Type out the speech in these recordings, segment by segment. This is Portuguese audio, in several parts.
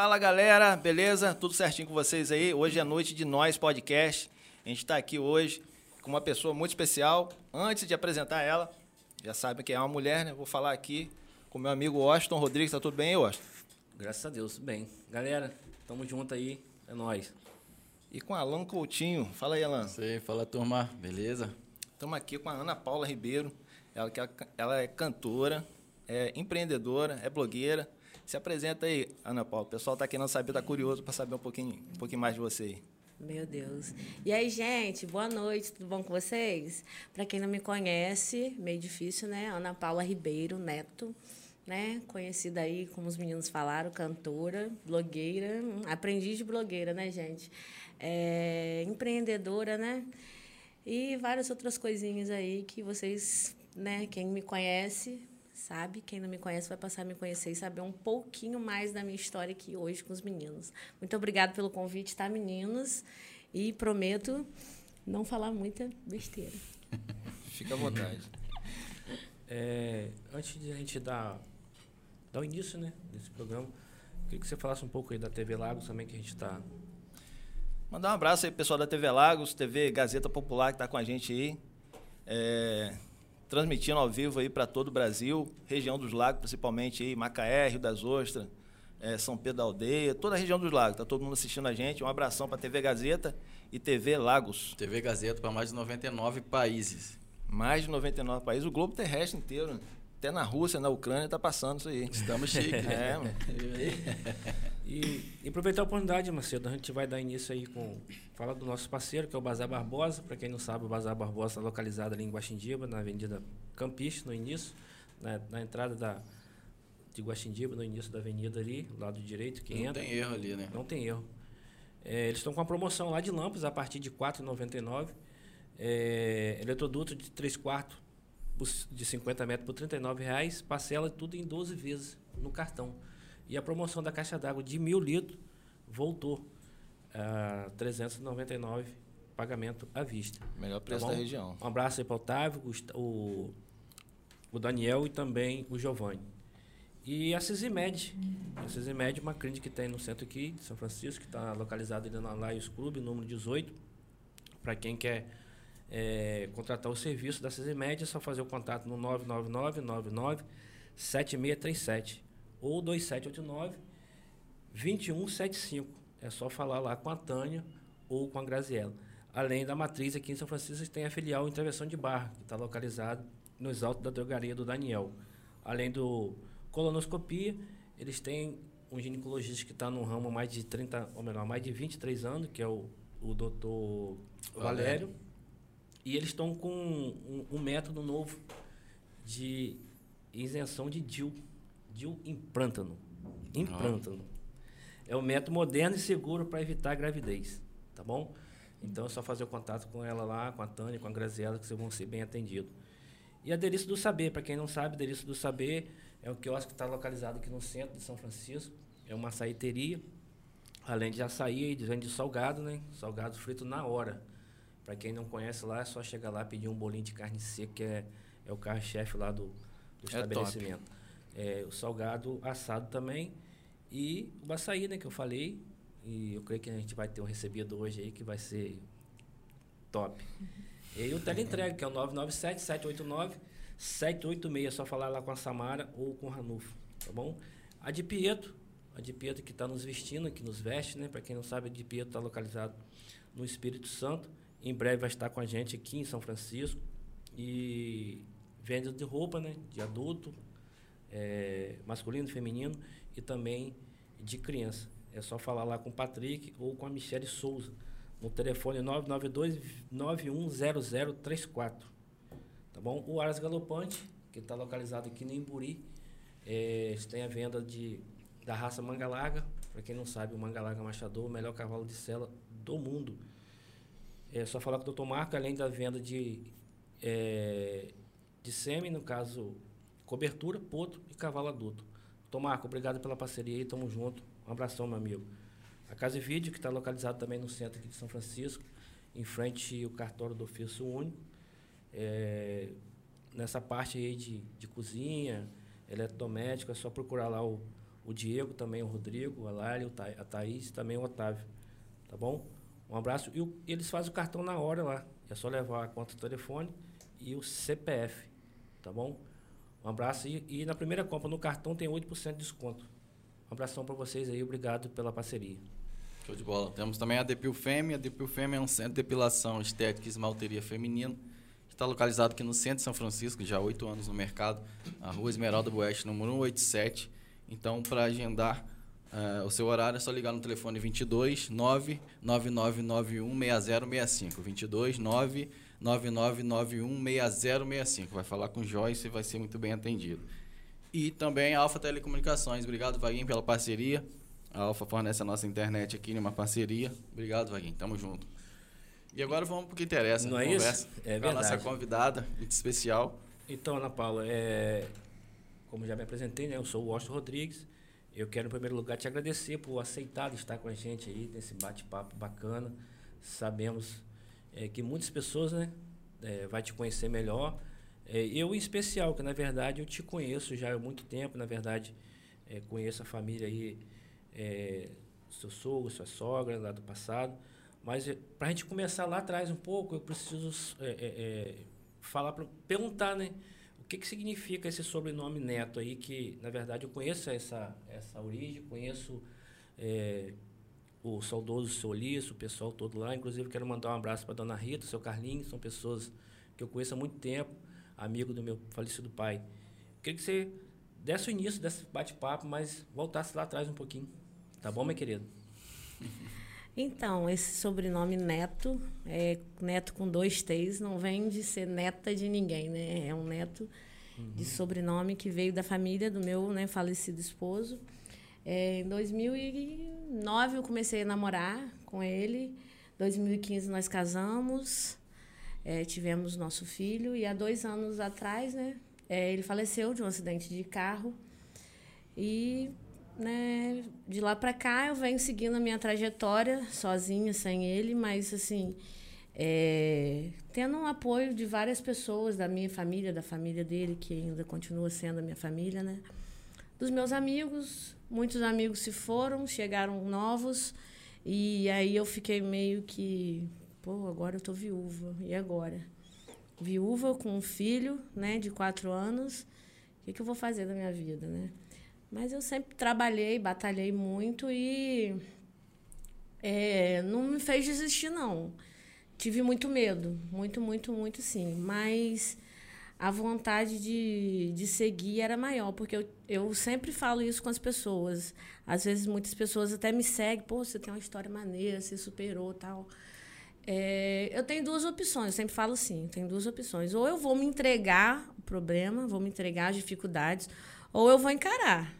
Fala galera, beleza? Tudo certinho com vocês aí? Hoje é noite de Nós Podcast. A gente está aqui hoje com uma pessoa muito especial. Antes de apresentar ela, já sabem que é uma mulher, né? Vou falar aqui com meu amigo Washington Rodrigues. Tá tudo bem aí, Washington? Graças a Deus, bem. Galera, tamo junto aí, é nóis. E com Alan Coutinho. Fala aí, Alan. Sei, fala turma, beleza? Estamos aqui com a Ana Paula Ribeiro. Ela, é, ela é cantora, é empreendedora, é blogueira. Se apresenta aí, Ana Paula. O pessoal está querendo saber, está curioso para saber um pouquinho, um pouquinho mais de você aí. Meu Deus. E aí, gente, boa noite, tudo bom com vocês? Para quem não me conhece, meio difícil, né? Ana Paula Ribeiro Neto, né? Conhecida aí, como os meninos falaram, cantora, blogueira, aprendiz de blogueira, né, gente? É, empreendedora, né? E várias outras coisinhas aí que vocês, né, quem me conhece, sabe? Quem não me conhece vai passar a me conhecer e saber um pouquinho mais da minha história aqui hoje com os meninos. Muito obrigada pelo convite, tá, meninos? E prometo não falar muita besteira. Fica à vontade. É, antes de a gente dar, dar o início né, desse programa, queria que você falasse um pouco aí da TV Lagos também, que a gente está Mandar um abraço aí, pessoal da TV Lagos, TV Gazeta Popular, que está com a gente aí. É, transmitindo ao vivo aí para todo o Brasil, região dos lagos, principalmente aí, Macaé, Rio das Ostras, é, São Pedro da Aldeia, toda a região dos lagos. Está todo mundo assistindo a gente. Um abração para TV Gazeta e TV Lagos. TV Gazeta para mais de 99 países. Mais de 99 países, o globo terrestre inteiro. Né? Até na Rússia, na Ucrânia, está passando isso aí. Estamos chiques. é, mano. E, e, aproveitar a oportunidade, Macedo, a gente vai dar início aí com. Fala do nosso parceiro, que é o Bazar Barbosa. Para quem não sabe, o Bazar Barbosa está localizado ali em Guaxindiba, na Avenida Campista, no início, na, na entrada da, de Guaxindiba, no início da avenida ali, lado direito, que não entra. Não tem erro ali, né? Não tem erro. É, eles estão com a promoção lá de lâmpadas a partir de R$ 4,99. É, eletroduto de 3 quartos de 50 metros por R$ 39,00, parcela tudo em 12 vezes no cartão. E a promoção da caixa d'água de mil litros voltou a 399 pagamento à vista. Melhor preço tá da região. Um abraço aí para o Otávio, o, o Daniel e também o Giovanni. E a Cisimed. A Cisimed é uma clínica que tem no centro aqui de São Francisco, que está localizada ali na Laios Clube, número 18. Para quem quer é, contratar o serviço da Cisimed, é só fazer o contato no 999 99 7637 ou 2789 2175. É só falar lá com a Tânia ou com a Graziella. Além da matriz aqui em São Francisco, tem a filial Intervenção de Barra, que está localizado nos altos da drogaria do Daniel. Além do colonoscopia, eles têm um ginecologista que está no ramo mais de 30, ou melhor, mais de 23 anos, que é o, o doutor Valério. Valério. E eles estão com um, um, método novo de isenção de DIL DIU implântano. Implântano. É um método moderno e seguro para evitar gravidez, tá bom? Então é só fazer o contato com ela lá, com a Tânia, com a Graziela, que vocês vão ser bem atendidos. E a Delícia do Saber, para quem não sabe, Delícia do Saber é um quiosque que está localizado aqui no centro de São Francisco. É uma açaiteria. Além de açaí, vende salgado, né? Salgado frito na hora. Para quem não conhece lá, é só chegar lá e pedir um bolinho de carne seca, que é, é o carro-chefe lá do, do é estabelecimento. É, o salgado assado também e o açaí, né, que eu falei. E eu creio que a gente vai ter um recebido hoje aí que vai ser top. E o teleentrega, que é o 997 789 786, é só falar lá com a Samara ou com o Ranulfo, tá bom? A de Pietro, a de Pietro que está nos vestindo, que nos veste, né? Para quem não sabe, a de Pietro está localizado no Espírito Santo. Em breve vai estar com a gente aqui em São Francisco. E venda de roupa, né? De adulto, é, masculino, feminino e também de criança. É só falar lá com o Patrick ou com a Michelle Souza no telefone 992-910034. Tá bom? O Aras Galopante, que está localizado aqui no Imburi, é, tem a venda de, da raça Manga Larga. Para quem não sabe, o Manga Larga Machador, o melhor cavalo de sela do mundo. É só falar com o Dr. Marco, além da venda de, é, de sêmen, no caso cobertura, potro e cavalo adulto. Tomarco, obrigado pela parceria aí, tamo junto. Um abração, meu amigo. A Casa e Vídeo, que está localizado também no centro aqui de São Francisco, em frente ao cartório do ofício único. É, nessa parte aí de, de cozinha, eletrodoméstico, é só procurar lá o, o Diego também, o Rodrigo, a Lália, a Thaís e também o Otávio. Tá bom? Um abraço. E o, eles fazem o cartão na hora lá. É só levar a conta do telefone e o CPF. Tá bom? Um abraço. E, e na primeira compra no cartão tem 8% de desconto. Um abração para vocês aí. Obrigado pela parceria. Show de bola. Temos também a Depil Fêmea. A Depil Fêmea é um centro de depilação estética e esmalteria feminino. Está localizado aqui no centro de São Francisco, já há oito anos no mercado. A rua Esmeralda Boeste, número 187. Então, para agendar uh, o seu horário, é só ligar no telefone 22 99991 6065. 22 99991 6065. Vai falar com o Joyce e vai ser muito bem atendido. E também a Alfa Telecomunicações. Obrigado, Vaguinho, pela parceria. A Alfa fornece a nossa internet aqui numa parceria. Obrigado, Vaguinho. Tamo junto. E agora vamos para o que interessa. Não é conversa isso? É verdade. a nossa convidada, muito especial. Então, Ana Paula, é, como já me apresentei, né, eu sou o Washington Rodrigues. Eu quero, em primeiro lugar, te agradecer por aceitar estar com a gente aí nesse bate-papo bacana. Sabemos é, que muitas pessoas né, é, vai te conhecer melhor. É, eu, em especial, que na verdade eu te conheço já há muito tempo. Na verdade, conheço a família aí, seu sogro, sua sogra, lá do passado. Mas para a gente começar lá atrás um pouco, eu preciso falar, pra, perguntar, né? Que, que significa esse sobrenome Neto aí, que na verdade eu conheço essa, essa origem, conheço é, o saudoso Soliço, o pessoal todo lá. Inclusive quero mandar um abraço para dona Rita, seu Carlinhos, são pessoas que eu conheço há muito tempo, amigo do meu falecido pai. Queria que você desse o início desse bate-papo, mas voltasse lá atrás um pouquinho. Tá bom, minha querida? Então, esse sobrenome Neto, é, Neto com dois T's, não vem de ser neta de ninguém, né? É um neto uhum. de sobrenome que veio da família do meu né, falecido esposo. É, em 2009 eu comecei a namorar com ele. Em 2015 nós casamos, é, tivemos nosso filho e há dois anos atrás, né, é, ele faleceu de um acidente de carro e né, de lá para cá eu venho seguindo a minha trajetória sozinha, sem ele, mas assim, é, tendo um apoio de várias pessoas da minha família, da família dele, que ainda continua sendo a minha família, né? Dos meus amigos, muitos amigos se foram, chegaram novos, e aí eu fiquei meio que, pô, agora eu tô viúva, e agora? Viúva com um filho, né, de quatro anos, o que, que eu vou fazer da minha vida, né? Mas eu sempre trabalhei, batalhei muito e é, não me fez desistir, não. Tive muito medo, muito, muito, muito sim. Mas a vontade de, de seguir era maior, porque eu, eu sempre falo isso com as pessoas. Às vezes muitas pessoas até me seguem, pô, você tem uma história maneira, você superou tal. É, eu tenho duas opções, eu sempre falo assim, tem duas opções. Ou eu vou me entregar o problema, vou me entregar as dificuldades, ou eu vou encarar.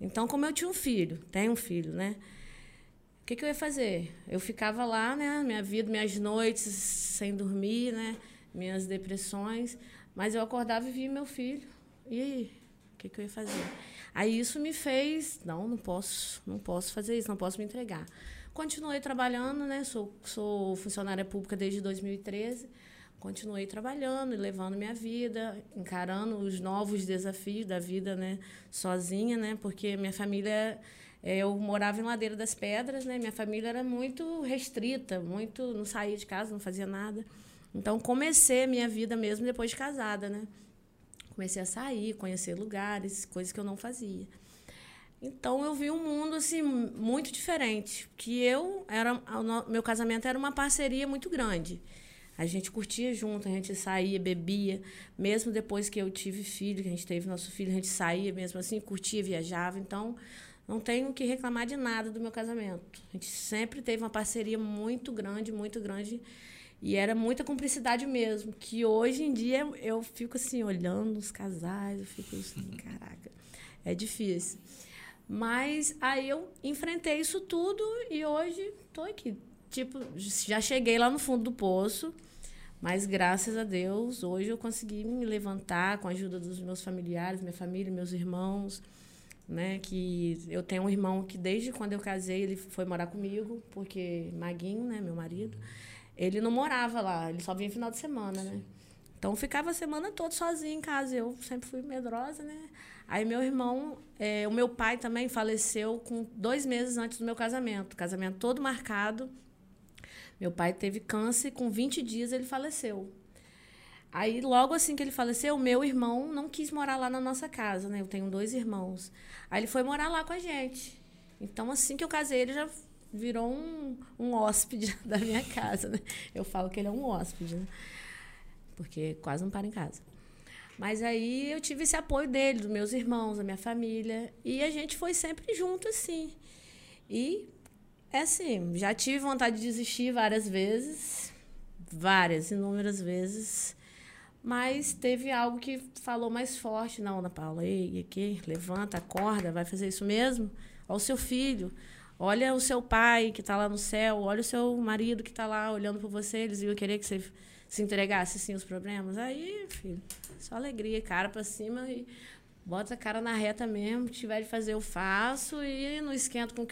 Então, como eu tinha um filho, tenho um filho, né? O que, que eu ia fazer? Eu ficava lá, né? Minha vida, minhas noites sem dormir, né? Minhas depressões. Mas eu acordava e via meu filho. E aí? O que, que eu ia fazer? Aí isso me fez, não, não posso, não posso fazer isso, não posso me entregar. Continuei trabalhando, né? Sou, sou funcionária pública desde 2013 continuei trabalhando e levando minha vida, encarando os novos desafios da vida, né, sozinha, né, porque minha família é, eu morava em Ladeira das Pedras, né, minha família era muito restrita, muito não saía de casa, não fazia nada. Então comecei a minha vida mesmo depois de casada, né? Comecei a sair, conhecer lugares, coisas que eu não fazia. Então eu vi um mundo assim muito diferente, que eu era meu casamento era uma parceria muito grande. A gente curtia junto, a gente saía, bebia. Mesmo depois que eu tive filho, que a gente teve nosso filho, a gente saía mesmo assim, curtia, viajava. Então, não tenho que reclamar de nada do meu casamento. A gente sempre teve uma parceria muito grande, muito grande. E era muita cumplicidade mesmo. Que hoje em dia eu fico assim, olhando os casais, eu fico assim, caraca, é difícil. Mas aí eu enfrentei isso tudo e hoje estou aqui. Tipo, já cheguei lá no fundo do poço mas graças a Deus, hoje eu consegui me levantar com a ajuda dos meus familiares, minha família, meus irmãos, né? Que eu tenho um irmão que desde quando eu casei ele foi morar comigo, porque Maguinho, né, meu marido, ele não morava lá, ele só vinha final de semana, né? Então, ficava a semana toda sozinha em casa. Eu sempre fui medrosa, né? Aí, meu irmão, é, o meu pai também faleceu com dois meses antes do meu casamento. Casamento todo marcado. Meu pai teve câncer, com 20 dias ele faleceu. Aí, logo assim que ele faleceu, meu irmão não quis morar lá na nossa casa, né? Eu tenho dois irmãos. Aí ele foi morar lá com a gente. Então, assim que eu casei, ele já virou um, um hóspede da minha casa, né? Eu falo que ele é um hóspede, né? Porque quase não para em casa. Mas aí eu tive esse apoio dele, dos meus irmãos, da minha família. E a gente foi sempre junto, assim. E, é assim, já tive vontade de desistir várias vezes. Várias, inúmeras vezes. Mas teve algo que falou mais forte. Não, Ana Paula, ei, aqui, levanta, acorda, vai fazer isso mesmo? Olha o seu filho. Olha o seu pai que está lá no céu. Olha o seu marido que está lá olhando por você. Eles iam querer que você se entregasse sim os problemas. Aí, filho, só alegria, cara para cima e bota a cara na reta mesmo. Se tiver de fazer, eu faço e não esquento com o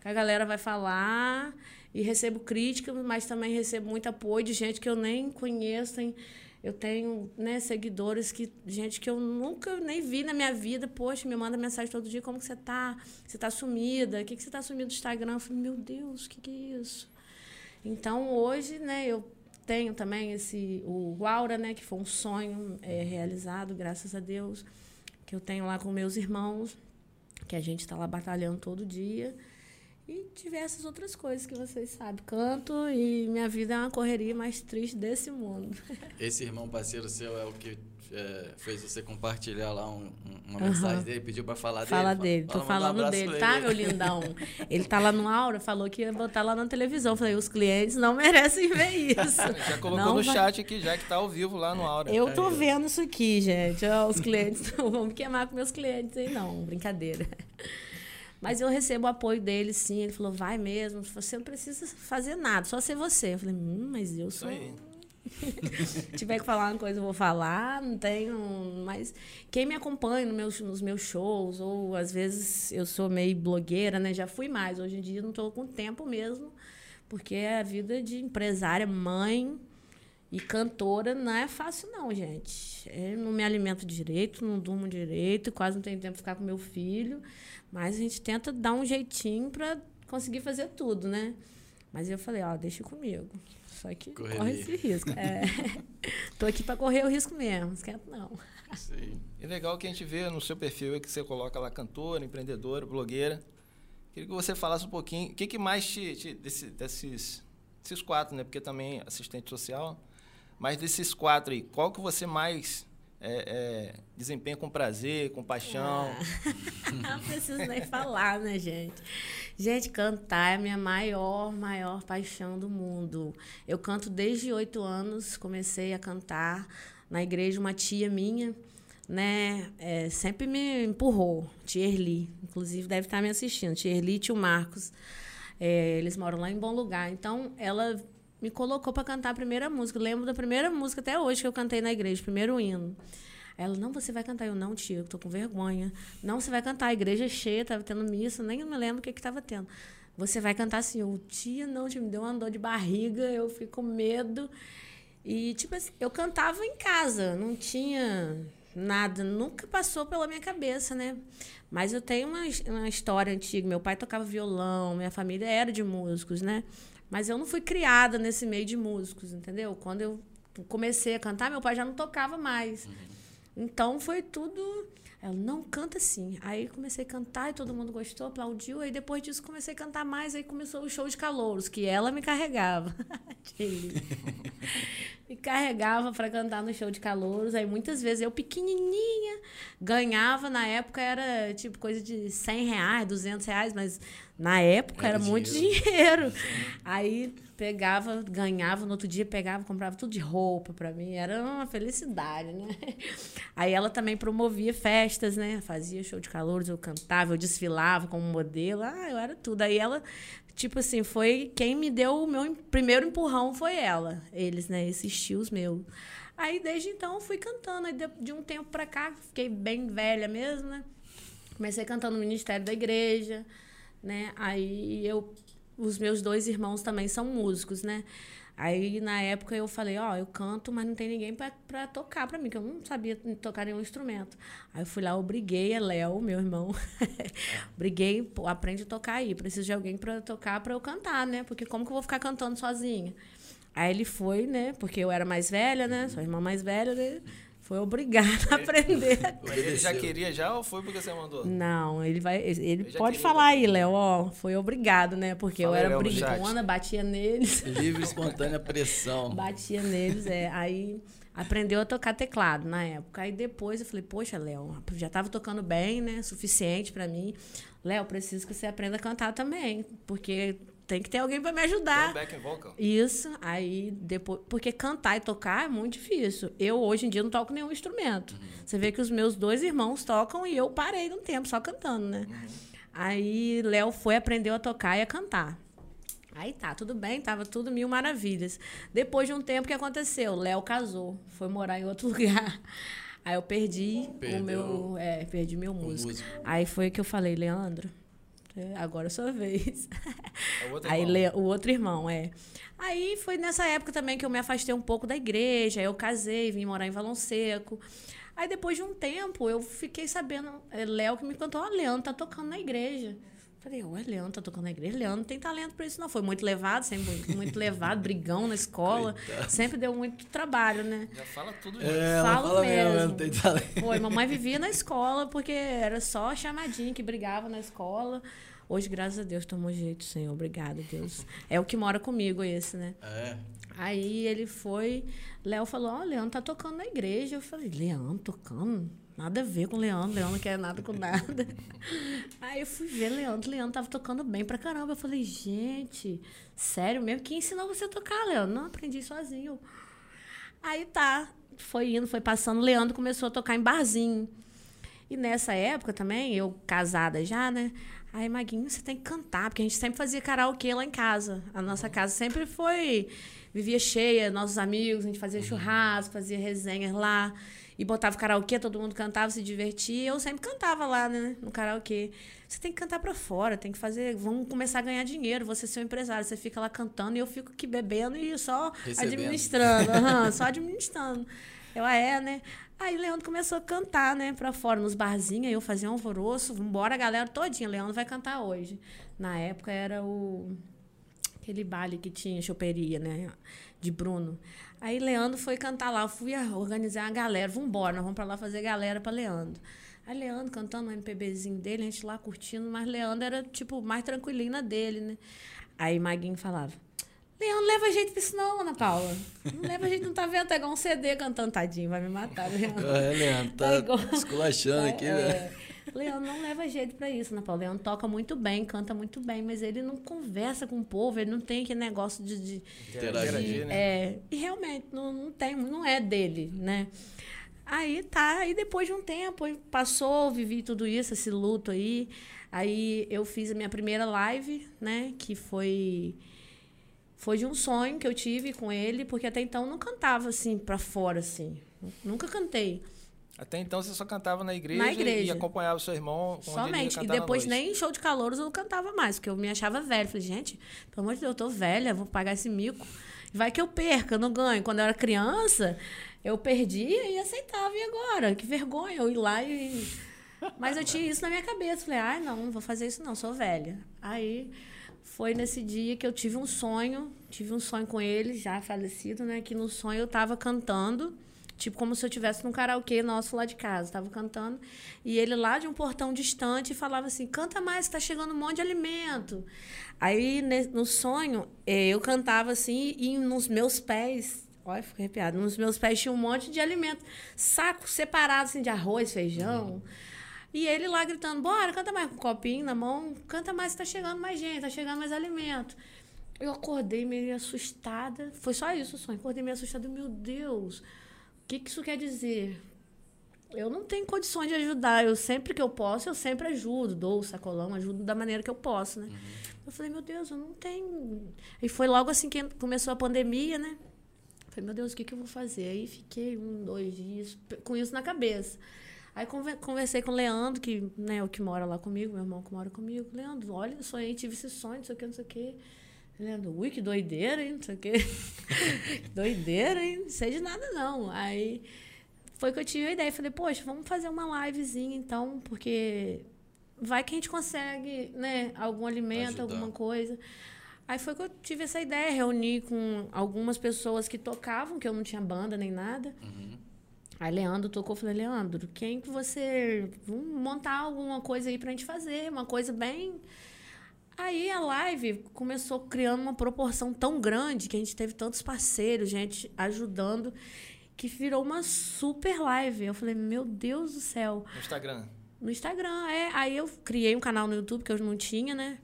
que a galera vai falar. E recebo crítica, mas também recebo muito apoio de gente que eu nem conheço. Tem, eu tenho né, seguidores que gente que eu nunca nem vi na minha vida, poxa, me manda mensagem todo dia, como que você tá? Você tá sumida? O que, que você tá sumido do Instagram? Eu falei, meu Deus, o que, que é isso? Então hoje, né, eu tenho também esse o Aura, né, que foi um sonho é, realizado, graças a Deus, que eu tenho lá com meus irmãos, que a gente está lá batalhando todo dia. E diversas outras coisas que vocês sabem. Canto e minha vida é uma correria mais triste desse mundo. Esse irmão parceiro seu é o que é, fez você compartilhar lá um, uma uhum. mensagem dele, pediu para falar Fala dele. dele, tô falando um dele, tá, meu lindão? Ele tá lá no Aura, falou que ia botar lá na televisão. Falei, os clientes não merecem ver isso. já colocou não no vai... chat aqui, já que tá ao vivo lá no Aura. Eu tô vendo isso aqui, gente. os clientes não vão me queimar com meus clientes aí, não. Brincadeira. Mas eu recebo o apoio dele, sim. Ele falou, vai mesmo, você não precisa fazer nada, só ser você. Eu falei, hum, mas eu sou. tiver que falar uma coisa, eu vou falar, não tenho. Mas quem me acompanha no meus, nos meus shows, ou às vezes eu sou meio blogueira, né? Já fui mais. Hoje em dia não estou com tempo mesmo, porque a vida de empresária, mãe e cantora não é fácil, não, gente. Eu não me alimento direito, não durmo direito, quase não tenho tempo de ficar com meu filho. Mas a gente tenta dar um jeitinho para conseguir fazer tudo, né? Mas eu falei, ó, deixa comigo. Só que Correria. corre esse risco. É. Tô aqui para correr o risco mesmo, esquenta não. Sim. E legal que a gente vê no seu perfil é que você coloca lá cantora, empreendedora, blogueira. Queria que você falasse um pouquinho, o que, que mais te, te desse, desses, desses quatro, né? Porque também assistente social. Mas desses quatro aí, qual que você mais é, é, desempenha com prazer, com paixão. Ah. Não preciso nem falar, né, gente? Gente, cantar é a minha maior, maior paixão do mundo. Eu canto desde oito anos, comecei a cantar na igreja, uma tia minha, né, é, sempre me empurrou, tia Erli, inclusive deve estar me assistindo, tia Erli e tio Marcos. É, eles moram lá em Bom Lugar. Então, ela me colocou para cantar a primeira música. Eu lembro da primeira música até hoje que eu cantei na igreja, primeiro hino. Ela, não, você vai cantar. Eu, não, eu tô com vergonha. Não, você vai cantar. A igreja é cheia, tava tendo missa, nem me lembro o que que tava tendo. Você vai cantar assim. Eu, tia, não, tia, me deu uma dor de barriga, eu fico com medo. E, tipo assim, eu cantava em casa, não tinha nada, nunca passou pela minha cabeça, né? Mas eu tenho uma, uma história antiga. Meu pai tocava violão, minha família era de músicos, né? Mas eu não fui criada nesse meio de músicos, entendeu? Quando eu comecei a cantar, meu pai já não tocava mais. Uhum. Então foi tudo. Ela não canta assim. Aí comecei a cantar e todo mundo gostou, aplaudiu. Aí depois disso comecei a cantar mais. Aí começou o show de calouros, que ela me carregava. me carregava para cantar no show de calouros. Aí muitas vezes eu, pequenininha, ganhava. Na época era tipo coisa de 100 reais, 200 reais, mas na época era, era muito dinheiro. Aí pegava, ganhava, no outro dia pegava, comprava tudo de roupa para mim. Era uma felicidade, né? Aí ela também promovia festas, né? Fazia show de calores, eu cantava, eu desfilava como modelo. Ah, eu era tudo. Aí ela, tipo assim, foi quem me deu o meu primeiro empurrão foi ela. Eles, né? Esses tios meus. Aí desde então fui cantando. Aí de, um tempo para cá, fiquei bem velha mesmo, né? Comecei cantando no ministério da igreja né? Aí eu os meus dois irmãos também são músicos, né? Aí, na época, eu falei, ó, eu canto, mas não tem ninguém para tocar para mim, que eu não sabia tocar nenhum instrumento. Aí eu fui lá, obriguei a Léo, meu irmão, briguei, pô, aprende a tocar aí, preciso de alguém para tocar para eu cantar, né? Porque como que eu vou ficar cantando sozinha? Aí ele foi, né? Porque eu era mais velha, né? Sua irmã mais velha, né? Foi obrigado a aprender. Mas ele já queria já ou foi porque você mandou? Não, ele vai. Ele pode falar aí, Léo, ó. Foi obrigado, né? Porque Fala eu era brigona, batia neles. Livre, espontânea pressão. batia neles, é. Aí aprendeu a tocar teclado na época. Aí depois eu falei, poxa, Léo, já estava tocando bem, né? Suficiente para mim. Léo, preciso que você aprenda a cantar também. Porque tem que ter alguém para me ajudar. Tem back vocal. Isso, aí depois. Porque cantar e tocar é muito difícil. Eu, hoje em dia, não toco nenhum instrumento. Uhum. Você vê que os meus dois irmãos tocam e eu parei no tempo, só cantando, né? Uhum. Aí Léo foi, aprendeu a tocar e a cantar. Aí tá, tudo bem, tava tudo mil maravilhas. Depois de um tempo, o que aconteceu? Léo casou, foi morar em outro lugar. Aí eu perdi Perdeu o meu. É, perdi meu músico. músico. Aí foi que eu falei, Leandro, agora é sua vez. É o outro Aí irmão. o outro irmão, é. Aí foi nessa época também que eu me afastei um pouco da igreja. Aí eu casei, vim morar em Valão Seco. Aí depois de um tempo, eu fiquei sabendo, é, Léo que me contou, ó, oh, Leandro tá tocando na igreja. Falei, ué, Leandro tá tocando na igreja. Leandro não tem talento para isso, não. Foi muito levado, sempre muito levado, brigão na escola. Coitado. Sempre deu muito trabalho, né? Já fala tudo já. É, Falo fala mesmo. mesmo. Tem talento. Foi, mamãe vivia na escola porque era só chamadinha que brigava na escola. Hoje, graças a Deus, tomou jeito, Senhor. Obrigada, Deus. É o que mora comigo, esse, né? É. Aí ele foi. Léo falou: Ó, oh, Leandro tá tocando na igreja. Eu falei: Leandro tocando? Nada a ver com o Leandro. Leandro não quer nada com nada. Aí eu fui ver Leandro. Leandro tava tocando bem pra caramba. Eu falei: Gente, sério mesmo? Quem ensinou você a tocar, Leandro? Não, aprendi sozinho. Aí tá. Foi indo, foi passando. Leandro começou a tocar em barzinho. E nessa época também, eu casada já, né? Aí, Maguinho, você tem que cantar, porque a gente sempre fazia karaokê lá em casa. A nossa uhum. casa sempre foi. Vivia cheia, nossos amigos, a gente fazia uhum. churrasco, fazia resenhas lá. E botava karaokê, todo mundo cantava, se divertia. Eu sempre cantava lá, né, no karaokê. Você tem que cantar para fora, tem que fazer. Vamos começar a ganhar dinheiro, você ser um empresário. Você fica lá cantando e eu fico aqui bebendo e só Recebendo. administrando. uhum, só administrando. Eu, ah, é, né? Aí Leandro começou a cantar, né, pra fora, nos barzinhos, aí eu fazia um alvoroço, vambora, a galera todinha, Leandro vai cantar hoje. Na época era o aquele baile que tinha choperia, né, de Bruno. Aí Leandro foi cantar lá, eu fui organizar a galera, vambora, nós vamos pra lá fazer galera pra Leandro. Aí Leandro cantando o MPBzinho dele, a gente lá curtindo, mas Leandro era, tipo, mais tranquilina dele, né. Aí Maguinho falava, Leandro, leva jeito pra isso não, Ana Paula. Não leva jeito, não tá vendo? Tá igual um CD cantando, tadinho, vai me matar, Leandro. É, Leandro, tá, tá igual... esculachando aqui, é, velho. Leandro não leva jeito pra isso, Ana Paula. Leandro toca muito bem, canta muito bem, mas ele não conversa com o povo, ele não tem aquele negócio de... de Interagir, né? É, e realmente, não, não tem, não é dele, né? Aí tá, aí depois de um tempo, passou, vivi tudo isso, esse luto aí. Aí eu fiz a minha primeira live, né? Que foi foi de um sonho que eu tive com ele, porque até então eu não cantava assim para fora assim. Nunca cantei. Até então você só cantava na igreja, na igreja. e acompanhava o seu irmão. Somente. e depois nem em show de calouros eu não cantava mais, porque eu me achava velha. Falei, gente, pelo amor de Deus, eu tô velha, vou pagar esse mico. Vai que eu perca, eu não ganho. Quando eu era criança, eu perdia e aceitava. E agora? Que vergonha eu ir lá e. Mas eu tinha isso na minha cabeça. Falei, ai, não, não vou fazer isso não, sou velha. Aí foi nesse dia que eu tive um sonho, tive um sonho com ele, já falecido, né? Que no sonho eu estava cantando, tipo como se eu estivesse num karaokê nosso lá de casa, estava cantando, e ele lá de um portão distante falava assim: "Canta mais, está chegando um monte de alimento". Aí no sonho eh, eu cantava assim e nos meus pés Olha, fiquei arrepiada. Nos meus pés tinha um monte de alimento. Saco separado, assim, de arroz, feijão. Uhum. E ele lá gritando, bora, canta mais com um copinho na mão, canta mais, tá chegando mais gente, tá chegando mais alimento. Eu acordei meio assustada. Foi só isso o sonho. Acordei meio assustada. Meu Deus, o que, que isso quer dizer? Eu não tenho condições de ajudar. Eu sempre que eu posso, eu sempre ajudo. Dou o sacolão, ajudo da maneira que eu posso, né? Uhum. Eu falei, meu Deus, eu não tenho... E foi logo assim que começou a pandemia, né? falei, meu Deus, o que, que eu vou fazer? Aí fiquei um, dois dias com isso na cabeça. Aí conver- conversei com o Leandro, que, né, o que mora lá comigo, meu irmão que mora comigo. Leandro, olha, eu sonhei, tive esse sonho, não sei o que, não sei o que. Leandro, ui, que doideira, hein? Não sei o. Que doideira, hein? Não sei de nada, não. Aí foi que eu tive a ideia. Falei, poxa, vamos fazer uma livezinha então, porque vai que a gente consegue, né, algum alimento, Ajudar. alguma coisa. Aí foi que eu tive essa ideia, reuni com algumas pessoas que tocavam, que eu não tinha banda nem nada. Aí Leandro tocou, falei, Leandro, quem que você. Vamos montar alguma coisa aí pra gente fazer, uma coisa bem. Aí a live começou criando uma proporção tão grande que a gente teve tantos parceiros, gente ajudando, que virou uma super live. Eu falei, meu Deus do céu. No Instagram. No Instagram, é. Aí eu criei um canal no YouTube que eu não tinha, né?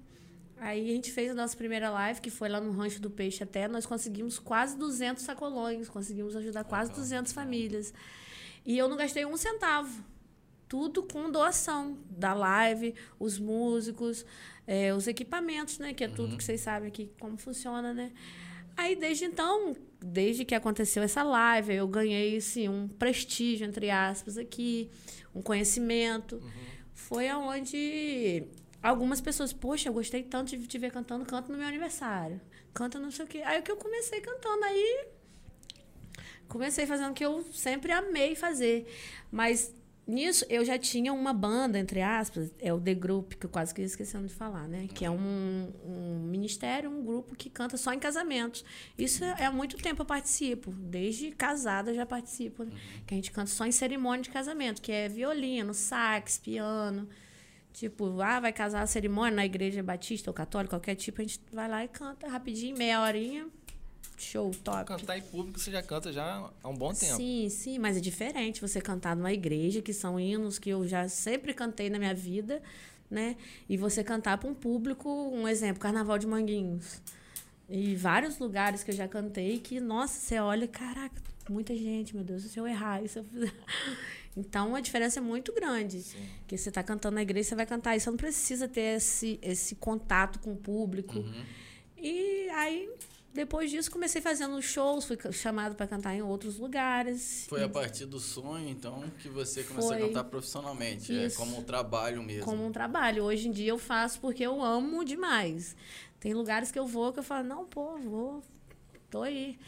Aí a gente fez a nossa primeira live, que foi lá no Rancho do Peixe até. Nós conseguimos quase 200 sacolões, conseguimos ajudar quase 200 famílias. E eu não gastei um centavo. Tudo com doação da live, os músicos, eh, os equipamentos, né? Que é tudo que vocês sabem aqui como funciona, né? Aí, desde então, desde que aconteceu essa live, eu ganhei, assim, um prestígio, entre aspas, aqui, um conhecimento. Foi aonde algumas pessoas, poxa, eu gostei tanto de te ver cantando, canto no meu aniversário. Canta não sei o quê. Aí que eu comecei cantando, aí comecei fazendo o que eu sempre amei fazer. Mas nisso eu já tinha uma banda, entre aspas, é o The Group, que eu quase que esquecendo de falar, né? Que é um, um ministério, um grupo que canta só em casamentos. Isso é há muito tempo eu participo. Desde casada eu já participo. né? Que a gente canta só em cerimônia de casamento, que é violino, sax, piano. Tipo, ah, vai casar a cerimônia na igreja batista ou católica, qualquer tipo, a gente vai lá e canta rapidinho, meia horinha. Show, top. Cantar em público você já canta já há um bom tempo. Sim, sim, mas é diferente você cantar numa igreja, que são hinos que eu já sempre cantei na minha vida, né? E você cantar para um público, um exemplo, Carnaval de Manguinhos. E vários lugares que eu já cantei que, nossa, você olha, caraca, muita gente, meu Deus, se eu errar, se eu fizer. Então a diferença é muito grande. Que você está cantando na igreja, você vai cantar. E você não precisa ter esse, esse contato com o público. E aí, depois disso, comecei fazendo shows, fui chamado para cantar em outros lugares. Foi a partir do sonho, então, que você começou Foi. a cantar profissionalmente. É Isso. como um trabalho mesmo. como um trabalho. Hoje em dia eu faço porque eu amo demais. Tem lugares que eu vou que eu falo, não, pô, vou, tô aí.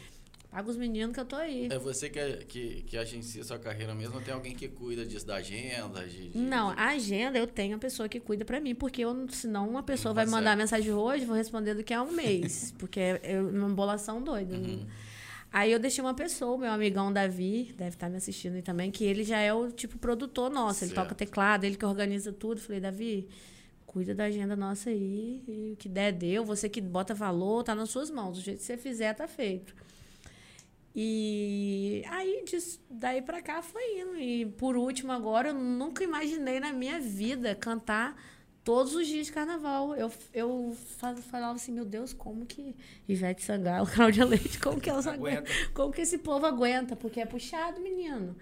Paga os meninos que eu tô aí. É você que, que, que agencia sua carreira mesmo ou tem alguém que cuida disso, da agenda? De, de- Não, a agenda eu tenho a pessoa que cuida pra mim, porque eu, senão uma pessoa vai consegue. mandar mensagem hoje, vou responder do que a um mês, porque é, é uma embolação doida. Uhum. Aí eu deixei uma pessoa, meu amigão Davi, deve estar me assistindo aí também, que ele já é o tipo produtor nosso, ele Certo. toca teclado, ele que organiza tudo. Falei, Davi, cuida da agenda nossa aí, e o que der, deu. Você que bota valor, tá nas suas mãos. Do jeito que você fizer, tá feito. E aí, disso, daí pra cá foi indo. E por último, agora, eu nunca imaginei na minha vida cantar todos os dias de carnaval. Eu, eu fa- falava assim, meu Deus, como que Ivete Sangalo, Cláudia Leite, como que elas Aguenta. aguentam? Como que esse povo aguenta? Porque é puxado, menino.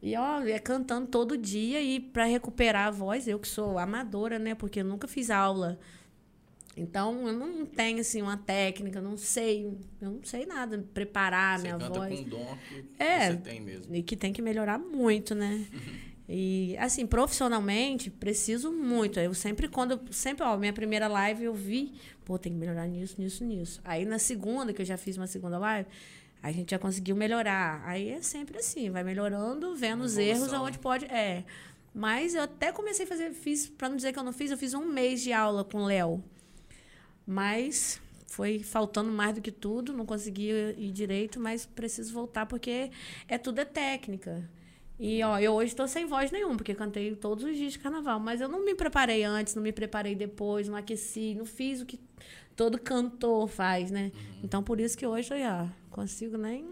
E ó, é cantando todo dia e para recuperar a voz, eu que sou amadora, né? Porque eu nunca fiz aula. Então, eu não tenho assim uma técnica, não sei, eu não sei nada preparar Você minha canta voz. com um dom que É. você tem mesmo. E que tem que melhorar muito, né? E, assim, profissionalmente, preciso muito. Eu sempre, quando. Sempre, ó, minha primeira live eu vi, pô, tem que melhorar nisso, nisso, nisso. Aí na segunda, que eu já fiz uma segunda live, a gente já conseguiu melhorar. Aí é sempre assim, vai melhorando, vendo os Evolução, erros aonde né? pode. É. Mas eu até comecei a fazer, fiz, pra não dizer que eu não fiz, eu fiz um mês de aula com o Léo. Mas foi faltando mais do que tudo, não consegui ir direito, mas preciso voltar porque é tudo é técnica. E ó, eu hoje estou sem voz nenhuma, porque cantei todos os dias de carnaval, mas eu não me preparei antes, não me preparei depois, não aqueci, não fiz o que todo cantor faz, né? Então por isso que hoje eu já consigo nem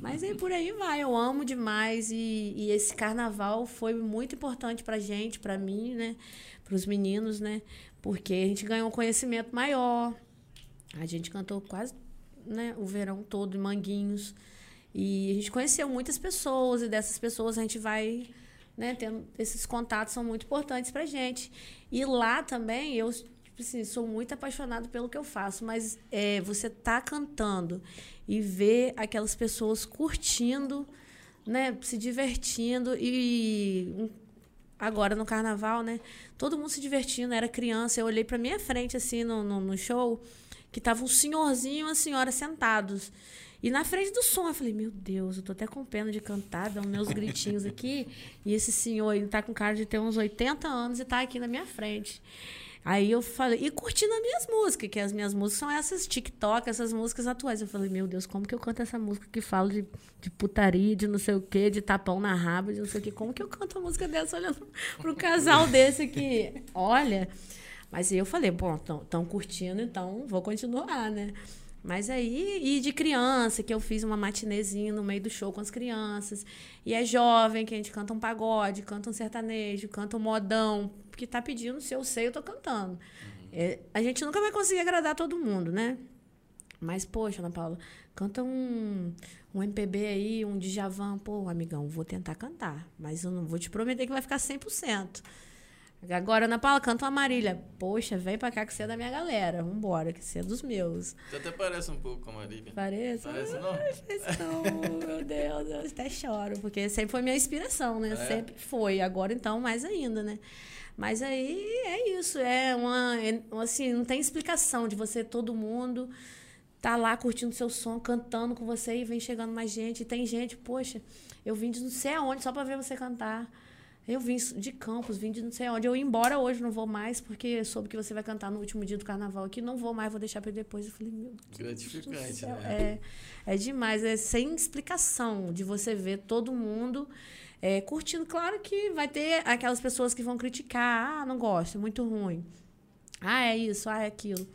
mas aí por aí vai, eu amo demais e, e esse carnaval foi muito importante pra gente, pra mim, né? Pros meninos, né? Porque a gente ganhou um conhecimento maior. A gente cantou quase né, o verão todo em Manguinhos. E a gente conheceu muitas pessoas e dessas pessoas a gente vai né, tendo esses contatos são muito importantes pra gente. E lá também eu assim, sou muito apaixonada pelo que eu faço, mas é, você tá cantando e ver aquelas pessoas curtindo né, se divertindo e agora no carnaval, né, todo mundo se divertindo, era criança, eu olhei para minha frente assim no, no, no show, que tava um senhorzinho e uma senhora sentados. E na frente do som, eu falei, meu Deus, eu tô até com pena de cantar, dando meus gritinhos aqui. E esse senhor, ele tá com cara de ter uns 80 anos e tá aqui na minha frente. Aí eu falei, e curtindo as minhas músicas, que as minhas músicas são essas TikTok, essas músicas atuais. Eu falei, meu Deus, como que eu canto essa música que fala de, de putaria, de não sei o quê, de tapão na raba, de não sei o quê? Como que eu canto uma música dessa olhando pro casal desse aqui? Olha. Mas eu falei, bom, estão curtindo, então vou continuar, né? Mas aí, e de criança, que eu fiz uma matinezinha no meio do show com as crianças. E é jovem, que a gente canta um pagode, canta um sertanejo, canta um modão. Porque tá pedindo, se eu sei, eu tô cantando. Uhum. É, a gente nunca vai conseguir agradar todo mundo, né? Mas, poxa, Ana Paula, canta um, um MPB aí, um Djavan. Pô, amigão, vou tentar cantar. Mas eu não vou te prometer que vai ficar 100%. Agora, Ana Paula, canta uma Marília. Poxa, vem pra cá que você é da minha galera. Vambora, que você é dos meus. Você até parece um pouco com a Marília. Parece? Parece não? não, meu Deus, eu até choro, porque sempre foi minha inspiração, né? É. Sempre foi. Agora, então, mais ainda, né? Mas aí é isso, é uma. É, assim, não tem explicação de você, todo mundo tá lá curtindo seu som, cantando com você e vem chegando mais gente. E tem gente, poxa, eu vim de não sei aonde só pra ver você cantar. Eu vim de Campos, vim de não sei onde. Eu ia embora hoje, não vou mais, porque soube que você vai cantar no último dia do carnaval aqui. Não vou mais, vou deixar para depois. Eu falei, meu Deus. Gratificante, né? É, é demais, é sem explicação de você ver todo mundo é, curtindo. Claro que vai ter aquelas pessoas que vão criticar. Ah, não gosto, é muito ruim. Ah, é isso, ah, é aquilo.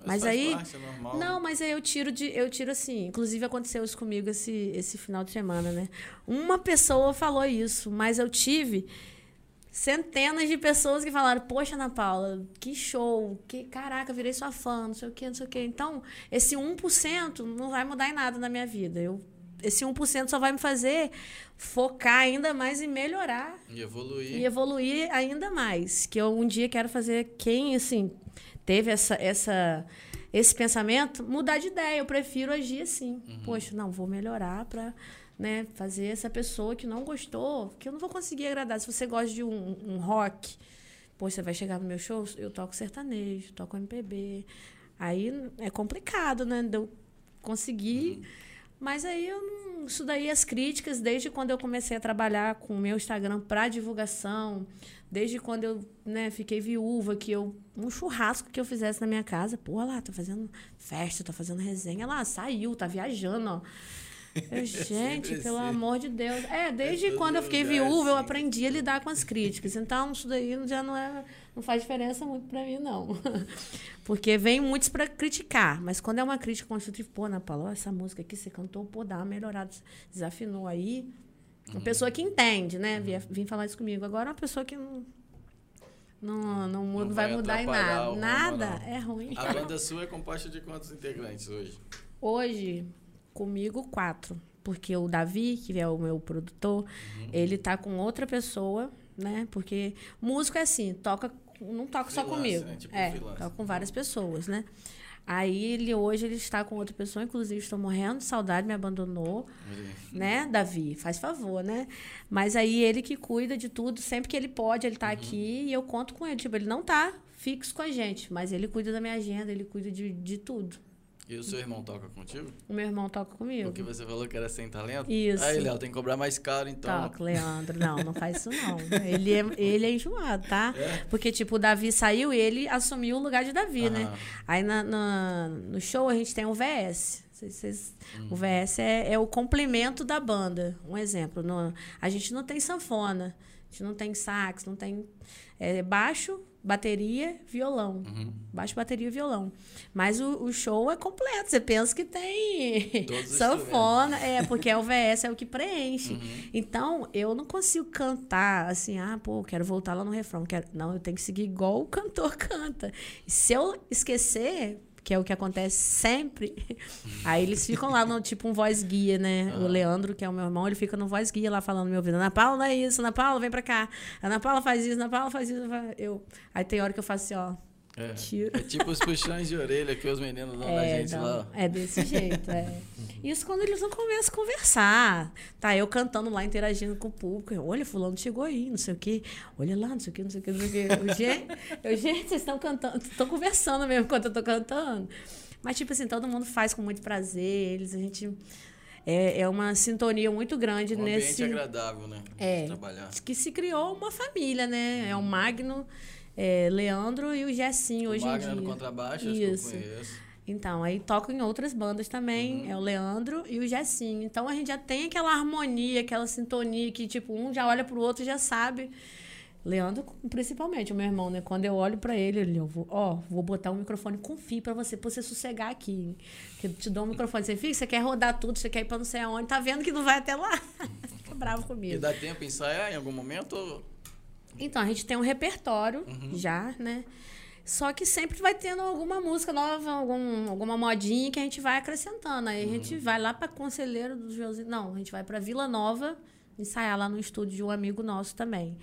Mas, mas aí. Parte, é normal. Não, mas aí eu tiro de. Eu tiro assim. Inclusive aconteceu isso comigo esse, esse final de semana, né? Uma pessoa falou isso, mas eu tive centenas de pessoas que falaram: Poxa, Ana Paula, que show, que caraca, virei sua fã, não sei o quê, não sei o quê. Então, esse 1% não vai mudar em nada na minha vida. Eu, esse 1% só vai me fazer focar ainda mais em melhorar. E evoluir. E evoluir ainda mais. Que eu um dia quero fazer quem, assim, teve essa, essa, esse pensamento, mudar de ideia. Eu prefiro agir assim. Uhum. Poxa, não, vou melhorar para né, fazer essa pessoa que não gostou, que eu não vou conseguir agradar. Se você gosta de um, um rock, poxa, você vai chegar no meu show, eu toco sertanejo, toco MPB. Aí é complicado, né? De eu conseguir. Uhum. Mas aí eu não. Isso daí, as críticas, desde quando eu comecei a trabalhar com o meu Instagram para divulgação, Desde quando eu né, fiquei viúva, que eu. Um churrasco que eu fizesse na minha casa. Pô, lá, tá fazendo festa, tá fazendo resenha. Lá, saiu, tá viajando, ó. Eu, gente, pelo assim. amor de Deus. É, desde é quando eu fiquei viúva, assim. eu aprendi a lidar com as críticas. Então, isso daí já não é. Não faz diferença muito para mim, não. Porque vem muitos para criticar. Mas quando é uma crítica construtiva, pô, Ana Paula, essa música aqui você cantou, pô, dá uma melhorada. Desafinou aí. Uma pessoa que entende, né? Vim, vim falar isso comigo. Agora, uma pessoa que não. Não, não, muda, não vai, vai mudar em nada. Nada é ruim. A banda sua é composta de quantos integrantes hoje? Hoje, comigo, quatro. Porque o Davi, que é o meu produtor, uhum. ele tá com outra pessoa, né? Porque músico é assim, toca, não toca freelance, só comigo. Né? Tipo é, freelance. toca com várias pessoas, né? Aí ele hoje ele está com outra pessoa, inclusive estou morrendo de saudade, me abandonou, né, Davi? Faz favor, né? Mas aí ele que cuida de tudo, sempre que ele pode, ele está uhum. aqui e eu conto com ele. Tipo, ele não está fixo com a gente, mas ele cuida da minha agenda, ele cuida de, de tudo. E o seu irmão toca contigo? O meu irmão toca comigo. Porque você falou que era sem talento? Isso. Aí, Léo, tem que cobrar mais caro, então. Toca, Leandro. Não, não faz isso, não. Ele é, ele é enjoado, tá? É? Porque, tipo, o Davi saiu e ele assumiu o lugar de Davi, né? Aí na, na, no show a gente tem o VS. Vocês, hum. O VS é, é, o complemento da banda. Um exemplo. No, a gente não tem sanfona, a gente não tem sax, não tem é, baixo, bateria, violão. Uhum. Baixo, bateria e violão. Mas o, o, show é completo. Você pensa que tem sanfona. É, porque é o VS, é o que preenche. Uhum. Então, eu não consigo cantar assim, ah, pô, quero voltar lá no refrão. Quero... Não, eu tenho que seguir igual o cantor canta. Se eu esquecer, que é o que acontece sempre. Aí eles ficam lá no tipo um voz guia, né? O Leandro, que é o meu irmão, ele fica no voz guia lá falando no meu ouvido: Ana Paula, não é isso, Ana Paula, vem pra cá. Ana Paula faz isso, Ana Paula faz isso. Eu... Aí tem hora que eu faço assim, ó. É, Tiro. é tipo os puxões de orelha que os meninos dão na É, gente não, lá. é desse jeito, é. Isso quando eles não começam a conversar. Tá, eu cantando lá, interagindo com o público. Eu, Olha, fulano chegou aí, não sei o quê. Olha lá, não sei o quê, não sei o quê, não sei o quê. Eu, gente, eu, gente, vocês estão cantando, estão conversando mesmo enquanto eu tô cantando. Mas, tipo assim, todo mundo faz com muito prazer. Eles, a gente... É, é uma sintonia muito grande Um nesse... ambiente agradável, né? É. Trabalhar. que se criou uma família, né? É o Magno, é, Leandro e o Gessinho hoje o em Magno dia. no contrabaixo, acho Isso. que eu conheço. Então, aí tocam em outras bandas também, Uhum. é o Leandro e o Gessinho. Então a gente já tem aquela harmonia, aquela sintonia que, tipo, um já olha pro outro e já sabe. Leandro, principalmente, o meu irmão, né? Quando eu olho pra ele, ele, eu vou, ó, vou botar um microfone com fio pra você, pra você sossegar aqui. Que eu te dou um microfone, você fica, você quer rodar tudo, você quer ir pra não sei aonde, tá vendo que não vai até lá. Fica bravo E comigo. dá tempo ensaiar em algum momento? Então, a gente tem um repertório já, né? Só que sempre vai tendo alguma música nova, algum, alguma modinha que a gente vai acrescentando. Aí a gente vai lá para Conselheiro do Josinho. Não, a gente vai para Vila Nova ensaiar lá no estúdio de um amigo nosso também.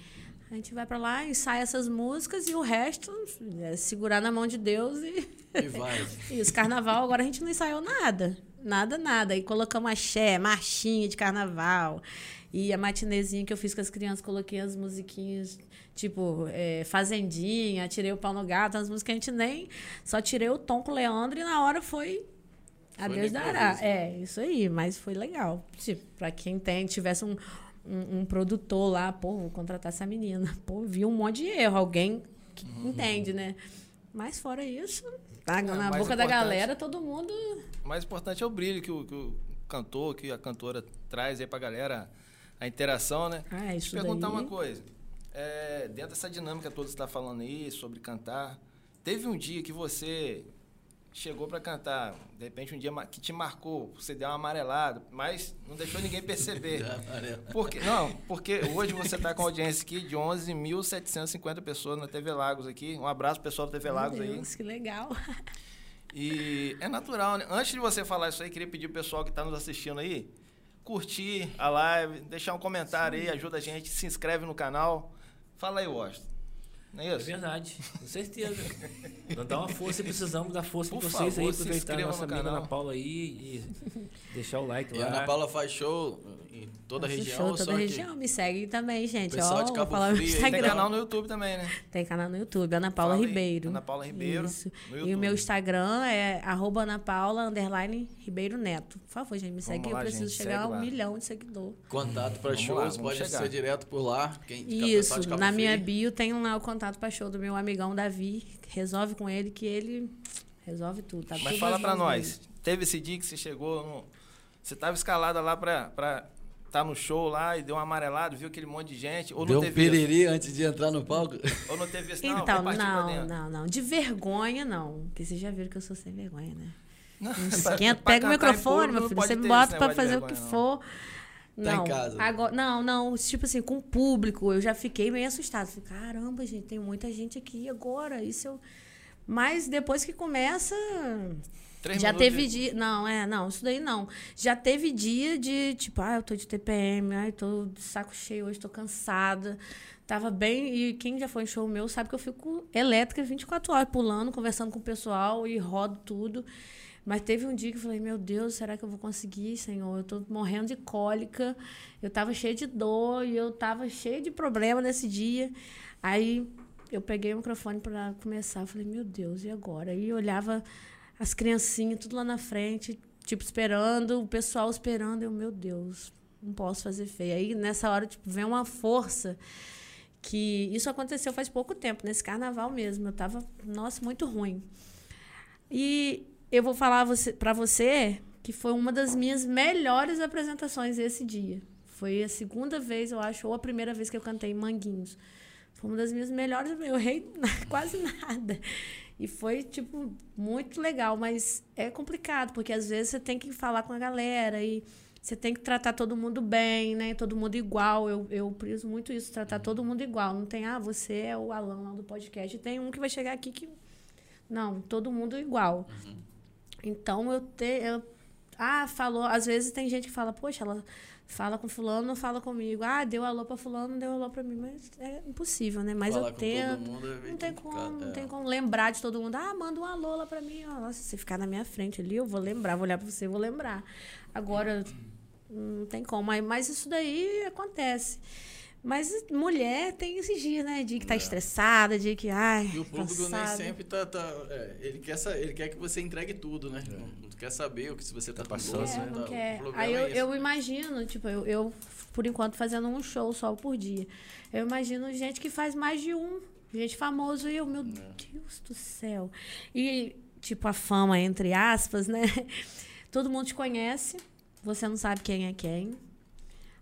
A gente vai para lá, ensaia essas músicas e o resto é segurar na mão de Deus e. E vai. Isso, carnaval, agora a gente não ensaiou nada. Nada, nada. Aí colocamos axé, marchinha de carnaval. E a matinezinha que eu fiz com as crianças, coloquei as musiquinhas, tipo, é, Fazendinha, tirei o pau no gato, as músicas que a gente nem. Só tirei o tom com o Leandro e na hora foi. Foi Deus no dará. É, isso aí, mas foi legal. Tipo, pra quem tem, tivesse um, um, um produtor lá, pô, vou contratar essa menina. Pô, viu um monte de erro, alguém que Uhum. entende, né? Mas fora isso, tá na mais boca da galera, todo mundo. O mais importante é o brilho que o, que o cantor, que a cantora traz aí pra galera, a interação, né? Ah, Deixa isso eu perguntar daí. uma coisa. É, dentro dessa dinâmica toda que você está falando aí, sobre cantar, teve um dia que você chegou para cantar, de repente um dia que te marcou, você deu uma amarelada, mas não deixou ninguém perceber. Já amarelo. Por quê? Não, porque hoje você está com a audiência aqui de 11.750 pessoas na TV Lagos aqui. Um abraço pro pessoal da TV Lagos Meu aí. Deus, que legal. E é natural, né? Antes de você falar isso aí, queria pedir pro pessoal que está nos assistindo aí, curtir a live, deixar um comentário aí, ajuda a gente, se inscreve no canal. Fala aí, Washington. Não é É isso? verdade, com certeza. Nós dá uma força precisamos dar força Por pra vocês favor, aí, aproveitar a nossa no amiga canal. Ana Paula aí e deixar o like E lá. a Ana Paula faz show em toda a região. show, toda a região. Me segue também, gente. Pessoal Ó, de Cabo falar no Frio tem canal no YouTube também, né? Tem canal no YouTube, Ana Paula Fala aí, Ribeiro. Ana Paula Ribeiro, Isso. E o meu Instagram é arroba Ana Paula, underline, Ribeiro Neto. Por favor, gente, me segue. lá, eu preciso gente, chegar a um lá. milhão de seguidor. Contato para shows, lá, pode chegar. ser direto por lá. Quem, Isso, de Cabo na minha Frio. bio tem lá o contato para show do meu amigão Davi. Resolve com ele que ele resolve tudo. Tá Mas tudo fala mãos nós. Teve esse dia que você chegou, no- você estava escalada lá pra estar tá no show lá e deu um amarelado, viu aquele monte de gente, ou Deu não um teve isso? antes de entrar no palco. Ou não teve isso, não, Então, não, não, não. De vergonha, não. Porque vocês já viram que eu sou sem vergonha, né? Não, esquenta, pra pega o em microfone, público meu filho. Você me bota pra fazer o que não. for. Tá em Não, casa. agora, não, não, tipo assim, com o público, eu já fiquei meio assustada. Falei, caramba, gente, tem muita gente aqui agora. Isso eu... Mas depois que começa, Três já teve de- dia. Não, é, não, isso daí não. Já teve dia de, tipo, ah, eu tô de TPM, ai, tô de saco cheio hoje, tô cansada. Tava bem. E quem já foi em show meu sabe que eu fico elétrica 24 horas, pulando, conversando com o pessoal e rodo tudo. Mas teve um dia que eu falei, meu Deus, será que eu vou conseguir, Senhor? Eu tô morrendo de cólica, eu tava cheia de dor e eu tava cheia de problema nesse dia. Aí eu peguei o microfone para começar, eu falei, meu Deus, e agora? Eu olhava as criancinhas tudo lá na frente, tipo, esperando, o pessoal esperando, eu, meu Deus, não posso fazer feio. Aí nessa hora, tipo, vem uma força que isso aconteceu faz pouco tempo, nesse carnaval mesmo. Eu tava, nossa, muito ruim. E eu vou falar você, para você que foi uma das minhas melhores apresentações esse dia. Foi a segunda vez, eu acho, ou a primeira vez que eu cantei Manguinhos. Foi uma das minhas melhores, eu errei quase nada. E foi, tipo, muito legal, mas é complicado, porque às vezes você tem que falar com a galera e você tem que tratar todo mundo bem, né? Todo mundo igual. Eu, eu priso muito isso, tratar todo mundo igual. Não tem, ah, você é o Alan lá do podcast. E tem um que vai chegar aqui que. Não, todo mundo igual. Então eu, te, eu Ah, falou. Às vezes tem gente que fala, poxa, ela fala com fulano, não fala comigo. Ah, deu alô pra fulano, não deu alô pra mim. Mas é impossível, né? Mas Falar eu com tento. é Não tem como, não é. tem como lembrar de todo mundo. Ah, manda um alô lá pra mim. ó. Nossa, se ficar na minha frente ali, eu vou lembrar, vou olhar pra você, eu vou lembrar. Agora, não tem como. Mas isso daí acontece. Mas mulher tem esses dias, né? De que tá estressada, de que, ai, É. E o público nem sempre tá. tá é, ele, quer, ele quer que você entregue tudo, né? Não, não quer saber o que se você tá, Tá passando, doce, É, né? não tá- quer. Aí eu, é eu imagino, tipo, eu, eu, por enquanto, fazendo um show só por dia. Eu imagino gente que faz mais de um. Gente famoso e eu, meu Deus do céu. E, tipo, a fama, entre aspas, né? Todo mundo te conhece, você não sabe quem é quem.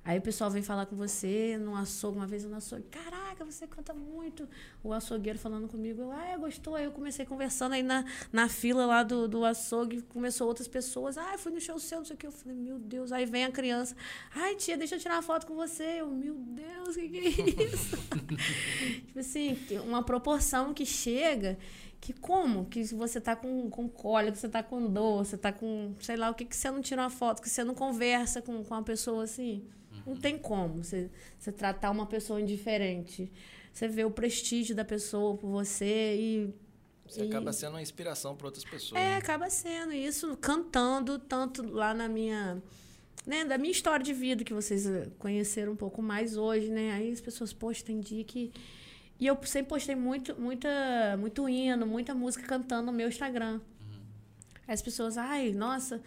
Aí o pessoal vem falar com você no açougue, uma vez no açougue, caraca, você canta muito. O açougueiro falando comigo, eu, ah, gostou. Aí eu comecei conversando aí na, na fila lá do, do açougue, começou outras pessoas, ah, fui no show seu, não sei o que. Eu falei, meu Deus. Aí vem a criança, ai, tia, deixa eu tirar uma foto com você. Eu, meu Deus, o que, que é isso? tipo assim, uma proporção que chega que como? Que você tá com, com cólica, você tá com dor, você tá com, sei lá, o que que você não tira uma foto, que você não conversa com, com uma pessoa assim? Não tem como você, você tratar uma pessoa indiferente. Você vê o prestígio da pessoa por você e... Você e- acaba sendo uma inspiração para outras pessoas. É, né? acaba sendo isso, cantando tanto lá na minha... Né, da minha história de vida, que vocês eh, conheceram um pouco mais hoje, né? Aí as pessoas, poxa, tem dia que... E eu sempre postei muito, muita, muito hino, muita música cantando no meu Instagram. Aí as pessoas, ai, nossa,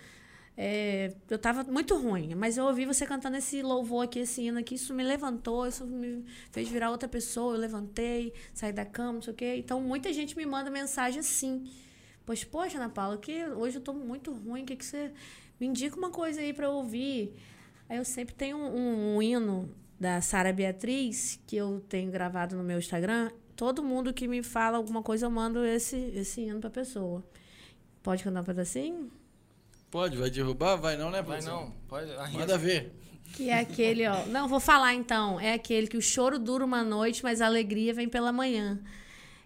é, eu tava muito ruim, mas eu ouvi você cantando esse louvor aqui, esse hino aqui, isso me levantou, isso me fez virar outra pessoa, eu levantei, saí da cama, não sei o quê. Então, muita gente me manda mensagem assim. Pois, poxa, Ana Paula, que hoje eu tô muito ruim, o que, que você... Me indica uma coisa aí para eu ouvir. Aí eu sempre tenho um, um- um hino da Sara Beatriz, que eu tenho gravado no meu Instagram. Todo mundo que me fala alguma coisa, eu mando esse, esse hino pra pessoa. Pode cantar um pedacinho? Pode, vai derrubar? Vai não, né, Vai não, pode arrisca. Manda ver. Que é aquele, ó. Não, vou falar então. É aquele que o choro dura uma noite, mas a alegria vem pela manhã.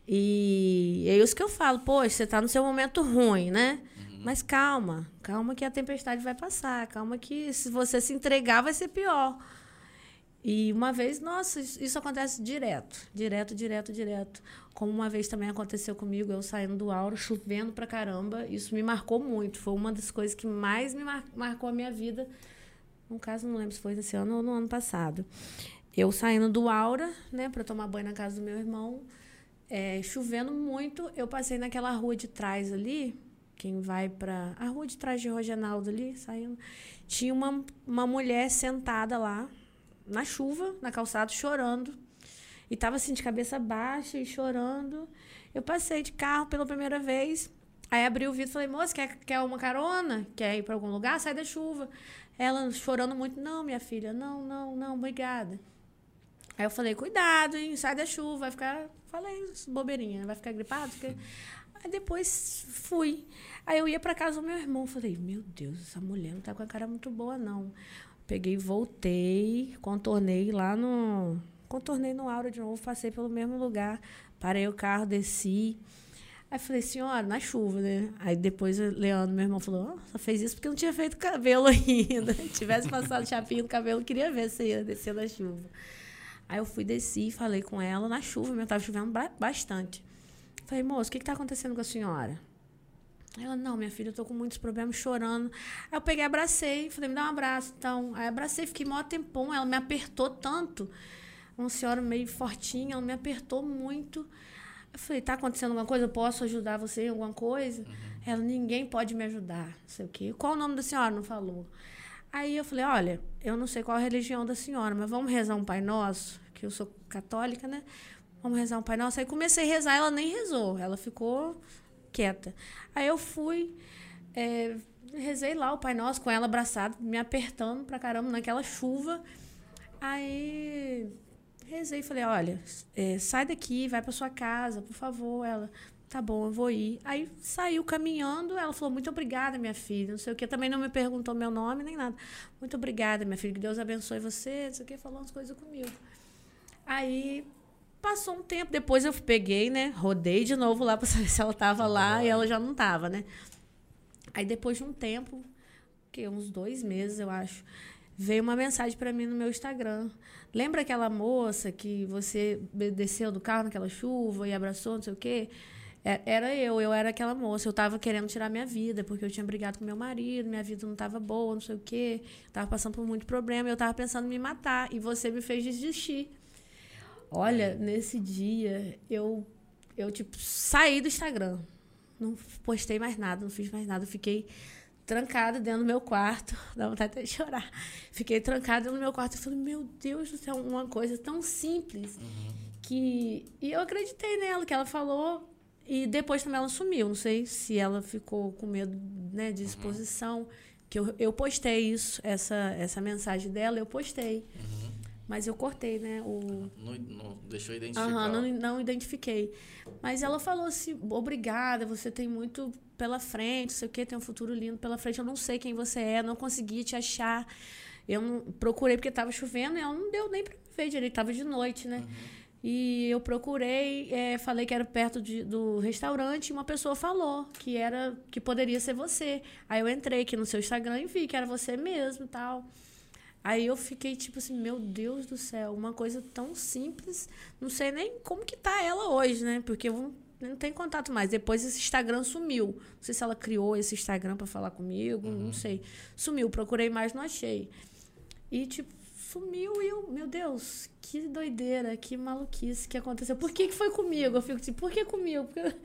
E é isso que eu falo. Poxa, você tá no seu momento ruim, né? Mas calma, calma que a tempestade vai passar. Calma que se você se entregar, vai ser pior. E uma vez, nossa, isso acontece direto, direto, direto, direto. Como uma vez também aconteceu comigo, eu saindo do auro, chovendo pra caramba. Isso me marcou muito. Foi uma das coisas que mais me mar- marcou a minha vida. No caso, não lembro se foi nesse ano ou no ano passado. Eu saindo do Aura, né, para tomar banho na casa do meu irmão, é, chovendo muito, eu passei naquela rua de trás ali, quem vai para a rua de trás de Rogenaldo ali, saindo, tinha uma, uma mulher sentada lá, na chuva, na calçada, chorando. E tava assim, de cabeça baixa e chorando. Eu passei de carro pela primeira vez. Aí abri o vidro e falei, moça, quer, quer uma carona? Quer ir para algum lugar? Sai da chuva. Ela chorando muito, não, minha filha, não, não, não, obrigada. Aí eu falei, cuidado, hein? Sai da chuva, vai ficar. Falei, bobeirinha, vai ficar gripado? Aí depois fui. Aí eu ia pra casa do meu irmão. Falei, meu Deus, essa mulher não tá com a cara muito boa, não. Peguei, voltei, contornei lá no. Contornei no Aura de novo, passei pelo mesmo lugar. Parei o carro, desci. Aí falei, senhora, na chuva, né? Aí depois o Leandro, meu irmão, falou: oh, só fez isso porque não tinha feito cabelo ainda. Se tivesse passado chapinha no cabelo, queria ver se ia descer na chuva. Aí eu fui, desci, falei com ela na chuva, mesmo, tava chovendo ba- bastante. Falei, moço, o que está acontecendo com a senhora? Ela, não, minha filha, eu tô com muitos problemas, chorando. Aí eu peguei, abracei, falei, me dá um abraço, então. Aí abracei, fiquei maior tempão, ela me apertou tanto. Uma senhora meio fortinha, ela me apertou muito. Eu falei, tá acontecendo alguma coisa? Eu posso ajudar você em alguma coisa? Ela, ninguém pode me ajudar, não sei o quê. Qual o nome da senhora? Não falou. Aí eu falei, olha, eu não sei qual a religião da senhora, mas vamos rezar um Pai Nosso, que eu sou católica, né? Vamos rezar um Pai Nosso. Aí comecei a rezar, ela nem rezou, ela ficou quieta. Aí eu fui, é, rezei lá o Pai Nosso com ela abraçada, me apertando pra caramba naquela chuva. Aí rezei e falei, olha, é, sai daqui, vai pra sua casa, por favor. Ela, tá bom, eu vou ir. Aí saiu caminhando, ela falou, muito obrigada, minha filha, não sei o que. Também não me perguntou meu nome nem nada. Muito obrigada, minha filha, que Deus abençoe você, não sei o que, falou umas coisas comigo. Aí passou um tempo, depois eu peguei, né, rodei de novo lá pra saber se ela tava lá e ela já não tava, né. Aí depois de um tempo, que uns dois meses, eu acho, veio uma mensagem para mim no meu Instagram. Lembra aquela moça que você desceu do carro naquela chuva e abraçou, não sei o quê? É, era eu, eu era aquela moça. Eu estava querendo tirar minha vida, porque eu tinha brigado com meu marido, minha vida não estava boa, não sei o quê. Estava passando por muito problema, eu estava pensando em me matar. E você me fez desistir. Olha, nesse dia, eu, eu tipo, saí do Instagram. Não postei mais nada, não fiz mais nada. Fiquei trancada dentro do meu quarto. Dá vontade até de chorar. Fiquei trancada dentro do meu quarto. Eu falei, meu Deus do céu, uma coisa tão simples. Uhum. Que... E eu acreditei nela, que ela falou e depois também ela sumiu. Não sei se ela ficou com medo né, de exposição. Uhum. Que eu, eu postei isso, essa, essa mensagem dela, eu postei. Uhum. Mas eu cortei, né? O... Não, não deixou identificar. Uhum, não, não identifiquei. Mas ela falou assim: obrigada, você tem muito pela frente, sei o quê, tem um futuro lindo pela frente. Eu não sei quem você é, não consegui te achar. Eu não, procurei porque estava chovendo e ela não deu nem para ver direito, estava de noite, né? Uhum. E eu procurei, é, falei que era perto de, do restaurante e uma pessoa falou que era que poderia ser você. Aí eu entrei aqui no seu Instagram e vi que era você mesmo tal. Aí eu fiquei tipo assim, meu Deus do céu, uma coisa tão simples. Não sei nem como que tá ela hoje, né? Porque eu não tem contato mais. Depois esse Instagram sumiu. Não sei se ela criou esse Instagram para falar comigo, uhum. não sei. Sumiu, procurei mais, não achei. E tipo, sumiu e eu, meu Deus, que doideira, que maluquice que aconteceu. Por que, que foi comigo? Eu fico assim, por que comigo?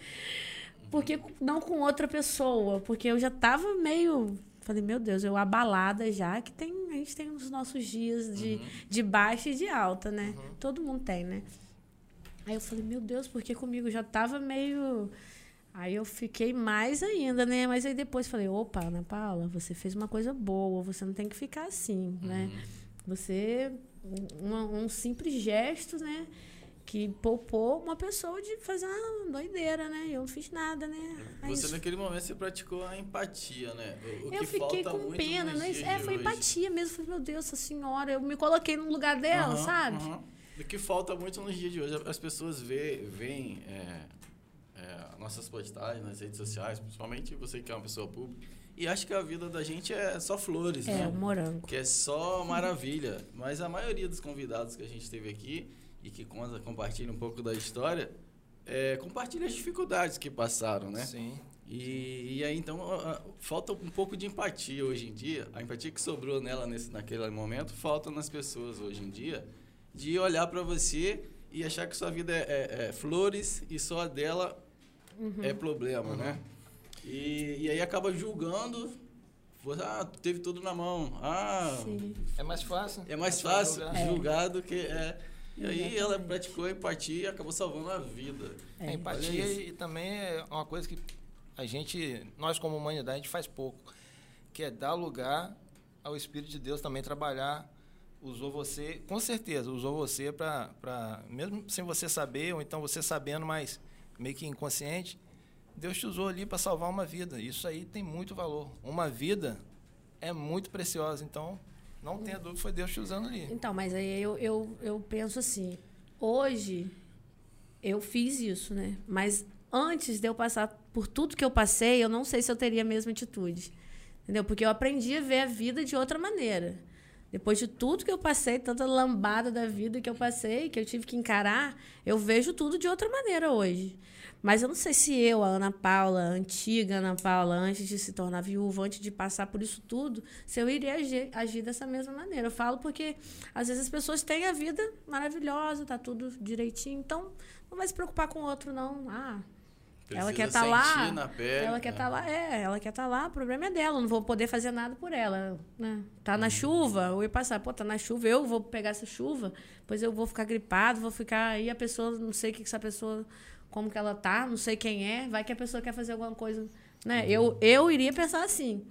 Por que não com outra pessoa? Porque eu já tava meio. Falei, meu Deus, eu abalada já, que tem, a gente tem os nossos dias de, uhum. de baixa e de alta, né? Uhum. Todo mundo tem, né? Aí eu falei, meu Deus, por que comigo? Já tava meio. Aí eu fiquei mais ainda, né? Mas aí depois falei, opa, Ana Paula, você fez uma coisa boa, você não tem que ficar assim, né? Uhum. Você, um, um simples gesto, né? que poupou uma pessoa de fazer uma doideira, né? Eu não fiz nada, né? É você, naquele momento, você praticou a empatia, né? O, eu fiquei com pena, né? É, foi hoje. empatia mesmo. Falei, meu Deus, essa senhora, eu me coloquei no lugar dela, uhum, sabe? Uhum. O que falta muito nos dias de hoje, as pessoas veem é, é, nossas postagens nas redes sociais, principalmente você que é uma pessoa pública, e acho que a vida da gente é só flores, é, né? É, morango. Que é só maravilha. Mas a maioria dos convidados que a gente teve aqui e que compartilha um pouco da história, é, compartilha as dificuldades que passaram, né? Sim. E, e aí, então, falta um pouco de empatia hoje em dia. A empatia que sobrou nela nesse, naquele momento, falta nas pessoas hoje em dia, de olhar para você e achar que sua vida é, é, é flores e só a dela uhum. é problema, uhum. né? E, e aí acaba julgando. Ah, teve tudo na mão. Ah, Sim. é mais fácil. É mais é fácil julgar, julgar do que é. E aí ela praticou a empatia e acabou salvando a vida. É. A empatia e também é uma coisa que a gente, nós como humanidade, a gente faz pouco, que é dar lugar ao Espírito de Deus também trabalhar. Usou você, com certeza, usou você para, mesmo sem você saber, ou então você sabendo, mas meio que inconsciente, Deus te usou ali para salvar uma vida. Isso aí tem muito valor. Uma vida é muito preciosa. Então, não tenha dúvida, foi Deus te usando ali. Então, mas aí eu, eu, eu penso assim: hoje eu fiz isso, né? Mas antes de eu passar por tudo que eu passei, eu não sei se eu teria a mesma atitude. Entendeu? Porque eu aprendi a ver a vida de outra maneira. Depois de tudo que eu passei, tanta lambada da vida que eu passei, que eu tive que encarar, eu vejo tudo de outra maneira hoje. Mas eu não sei se eu, a Ana Paula, a antiga Ana Paula, antes de se tornar viúva, antes de passar por isso tudo, se eu iria agir, agir dessa mesma maneira. Eu falo porque às vezes as pessoas têm a vida maravilhosa, tá tudo direitinho, então não vai se preocupar com o outro, não. Ah, Precisa ela quer estar tá lá. Pele, ela quer estar né? tá lá, é, ela quer estar tá lá, o problema é dela, eu não vou poder fazer nada por ela, né? Tá na hum. chuva, eu ia passar, pô, tá na chuva, eu vou pegar essa chuva, depois eu vou ficar gripado, vou ficar aí a pessoa, não sei o que essa pessoa como que ela tá, não sei quem é, vai que a pessoa quer fazer alguma coisa, né? Uhum. Eu, eu iria pensar assim.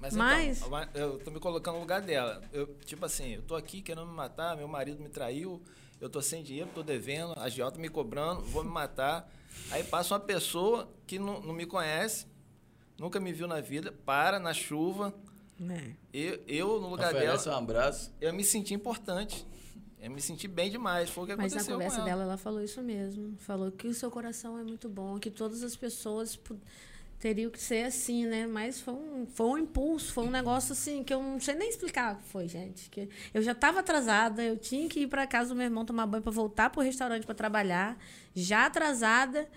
Mas, mas... Então, eu tô me colocando no lugar dela. Eu, tipo assim, eu tô aqui querendo me matar, meu marido me traiu, eu tô sem dinheiro, tô devendo, a agiota me cobrando, vou me matar. Aí passa uma pessoa que não, não me conhece, nunca me viu na vida, para na chuva. É. Eu, eu, no lugar Oferece dela. um abraço. Eu me senti importante. Eu me senti bem demais. Foi o que Mas aconteceu. Mas na conversa ela. dela, ela falou isso mesmo. Falou que o seu coração é muito bom, que todas as pessoas teria que ser assim, né? Mas foi um, foi um impulso, foi um negócio assim que eu não sei nem explicar o que foi, gente. Que eu já estava atrasada, eu tinha que ir para casa do meu irmão tomar banho para voltar para o restaurante para trabalhar, já atrasada.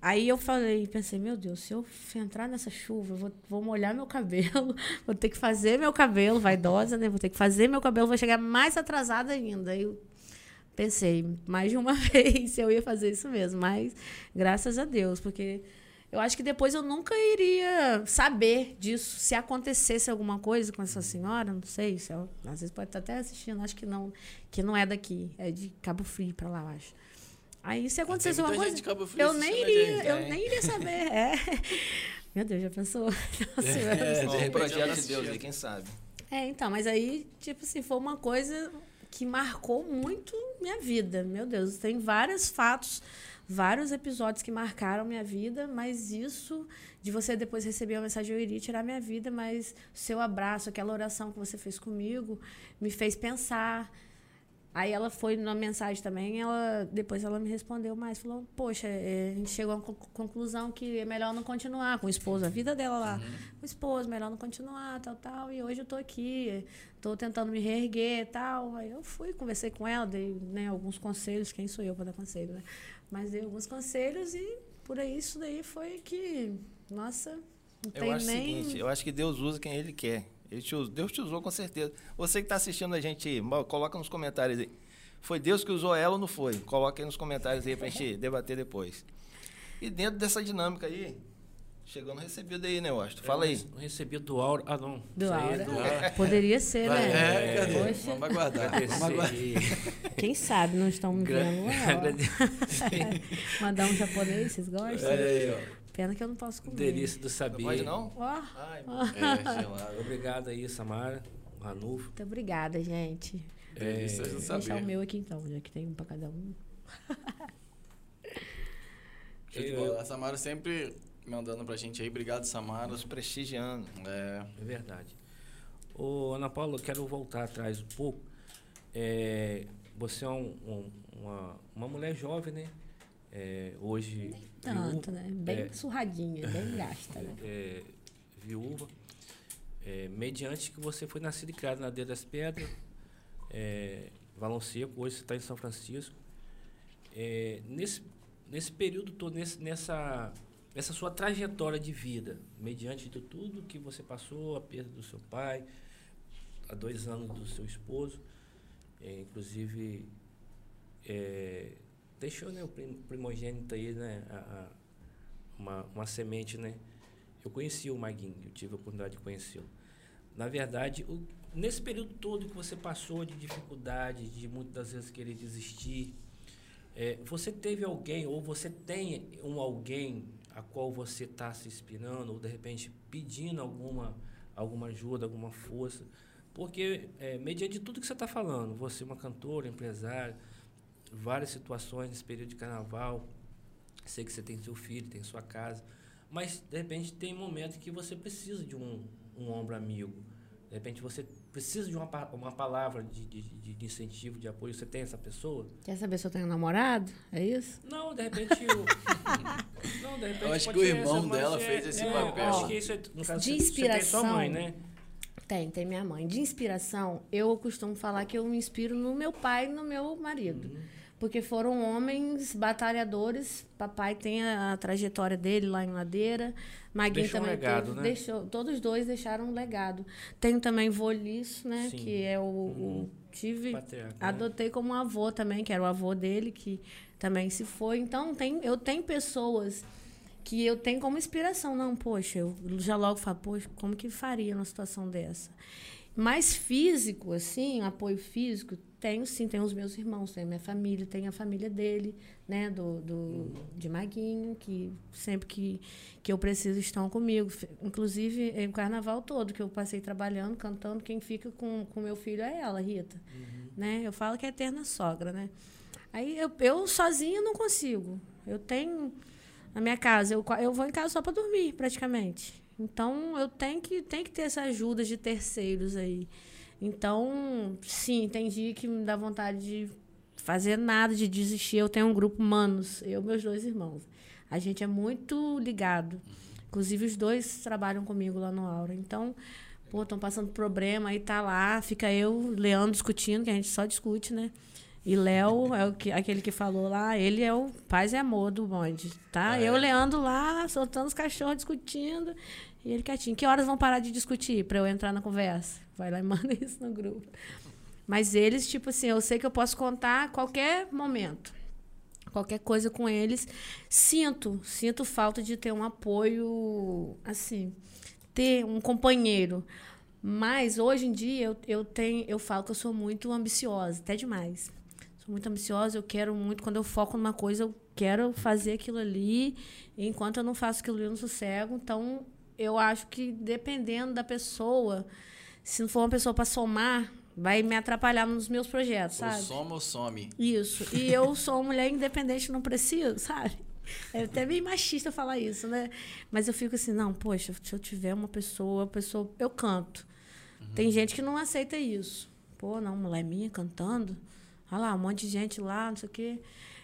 Aí eu falei, pensei, meu Deus, se eu entrar nessa chuva, eu vou, vou molhar meu cabelo, vou ter que fazer meu cabelo, vaidosa, né? Vou ter que fazer meu cabelo, vou chegar mais atrasada ainda. Eu pensei mais de uma vez eu ia fazer isso mesmo, mas graças a Deus, porque eu acho que depois eu nunca iria saber disso. Se acontecesse alguma coisa com essa senhora, não sei. Se ela, às vezes pode estar até assistindo, acho que não. Que não é daqui, é de Cabo Frio para lá, eu acho. Aí se acontecesse alguma coisa, eu nem iria, gente, eu nem iria saber. É. Meu Deus, já pensou? Nossa, é, é, projeto de Deus, quem sabe. É, então, mas aí, tipo assim, foi uma coisa que marcou muito minha vida. Meu Deus, tem vários fatos vários episódios que marcaram minha vida, mas isso de você depois receber uma mensagem eu iria tirar minha vida, mas seu abraço, aquela oração que você fez comigo, me fez pensar. Aí ela foi na mensagem também, ela depois ela me respondeu mais, falou: "Poxa, é, a gente chegou à conclusão que é melhor não continuar com o esposo, a vida dela lá, uhum. o esposo, melhor não continuar, tal, tal. E hoje eu tô aqui, tô tentando me reerguer, tal. Aí eu fui, conversei com ela, dei né, alguns conselhos, quem sou eu para dar conselho, né? Mas dei alguns conselhos e por aí isso daí foi que, nossa, não tem eu acho nem... o seguinte, eu acho que Deus usa quem Ele quer. Ele te usou, Deus te usou com certeza. Você que está assistindo a gente, coloca nos comentários aí. Foi Deus que usou ela ou não foi? Coloca aí nos comentários aí para a gente debater depois. E dentro dessa dinâmica aí, Chegou no recebido aí, né, Washington? Fala aí. No recebido do Aura. Ah, não. Do Aura. É do Aura. Poderia ser, né? É, cadê? Poxa. Vamos aguardar. Vamos aguardar. Quem sabe não estão me vendo Mandar um japonês, vocês gostam? Olha aí, ó. Pena que eu não posso comer. Delícia do saber. Não pode não? Oh. Ai, é, gelado. Obrigado aí, Samara, Ranulfo. Muito obrigada, gente. É, Delícia do saber. Vou deixar o meu aqui então, já que tem um pra cada um. Eu, a Samara sempre mandando pra gente aí. Obrigado, Samara. Nos prestigiando. É, é verdade. Ô, Ana Paula, eu quero voltar atrás um pouco. É, você é um, um, uma, uma mulher jovem, né? É, hoje. Nem tanto, viúva, né? Bem é, surradinha, bem gasta, né? É, viúva. É, mediante que você foi nascido e criado na Deira das Pedras, é, Valão Seco, hoje você está em São Francisco. É, nesse, nesse período todo, nesse, nessa essa sua trajetória de vida, mediante de tudo que você passou, a perda do seu pai, há dois anos do seu esposo, é, inclusive é, deixou né, o primogênito aí, né, a, a, uma, uma semente, né? Eu conheci o Maguinho, eu tive a oportunidade de conhecê-lo. Na verdade, o, nesse período todo que você passou de dificuldade, de muitas vezes querer desistir, é, você teve alguém, ou você tem um alguém a qual você está se inspirando, ou de repente pedindo alguma, alguma ajuda, alguma força. Porque, é, mediante tudo que você está falando, você é uma cantora, empresária, várias situações nesse período de carnaval, sei que você tem seu filho, tem sua casa, mas de repente tem momentos que você precisa de um, um ombro amigo. De repente você precisa de uma, uma palavra de, de, de, incentivo, de apoio. Você tem essa pessoa? Quer saber se eu tenho namorado? É isso? Não, de repente. Eu, não, de repente. Eu acho que o irmão dela fez esse é, papel. Acho que isso é, no caso, de inspiração. Você tem sua mãe, né? Tem, tem minha mãe. De inspiração, eu costumo falar que eu me inspiro no meu pai e no meu marido. Uhum porque foram homens batalhadores. Papai tem a, a trajetória dele lá em Ladeira. Maguinho também um legado, teve, né? deixou, todos dois deixaram um legado. Tenho também Voliço, né, Sim. que é o, uhum. o tive Patriarca, né? adotei né? como um avô também, que era o avô dele que também se foi. Então tem, eu tenho pessoas que eu tenho como inspiração. Não, poxa, eu já logo falo, poxa, como que faria numa situação dessa? Mais físico, assim, apoio físico, tenho sim, tenho os meus irmãos, tenho a minha família, tenho a família dele, né, do, do de Maguinho, que sempre que, que eu preciso estão comigo. Inclusive, o carnaval todo que eu passei trabalhando, cantando, quem fica com o meu filho é ela, Rita. Uhum. Né? Eu falo que é eterna sogra, né? Aí eu, eu sozinha não consigo. Eu tenho na minha casa, eu, eu vou em casa só para dormir, praticamente. Então, eu tenho que, tenho que ter essa ajuda de terceiros aí. Então, sim, tem dia que me dá vontade de fazer nada, de desistir. Eu tenho um grupo Manos, eu e meus dois irmãos. A gente é muito ligado. Inclusive, os dois trabalham comigo lá no Aura. Então, pô, estão passando problema, aí tá lá, fica eu, Leandro discutindo, que a gente só discute, né? E Léo é o que, aquele que falou lá, ele é o paz e amor do bonde, tá? É. Eu, Leandro lá, soltando os cachorros, discutindo, e ele quietinho. Que horas vão parar de discutir para eu entrar na conversa? Vai lá e manda isso no grupo. Mas eles, tipo assim, eu sei que eu posso contar a qualquer momento. Qualquer coisa com eles. Sinto, sinto falta de ter um apoio, assim, ter um companheiro. Mas hoje em dia eu, eu tenho, eu falo que eu sou muito ambiciosa, até demais. Sou muito ambiciosa, eu quero muito, quando eu foco numa coisa, eu quero fazer aquilo ali. Enquanto eu não faço aquilo ali, eu não sossego. Então, eu acho que dependendo da pessoa, se não for uma pessoa para somar, vai me atrapalhar nos meus projetos, Ou sabe? soma ou some. Isso. E eu sou uma mulher independente, não preciso, sabe? É até meio machista falar isso, né? Mas eu fico assim, não, poxa, se eu tiver uma pessoa, pessoa, eu canto. Tem gente que não aceita isso. Pô, não, mulher minha cantando. Olha lá, um monte de gente lá, não sei o quê.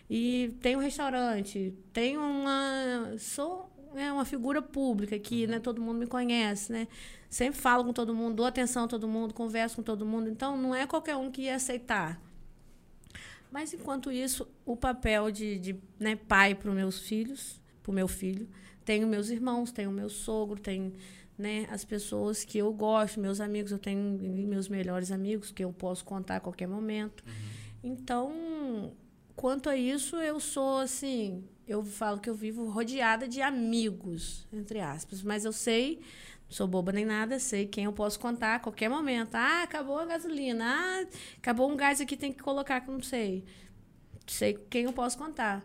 E tem um restaurante, tem uma. Sou é, uma figura pública aqui, né? Todo mundo me conhece, né? Sempre falo com todo mundo, dou atenção a todo mundo, converso com todo mundo. Então, não é qualquer um que ia aceitar. Mas, enquanto isso, o papel de, de né, pai para os meus filhos, para o meu filho, tenho meus irmãos, tenho meu sogro, tenho né, as pessoas que eu gosto, meus amigos, eu tenho meus melhores amigos que eu posso contar a qualquer momento. Então, quanto a isso, eu sou assim, eu falo que eu vivo rodeada de amigos, entre aspas, mas eu sei, não sou boba nem nada, sei quem eu posso contar a qualquer momento. Ah, acabou a gasolina. Ah, acabou um gás aqui, tem que colocar, que não sei. Sei quem eu posso contar.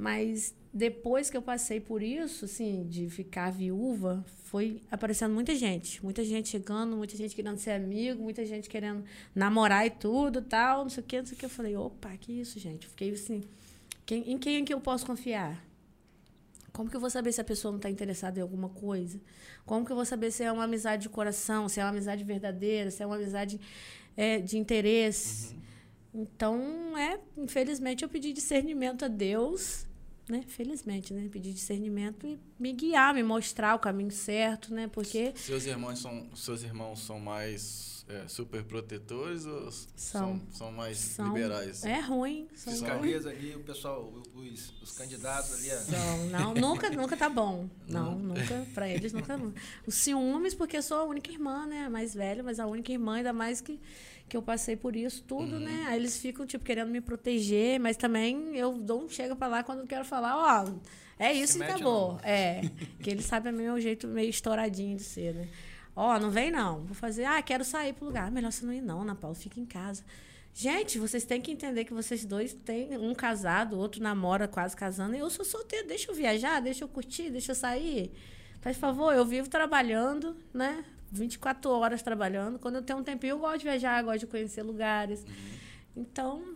Mas depois que eu passei por isso, assim, de ficar viúva, foi aparecendo muita gente. Muita gente chegando, muita gente querendo ser amigo, muita gente querendo namorar e tudo, tal, não sei o que, não sei o que. Eu falei, opa, que isso, gente? Eu fiquei assim, quem, em quem que eu posso confiar? Como que eu vou saber se a pessoa não está interessada em alguma coisa? Como que eu vou saber se é uma amizade de coração, se é uma amizade verdadeira, se é uma amizade é, de interesse? Então, é, infelizmente, eu pedi discernimento a Deus, né? Felizmente, né? Pedi discernimento e me guiar, me mostrar o caminho certo, né? Porque Seus irmãos são, seus irmãos são mais é, super protetores ou São. são, são mais são, liberais? é ruim, são ruins. Fiscaliza ali o pessoal, os, os candidatos ali. ó. Não, não, nunca, nunca tá bom. Não, nunca, pra eles nunca. Os ciúmes, porque eu sou a única irmã, né? A mais velha, mas a única irmã, ainda mais que, que eu passei por isso tudo, né? Aí eles ficam, tipo, querendo me proteger, mas também eu dou um chega pra lá quando eu quero falar, ó, é isso Se e acabou. não. É, que eles sabem o meu jeito meio estouradinho de ser, né? Ó, não vem não. Vou fazer, ah, quero sair pro lugar. Melhor você não ir não, Ana Paula, fica em casa. Gente, vocês têm que entender que vocês dois têm um casado, outro namora quase casando. E eu sou solteiro, deixa eu viajar, deixa eu curtir, deixa eu sair. Faz favor, eu vivo trabalhando, né? 24 horas trabalhando. Quando eu tenho um tempinho, eu gosto de viajar, gosto de conhecer lugares. Então,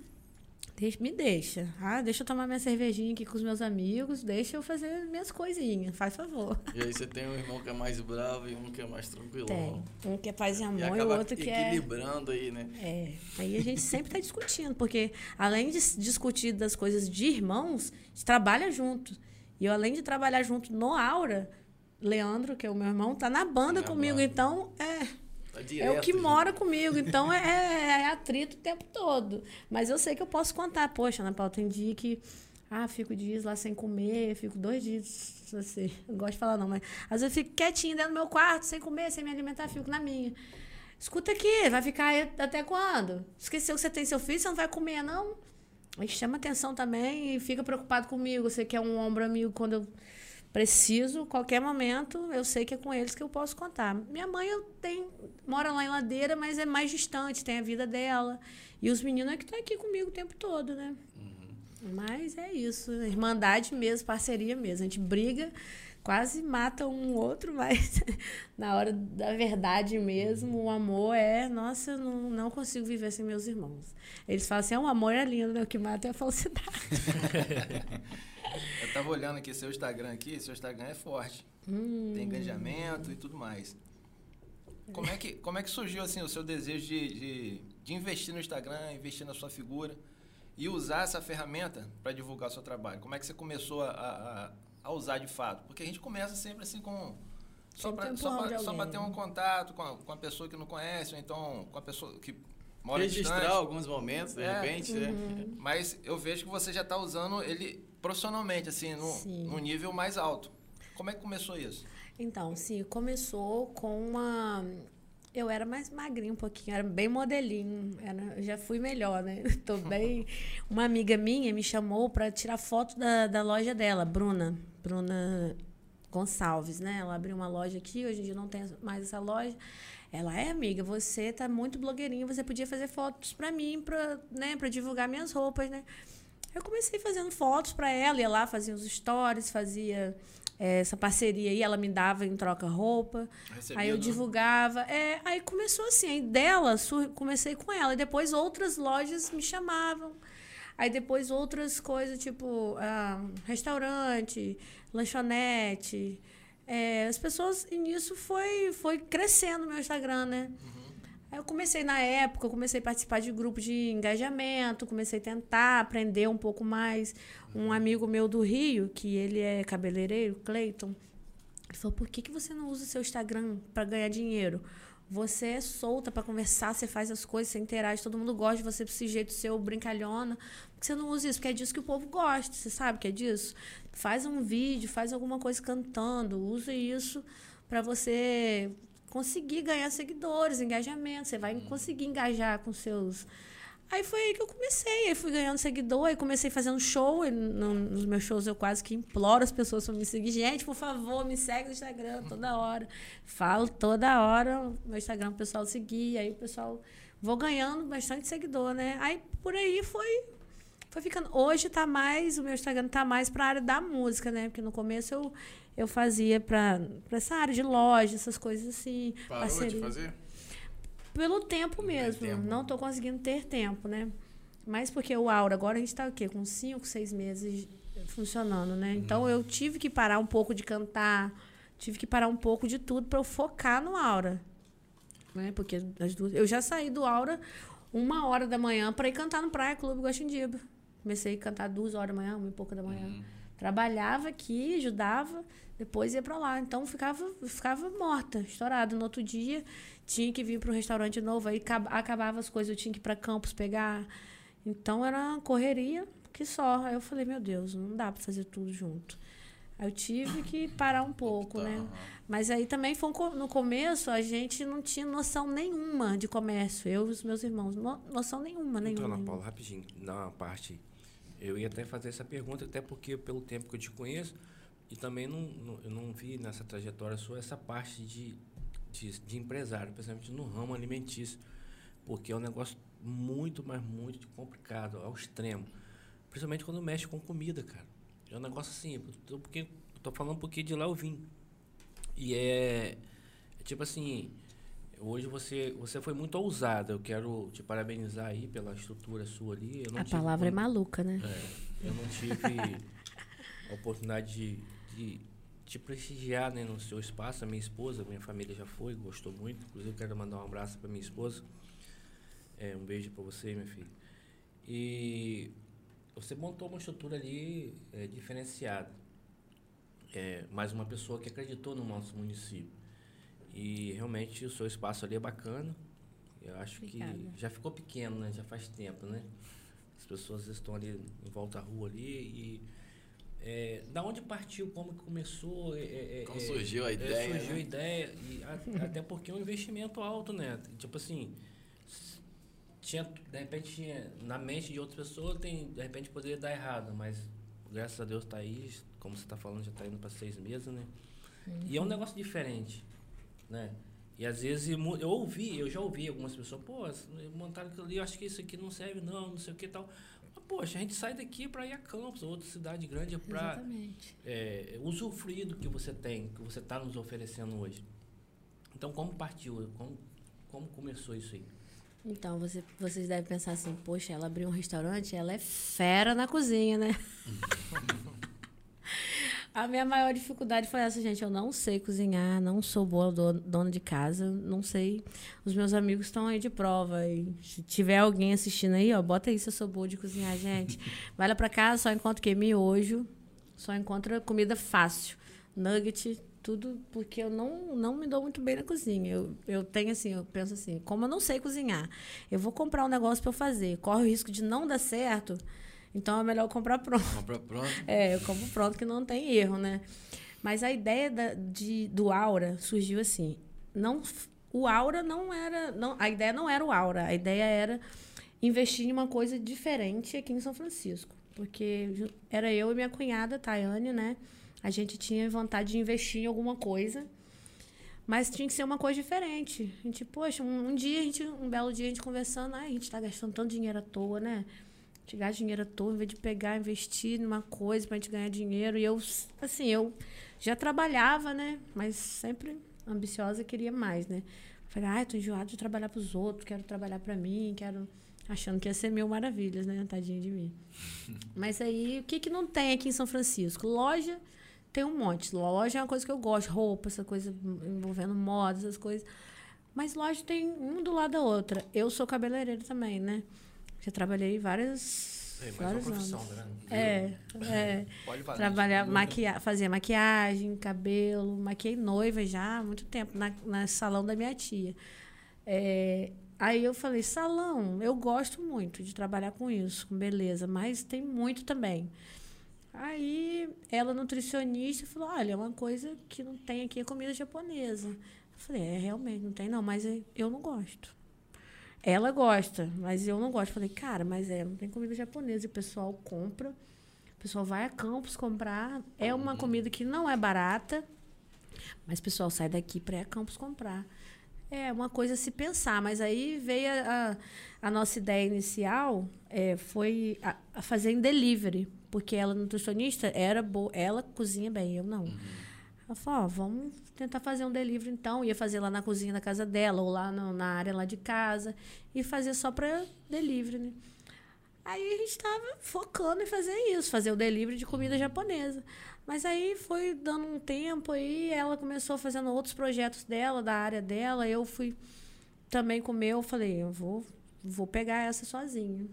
deixa- me deixa. Ah, deixa eu tomar minha cervejinha aqui com os meus amigos, deixa eu fazer minhas coisinhas, faz favor. E aí você tem um irmão que é mais bravo e um que é mais tranquilo. Tem. Um que é paz e E amor e, o acaba outro que é. equilibrando aí, né? É, aí a gente sempre está discutindo, porque além de discutir das coisas de irmãos, a gente trabalha junto. E eu, além de trabalhar junto no Aura, Leandro, que é o meu irmão, tá na banda Na comigo. banda. Então, é, Tá é o direto que junto. mora comigo. Então, é, é atrito o tempo todo. Mas eu sei que eu posso contar. Poxa, Ana Paula, tem dia que... Ah, fico dias lá sem comer, fico dois dias, assim, não gosto de falar não, mas às vezes eu fico quietinho dentro do meu quarto, sem comer, sem me alimentar, fico na minha. Escuta aqui, vai ficar aí até quando? Esqueceu que você tem seu filho, você não vai comer, não? Aí chama atenção também e fica preocupado comigo. Você quer um ombro amigo quando eu preciso, qualquer momento, eu sei que é com eles que eu posso contar. Minha mãe eu tenho, mora lá em Ladeira, mas é mais distante, tem a vida dela. E os meninos é que estão aqui comigo o tempo todo, né? Mas é isso, irmandade mesmo, parceria mesmo. A gente briga, quase mata um outro, mas na hora da verdade mesmo, o amor é, nossa, eu não, não consigo viver sem meus irmãos. Eles falam assim, é, o amor é lindo, né? O que mata é a falsidade. Eu tava olhando aqui seu Instagram aqui, seu Instagram é forte. Hum. Tem engajamento e tudo mais. Como é que, como é que surgiu assim o seu desejo de, de, de investir no Instagram, investir na sua figura e usar essa ferramenta para divulgar o seu trabalho? Como é que você começou a, a- a usar de fato? Porque a gente começa sempre assim com. Só para só pra, ter um contato com a, com a pessoa que não conhece, ou então com a pessoa que mora Registrar distante. alguns momentos, de É. repente, né? Uhum. Mas eu vejo que você já está usando ele profissionalmente, assim, no, no nível mais alto. Como é que começou isso? Então, sim, começou com uma. Eu era mais magrinha um pouquinho, era bem modelinho. Era, já fui melhor, né? Tô bem. Uma amiga minha me chamou para tirar foto da, da loja dela, Bruna. Bruna Gonçalves, né? Ela abriu uma loja aqui, hoje em dia não tem mais essa loja. Ela é amiga, você tá muito blogueirinha, você podia fazer fotos para mim, para né, pra divulgar minhas roupas, né? Eu comecei fazendo fotos para ela, ia lá, fazia os stories, fazia eh, essa parceria aí, ela me dava em troca roupa. Recebia, aí eu né? divulgava. É, aí começou assim, aí dela, comecei com ela. E depois outras lojas me chamavam. Aí depois outras coisas, tipo ah, restaurante, lanchonete. É, as pessoas, e nisso foi, foi crescendo o meu Instagram, né? Aí eu comecei na época, eu comecei a participar de grupos de engajamento, comecei a tentar aprender um pouco mais. Um amigo meu do Rio, que ele é cabeleireiro, Cleiton, ele falou: por que, que você não usa o seu Instagram para ganhar dinheiro? Você é solta para conversar, você faz as coisas, você interage, todo mundo gosta de você desse jeito seu, brincalhona. Por que você não usa isso? Porque é disso que o povo gosta, você sabe que é disso? Faz um vídeo, faz alguma coisa cantando, usa isso para você conseguir ganhar seguidores, engajamento. Você vai conseguir engajar com seus. Aí foi aí que eu comecei, aí fui ganhando seguidor, aí comecei fazendo show, e no- nos meus shows eu quase que imploro as pessoas para me seguir. Gente, por favor, me segue no Instagram toda hora. Falo toda hora, meu Instagram o pessoal seguir, aí o pessoal vou ganhando bastante seguidor, né? Aí por aí foi foi ficando. Hoje tá mais, o meu Instagram tá mais para a área da música, né? Porque no começo eu eu fazia para essa área de loja, essas coisas assim, Parou de parceria. fazer? Pelo tempo Não mesmo. tempo. Não tô conseguindo ter tempo, né? Mas porque o Aura, agora a gente tá o quê? Com cinco, seis meses funcionando, né? Então eu tive que parar um pouco de cantar, tive que parar um pouco de tudo para eu focar no Aura. Né? Porque as duas. Eu já saí do Aura uma hora da manhã para ir cantar no Praia Clube Guaxindiba. Comecei a cantar duas horas da manhã, uma e pouca da manhã. Uhum. Trabalhava aqui, ajudava, depois ia para lá. Então ficava, ficava morta, estourada. No outro dia tinha que vir para um restaurante novo, aí acab- acabava as coisas, eu tinha que ir para Campos pegar. Então era uma correria que só. Aí eu falei, meu Deus, não dá para fazer tudo junto. Aí eu tive que parar um pouco, Tá, né? aham. Mas aí também foi um no começo a gente não tinha noção nenhuma de comércio. Eu e os meus irmãos, no- noção nenhuma, nenhuma. Então, Ana. Paula, rapidinho, na parte. Eu ia até fazer essa pergunta, até porque pelo tempo que eu te conheço, e também não, não- eu não vi nessa trajetória sua essa parte de, de, de empresário, principalmente no ramo alimentício, porque é um negócio muito, mas muito complicado, ao extremo. Principalmente quando mexe com comida, cara. É um negócio assim, tô, porque, tô falando porque de lá eu vim. E é, é tipo assim, hoje você, você foi muito ousada. Eu quero te parabenizar aí pela estrutura sua ali. A palavra é como- maluca, né? é, eu não tive a oportunidade de, de te prestigiar né, no seu espaço. A minha esposa, minha família já foi, gostou muito. Inclusive, eu quero mandar um abraço para minha esposa. É, um beijo para você, minha filha. E você montou uma estrutura ali é, diferenciada. É, mais uma pessoa que acreditou no nosso município. E realmente o seu espaço ali é bacana. Eu acho Obrigada. que já ficou pequeno, né? Já faz tempo, né? As pessoas estão ali em volta da rua ali e é, da onde partiu, como que começou? é, é, é, Como é, surgiu a é, ideia, surgiu a né? ideia e a- até porque é um investimento alto, né? Tipo assim, tinha de repente tinha, na mente de outras pessoas tem de repente poderia dar errado, mas graças a Deus tá aí, como você tá falando já tá indo para seis meses, né? E é um negócio diferente, né? E às vezes eu ouvi, eu já ouvi algumas pessoas, pô, montaram aquilo ali, eu acho que isso aqui não serve não, não sei o que e tal. Mas, poxa, a gente sai daqui para ir a Campos, outra cidade grande, para Exatamente. é, usufruir do que você tem, que você está nos oferecendo hoje. Então, como partiu? Como, como começou isso aí? Então, você, vocês devem pensar assim, poxa, ela abriu um restaurante, ela é fera na cozinha, né? A minha maior dificuldade foi essa, gente. Eu não sei cozinhar, não sou boa do- dona de casa, não sei. Os meus amigos estão aí de prova. E se tiver alguém assistindo aí, ó, bota aí se eu sou boa de cozinhar, gente. Vai lá pra casa, só encontro o quê? Miojo Só encontra comida fácil. Nugget, tudo, porque eu não, não me dou muito bem na cozinha. Eu, eu tenho assim, eu penso assim, como eu não sei cozinhar, eu vou comprar um negócio para eu fazer, corre o risco de não dar certo, então é melhor comprar pronto. Comprar pronto. É, eu compro pronto que não tem erro, né? Mas a ideia da, de, do Aura surgiu assim. Não, o Aura não era. Não, a ideia não era o Aura, a ideia era investir em uma coisa diferente aqui em São Francisco. Porque era eu e minha cunhada, Tayane, né? A gente tinha vontade de investir em alguma coisa. Mas tinha que ser uma coisa diferente. A gente, poxa, um, um dia, a gente, um belo dia, a gente conversando, ah, a gente está gastando tanto dinheiro à toa, né? A gente gasta dinheiro toa, em vez de pegar, investir numa coisa para a gente ganhar dinheiro. E eu, assim, eu já trabalhava, né? Mas sempre ambiciosa, queria mais, né? Falei, ah, tô enjoada de trabalhar para os outros, quero trabalhar para mim, quero achando que ia ser mil maravilhas, né? Tadinha de mim. Mas aí, o que que não tem aqui em São Francisco? Loja tem um monte. Loja é uma coisa que eu gosto, roupa, essa coisa envolvendo moda, essas coisas. Mas loja tem um do lado da outra. Eu sou cabeleireira também, né? Já trabalhei várias É, vários anos. né? É, é. Trabalhar, maquia, fazia maquiagem, cabelo, maquiei noiva já há muito tempo, na, na salão da minha tia. É, aí eu falei, salão, eu gosto muito de trabalhar com isso, com beleza, mas tem muito também. Aí ela, nutricionista, falou, olha, é uma coisa que não tem aqui é comida japonesa. Eu falei, é, realmente, não tem não, mas eu não gosto. Ela gosta, mas eu não gosto. Falei, cara, mas é, não tem comida japonesa. E o pessoal compra, o pessoal vai a campos comprar. É uma comida que não é barata, mas o pessoal sai daqui para ir a campos comprar. É uma coisa a se pensar, mas aí veio a, a, a nossa ideia inicial, é, foi a, a fazer em delivery, porque ela, nutricionista, era boa, ela cozinha bem, eu não. Ela falou, ó, vamos tentar fazer um delivery então. Ia fazer lá na cozinha da casa dela, ou lá no- na área lá de casa, e fazer só para delivery, né? Aí a gente estava focando em fazer isso, fazer o delivery de comida japonesa. Mas aí foi dando um tempo aí, ela começou fazendo outros projetos dela, da área dela, eu fui também com o meu, falei, eu vou, vou pegar essa sozinha.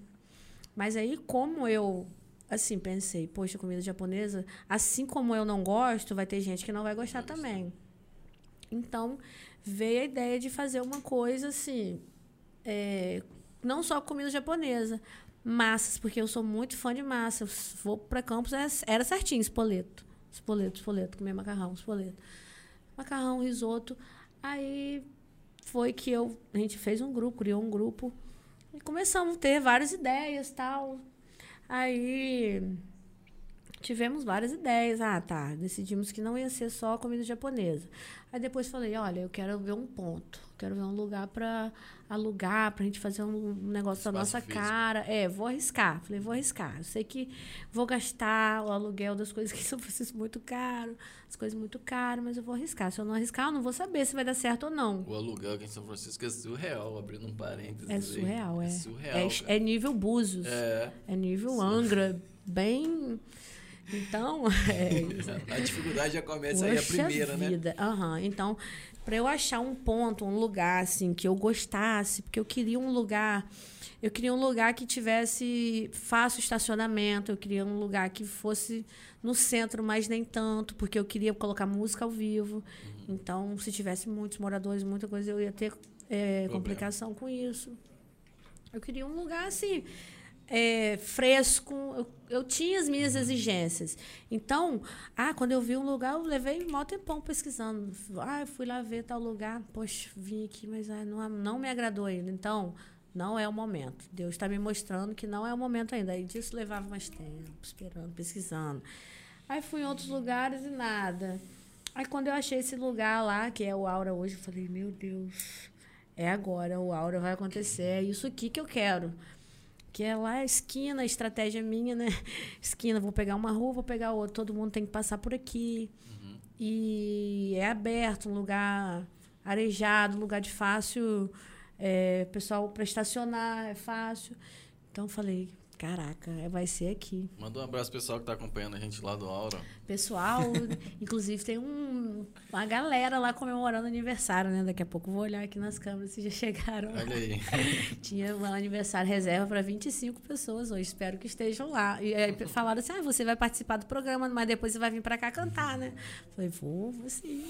Mas aí, como eu, assim, pensei, poxa, comida japonesa, assim como eu não gosto, vai ter gente que não vai gostar também. Então, veio a ideia de fazer uma coisa assim, é, não só comida japonesa, massas, porque eu sou muito fã de massa. Eu vou para Campos, era, era certinho, espoleto. Espoleto, espoleto, comer macarrão, espoleto. Macarrão, risoto. Aí foi que eu, a gente fez um grupo, criou um grupo e começamos a ter várias ideias tal. Aí tivemos várias ideias. Ah, tá. Decidimos que não ia ser só comida japonesa. Aí depois falei, olha, eu quero ver um ponto. Quero ver um lugar para alugar, pra gente fazer um negócio da nossa físico. cara. É, vou arriscar. Falei, vou arriscar. Eu sei que vou gastar o aluguel das coisas que são preciso muito caro, as coisas muito caras, mas eu vou arriscar. Se eu não arriscar, eu não vou saber se vai dar certo ou não. O aluguel aqui em São Francisco é surreal, abrindo um parênteses. É aí. surreal, é. É surreal. É, é nível Búzios. É. É nível Angra, bem. Então, é, A dificuldade já começa aí a primeira, né? vida. Aham. Então, para eu achar um ponto, um lugar assim que eu gostasse, porque eu queria um lugar, eu queria um lugar que tivesse fácil estacionamento, eu queria um lugar que fosse no centro, mas nem tanto, porque eu queria colocar música ao vivo. Então, se tivesse muitos moradores, muita coisa, eu ia ter é, complicação com isso. Eu queria um lugar assim é, fresco. Eu, eu tinha as minhas exigências. Então, ah, quando eu vi um lugar, eu levei um maior tempão pesquisando. Ah, eu fui lá ver tal lugar. Poxa, vim aqui, mas ah, não, não me agradou ainda. Então, não é o momento. Deus está me mostrando que não é o momento ainda. E disso levava mais tempo, esperando, pesquisando. Aí fui em outros lugares e nada. Aí quando eu achei esse lugar lá, que é o Aura hoje, eu falei, meu Deus, é agora, o Aura vai acontecer, é isso aqui que eu quero. Que é lá a esquina, a estratégia minha, né? Esquina, vou pegar uma rua, vou pegar outra, todo mundo tem que passar por aqui. E é aberto, um lugar arejado, um lugar de fácil, é, pessoal para estacionar, é fácil. Então eu falei, caraca, vai ser aqui. Manda um abraço pessoal que tá acompanhando a gente lá do Aura. Pessoal, inclusive tem um, uma galera lá comemorando aniversário, né? Daqui a pouco vou olhar aqui nas câmeras se já chegaram. Olha aí. Tinha um aniversário reserva para 25 pessoas hoje. Espero que estejam lá. E aí falaram assim: ah, você vai participar do programa, mas depois você vai vir para cá cantar, né? Falei, vou, vou sim.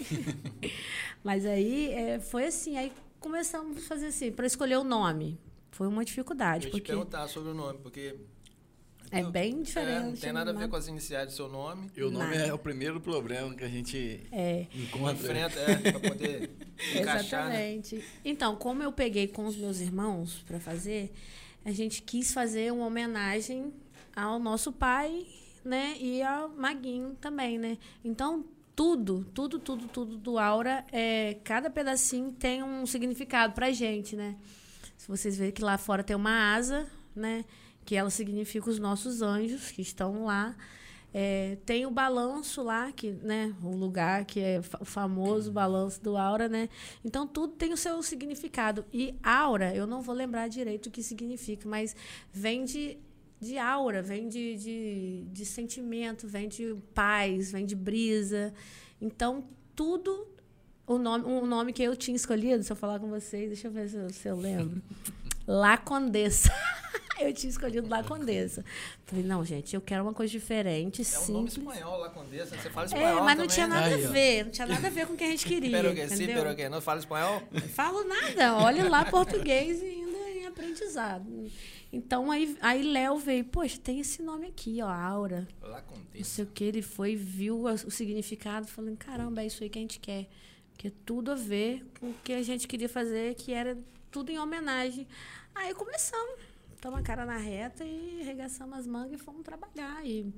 mas aí é, foi assim. Aí começamos a fazer assim, para escolher o nome. Foi uma dificuldade. Eu porque te perguntar sobre o nome, porque. é bem É, não diferente. tem nada a ver né? com as iniciais do seu nome. E o nome Nada. é o primeiro problema que a gente É. encontra. Enfrenta, é, pra poder encaixar, né? Exatamente. Então, como eu peguei com os meus irmãos para fazer, a gente quis fazer uma homenagem ao nosso pai, né? E ao Maguinho também, né? Então, tudo, tudo, tudo, tudo do Aura, é, cada pedacinho tem um significado pra gente, né? Se vocês verem que lá fora tem uma asa, né? Que ela significa os nossos anjos que estão lá. É, tem o balanço lá, que, né, o lugar que é o famoso balanço do aura, né? Então tudo tem o seu significado. E aura, eu não vou lembrar direito o que significa, mas vem de, de aura, vem de, de, de sentimento, vem de paz, vem de brisa. Então tudo o nome, o nome que eu tinha escolhido, se eu falar com vocês, deixa eu ver se eu, se eu lembro. La Condessa. eu tinha escolhido La Condessa. Falei, não, gente, eu quero uma coisa diferente, É um nome simples. espanhol lá, Condessa. Você fala É, espanhol mas não também, tinha né? nada Aí, a ver, não tinha nada a ver com o que a gente queria. Pero que sim, entendeu? pero que não fala espanhol? Falo nada, olha lá português e ainda em aprendizado. Então aí, aí Léo veio, poxa, tem esse nome aqui, ó, Aura. Lá Não Condessa. sei o que, ele foi, viu o significado, falando, caramba, é isso aí que a gente quer. Que tudo a ver com o que a gente queria fazer, que era tudo em homenagem. Aí começamos, tomamos a cara na reta e arregaçamos as mangas e fomos trabalhar. E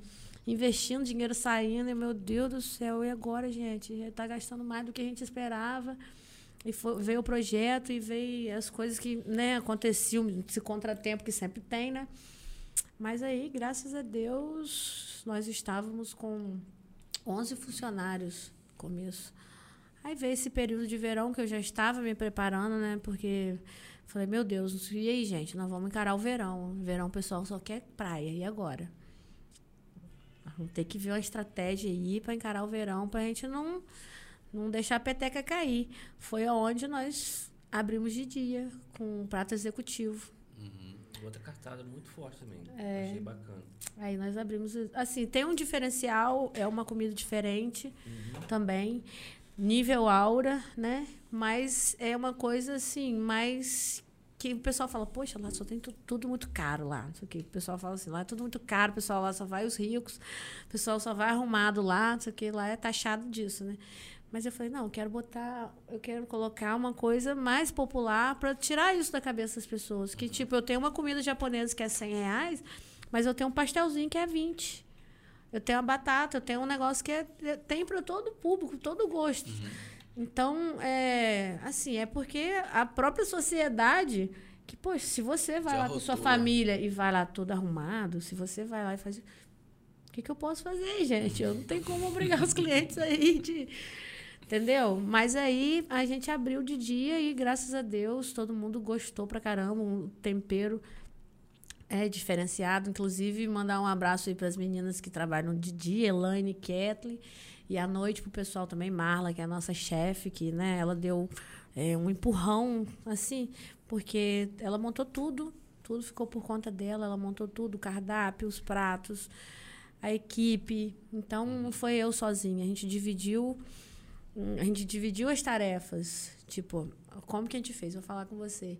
investindo, dinheiro saindo, e meu Deus do céu, e agora, gente? Está gastando mais do que a gente esperava. E foi- veio o projeto e veio as coisas que né, aconteciam, esse contratempo que sempre tem, né? Mas aí, graças a Deus, nós estávamos com 11 funcionários no começo. Aí veio esse período de verão que eu já estava me preparando, né? Porque falei, meu Deus, e aí, gente, nós vamos encarar o verão. Verão, o pessoal só quer praia, e agora? Vamos ter que ver uma estratégia aí para encarar o verão, para a gente não, não deixar a peteca cair. Foi aonde nós abrimos de dia, com um prato executivo. Outra cartada muito forte também. É. Achei bacana. Aí nós abrimos. Assim, tem um diferencial, é uma comida diferente também. Nível aura, né? Mas é uma coisa assim, mais. Que o pessoal fala, poxa, lá só tem tu- tudo muito caro lá. Não sei o quê. O pessoal fala assim, lá é tudo muito caro, o pessoal lá só vai os ricos, o pessoal só vai arrumado lá, não sei o que, lá é taxado disso, né? Mas eu falei, não, eu quero botar, eu quero colocar uma coisa mais popular para tirar isso da cabeça das pessoas. Que, tipo, eu tenho uma comida japonesa que é 100 reais, mas eu tenho um pastelzinho que é 20. Eu tenho a batata, eu tenho um negócio que é, é- tem para todo público, todo gosto. Então, é, assim, é porque a própria sociedade que, poxa, se você vai Já lá com sua rotula. família e vai lá todo arrumado, se você vai lá e faz. O que, que eu posso fazer, gente? Eu não tenho como obrigar os clientes aí de. Entendeu? Mas aí a gente abriu de dia e, graças a Deus, todo mundo gostou pra caramba. O tempero é diferenciado. Inclusive, mandar um abraço aí para as meninas que trabalham de dia, Elaine Kathleen. E à noite pro pessoal também, Marla, que é a nossa chefe, que né, ela deu é, um empurrão, assim, porque ela montou tudo, tudo ficou por conta dela, ela montou tudo, o cardápio, os pratos, a equipe. Então, não foi eu sozinha, a gente dividiu a gente dividiu as tarefas. Tipo, como que a gente fez? Vou falar com você.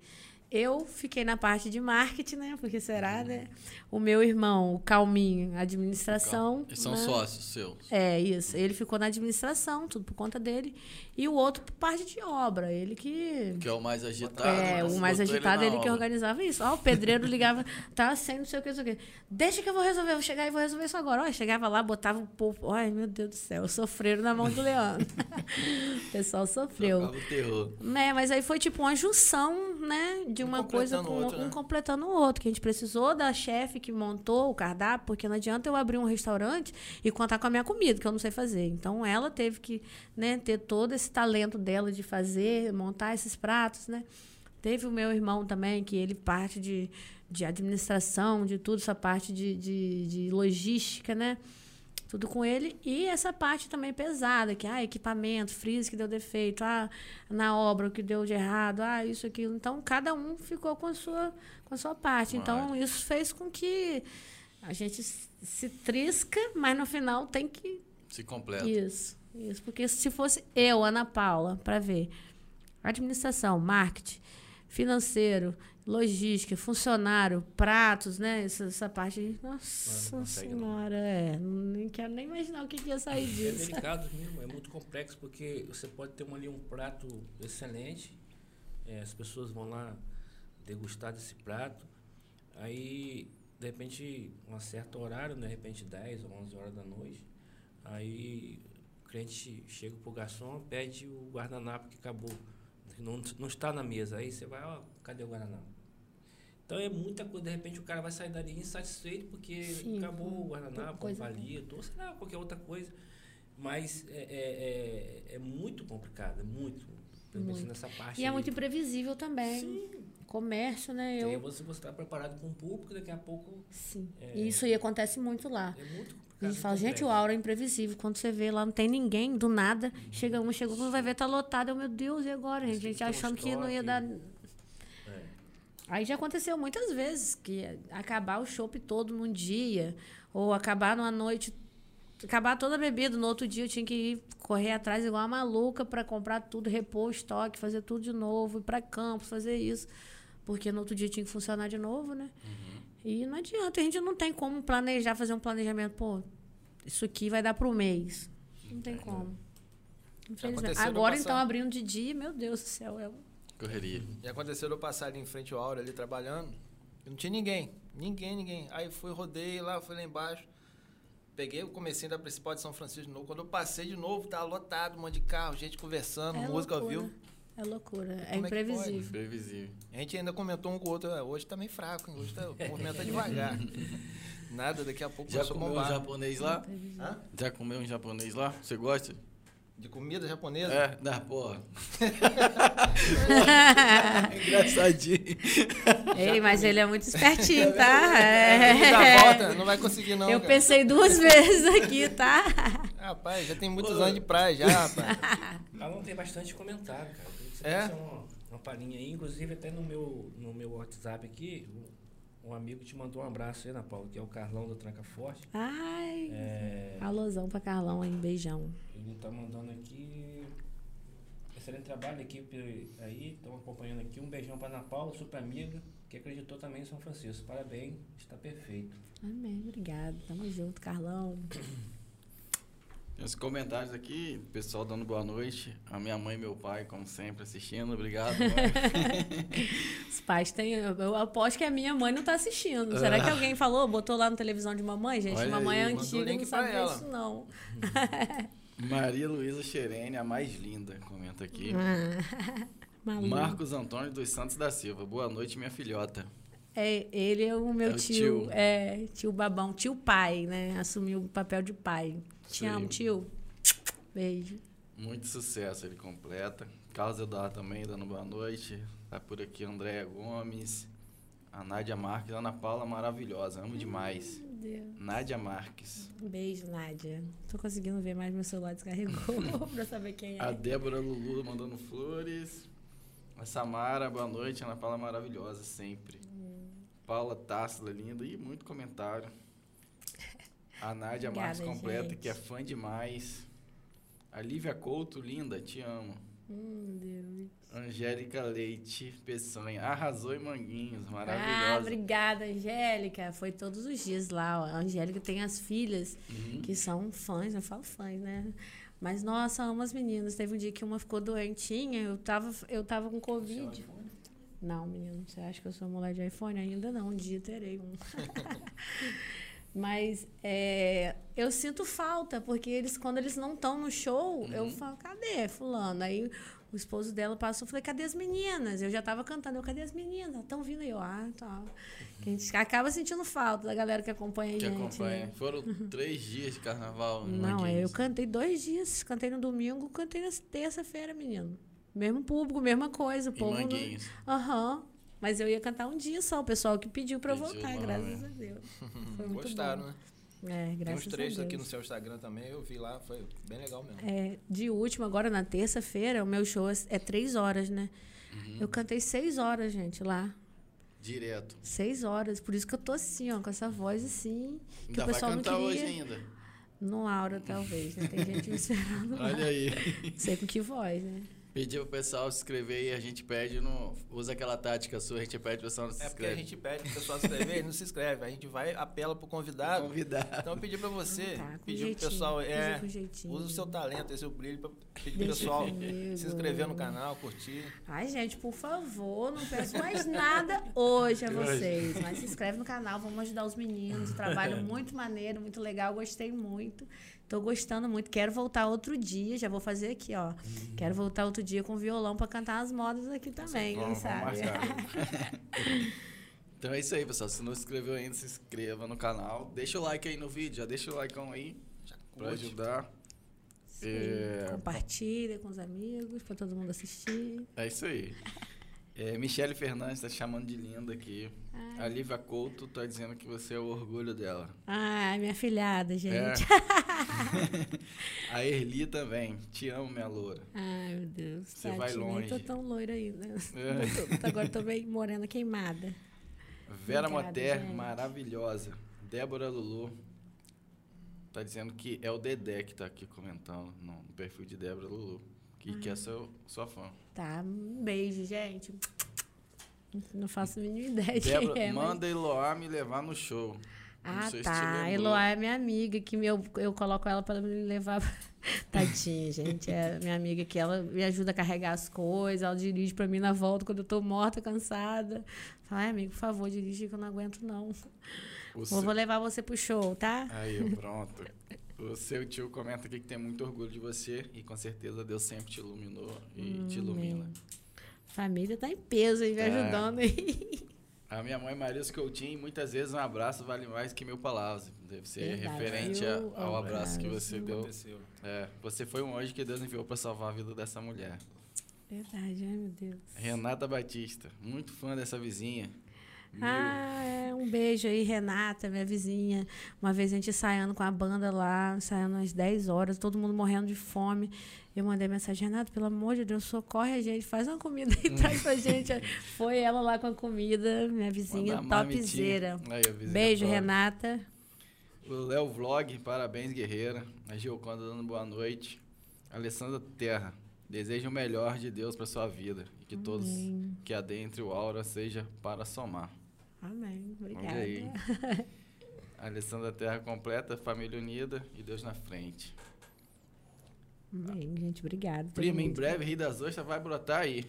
Eu fiquei na parte de marketing, né? Porque será, né? O meu irmão, o Calminho, administração. Eles são né? sócios seus. É, isso. Ele ficou na administração, tudo por conta dele. E o outro por parte de obra. Ele que. Que é o mais agitado. É, mas o mais agitado na ele que organizava isso. Ó, o pedreiro ligava, tá sem não sei o que, não sei o que. Deixa que eu vou resolver, eu vou chegar e vou resolver isso agora. Ó, chegava lá, botava o povo. Ai, meu Deus do céu, sofreram na mão do Leandro. o pessoal sofreu. Tocava o terror. É, mas aí foi tipo uma junção, né? De Um uma coisa completando com o outro, um né? completando o outro. Que a gente precisou da chefe que montou o cardápio, porque não adianta eu abrir um restaurante e contar com a minha comida, que eu não sei fazer. Então ela teve que né, ter todo esse talento dela de fazer, montar esses pratos, né? Teve o meu irmão também, que ele parte de, de administração, de tudo, essa parte de, de, de logística, né? Tudo com ele. E essa parte também pesada, que ah, equipamento, freezer que deu defeito, ah, na obra o que deu de errado, ah, isso, aquilo. Então, cada um ficou com a sua, com a sua parte. Então, isso fez com que a gente se trisca, mas no final tem que. Se completa. Isso, isso. Porque se fosse eu, Ana Paula, para ver administração, marketing, financeiro, logística, funcionário, pratos, né? Essa, essa parte. Nossa não senhora, é. Nem quero nem imaginar o que, que ia sair É disso. delicado mesmo, é muito complexo, porque você pode ter um, ali um prato excelente, é, as pessoas vão lá degustar desse prato, aí, de repente, um certo horário, de repente 10 ou 11 horas da noite, aí o cliente chega pro garçom, pede o guardanapo que acabou, não, não está na mesa, aí você vai, ó, cadê o guardanapo? Então é muita coisa, de repente o cara vai sair dali insatisfeito porque Sim, acabou o guardanapo, o palito, ou sei lá, qualquer outra coisa. Mas é, é, é, é muito complicado, é muito. Muito. nessa parte. E é aí. muito imprevisível também. Sim. Comércio, né? Eu, você está preparado com o público, daqui a pouco sim. É. Isso aí acontece muito lá. é muito A complicado. gente fala, gente, o aura é imprevisível. Quando você vê lá, não tem ninguém, do nada. Uhum. Chega um, chega quando vai ver, tá lotado. Eu, meu Deus, e agora, gente? A gente um achando que não ia dar. Aí já aconteceu muitas vezes que acabar o chopp todo num dia, ou acabar numa noite, acabar toda a bebida, no outro dia eu tinha que ir correr atrás igual uma maluca para comprar tudo, repor o estoque, fazer tudo de novo, ir para campo, fazer isso, porque no outro dia tinha que funcionar de novo, né? E não adianta, a gente não tem como planejar, fazer um planejamento, pô, isso aqui vai dar para o mês. Não tem como. Infelizmente. aconteceu no Agora então abrindo de dia, meu Deus do céu, é um Correria. E aconteceu de eu passar ali em frente ao Aura, ali trabalhando, e não tinha ninguém. Ninguém, ninguém. Aí fui, rodei lá, fui lá embaixo. Peguei o comecinho da principal de São Francisco de novo. Quando eu passei de novo, tava lotado, um monte de carro, gente conversando, É música loucura. vivo. É loucura, é Como é que pode? imprevisível. Previsível. A gente ainda comentou um com o outro, "Ah, hoje tá meio fraco, hein? hoje tá, o movimento tá devagar. Nada, daqui a pouco Já comeu um bombar. japonês lá? Hã? Já comeu um japonês lá? Você gosta? De comida japonesa? É, da porra. Engraçadinho. Ei, mas ele é muito espertinho, tá? É. volta, não vai conseguir não, Eu cara. pensei duas vezes aqui, tá? Rapaz, já tem muitos Pô. anos de praia já, rapaz. Lá tem bastante comentário, cara. Você É? uma, uma palhinha aí, inclusive até no meu, no meu WhatsApp aqui, um, um amigo te mandou um abraço aí, Ana Paula, que é o Carlão do Tranca Forte. Ai, É, alôzão pra Carlão aí, beijão. Ele tá mandando aqui. Excelente trabalho, equipe aí, estão acompanhando aqui. Um beijão pra Ana Paula, super amiga, que acreditou também em São Francisco. Parabéns, está perfeito. Amém, obrigado. Tamo junto, Carlão. Tem os comentários aqui, pessoal dando boa noite. A minha mãe e meu pai, como sempre, assistindo. Obrigado, mãe. Os pais têm. Eu aposto que a minha mãe não tá assistindo. Será que alguém falou, botou lá na televisão de mamãe? Gente, Olha mamãe é aí, mandou antiga, não sabe ver ela. isso, não. Maria Luísa Xerene, a mais linda, comenta aqui. Marcos Antônio dos Santos da Silva. Boa noite, minha filhota. É, ele é o meu É o tio, tio. É, tio babão, tio pai, né? Assumiu o papel de pai. Te Sei. amo, tio. Beijo. Muito sucesso, ele completa. Carlos Eduardo também dando boa noite. Tá por aqui Andréia Gomes. A Nádia Marques, Ana Paula maravilhosa, amo demais. Meu Deus. Nádia Marques. Beijo, Nádia. Tô conseguindo ver mais meu celular descarregou pra saber quem A é. Débora Lulu mandando flores. A Samara, boa noite. Ana Paula maravilhosa, sempre. Paula Tássila, linda. E muito comentário. A Nádia Marques completa, gente. que é fã demais. A Lívia Couto, linda, te amo. Hum, Deus. Angélica Leite Peçanha. Arrasou em Manguinhos, Ah, maravilhosa. obrigada, Angélica. Foi todos os dias lá. Ó. A Angélica tem as filhas Uhum. que são fãs, eu falo fãs, né? Mas, nossa, amo as meninas. Teve um dia que uma ficou doentinha, eu tava, eu tava com Covid. Não, menino, você acha que eu sou mulher de iPhone? Ainda não, um dia terei um. Mas é, eu sinto falta, porque eles, quando eles não estão no show, eu falo, cadê fulano? Aí o esposo dela passou, eu falei, cadê as meninas? Eu já tava cantando, eu, cadê as meninas? Estão vindo aí, eu, ah, tá. Que a gente acaba sentindo falta da galera que acompanha a Que gente. acompanha. né? Foram três dias de carnaval. em Não, é, eu cantei dois dias, cantei no domingo, cantei na terça-feira, menino. Mesmo público, mesma coisa. O povo. Aham. Mas eu ia cantar um dia só, o pessoal que pediu pra eu Pediu voltar, lá, graças né? a Deus. Foi muito Gostaram, bom. né? É, Tem graças uns trechos aqui no seu Instagram também, eu vi lá, foi bem legal mesmo. É, de último, agora na terça-feira, o meu show é, é três horas, né? Uhum. Eu cantei seis horas, gente, lá. Direto. Seis horas. Por isso que eu tô assim, ó, com essa voz assim. Que Ainda o vai pessoal não cantar queria. hoje ainda. No aura, talvez, né? Tem gente me esperando lá. Olha aí. Não sei com que voz, né? Pedir pro pessoal se inscrever e a gente pede no. Usa aquela tática sua, a gente pede pro pessoal não se É porque a inscreve. gente pede pro pessoal se inscrever e não se inscreve. A gente vai, apela pro convidado. Convidar. Então eu pedi pra você, Tá, com pedir pro pessoal, é, usa o seu talento, esse seu brilho pra pedir pro pessoal comigo. se inscrever no canal, curtir. Ai, gente, por favor, não peço mais nada hoje a vocês. Mas se inscreve no canal, vamos ajudar os meninos. Trabalho muito maneiro, muito legal, gostei muito. Tô gostando muito. Quero voltar outro dia, já vou fazer aqui, ó. Quero voltar outro dia com violão pra cantar as modas aqui também, quem Vamos, vamos sabe? então é isso aí, pessoal. Se não se inscreveu ainda, se inscreva no canal. Deixa o like aí no vídeo, já deixa o like aí pra curte. ajudar. Sim, É, Compartilha com os amigos, pra todo mundo assistir. É isso aí. É, Michele Fernandes tá te chamando de linda aqui. A Lívia Couto tá dizendo que você é o orgulho dela. Ai, minha filhada, É. gente. a Erli também. Te amo, minha loura. Ai, meu Deus. Você vai tadinha, Nem tô longe. tão loira ainda. É. Tô- agora tô bem morena queimada. Vera Obrigada, gente. maravilhosa. Débora Lulu. Tá dizendo que é o Dedé que tá aqui comentando no perfil de Débora Lulu. Que, que é seu, sua fã. Tá, um beijo, gente. Não faço a mínima ideia de Débora, é, mas... manda Eloá me levar no show. Ah, tá. Eloá é minha amiga, que eu, eu coloco ela para me levar. Tadinha, gente. É minha amiga que ela me ajuda a carregar as coisas, ela dirige para mim na volta quando eu tô morta, cansada. Fala, ai, amigo, por favor, dirige que eu não aguento, não. Eu seu- vou levar você pro show, tá? Aí, pronto. O seu tio comenta aqui que tem muito orgulho de você e com certeza Deus sempre te iluminou e te ilumina. Família tá em peso aí, me É. ajudando aí. A minha mãe Maria Coutinho, muitas vezes um abraço vale mais que mil palavras. Deve ser Verdade, referente a- ao abraço que você deu. Aconteceu. É, você foi um anjo que Deus enviou para salvar a vida dessa mulher. Verdade, ai meu Deus. Renata Batista, muito fã dessa vizinha. Ah, é, um beijo aí, Renata, minha vizinha. Uma vez a gente ensaiando com a banda lá, ensaiando às 10 horas, todo mundo morrendo de fome. Eu mandei mensagem, Renata, pelo amor de Deus, socorre a gente, faz uma comida e traz pra gente. Foi ela lá com a comida, minha vizinha Manda a topzera. marmitinha. Aí, a vizinha Beijo, top. Renata. O Léo Vlog, parabéns, guerreira. A Gilconda dando boa noite. Alessandra Terra, desejo o melhor de Deus para sua vida. E que todos que adentre o aura seja para somar. Amém. Obrigada. aí. Alessandra Terra completa, família unida e Deus na frente. Amém, gente. Obrigada. Prima, em breve, Rio das Ostras vai brotar aí.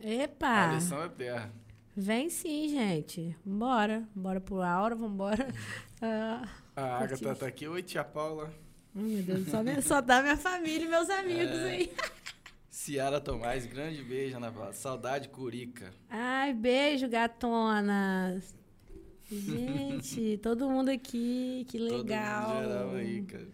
Epa! Alessandra Terra. Vem sim, gente. Bora. Bora pro Aura, vambora. Ah, A Agatha tá aqui. Oi, tia Paula. meu Deus, só, me- só dá minha família e meus amigos É. aí. Ciara Tomás, grande beijo, Ana Paula. Saudade, Curica. Ai, beijo, gatonas. Gente, todo mundo aqui, que Todo mundo legal. geral aí, cara.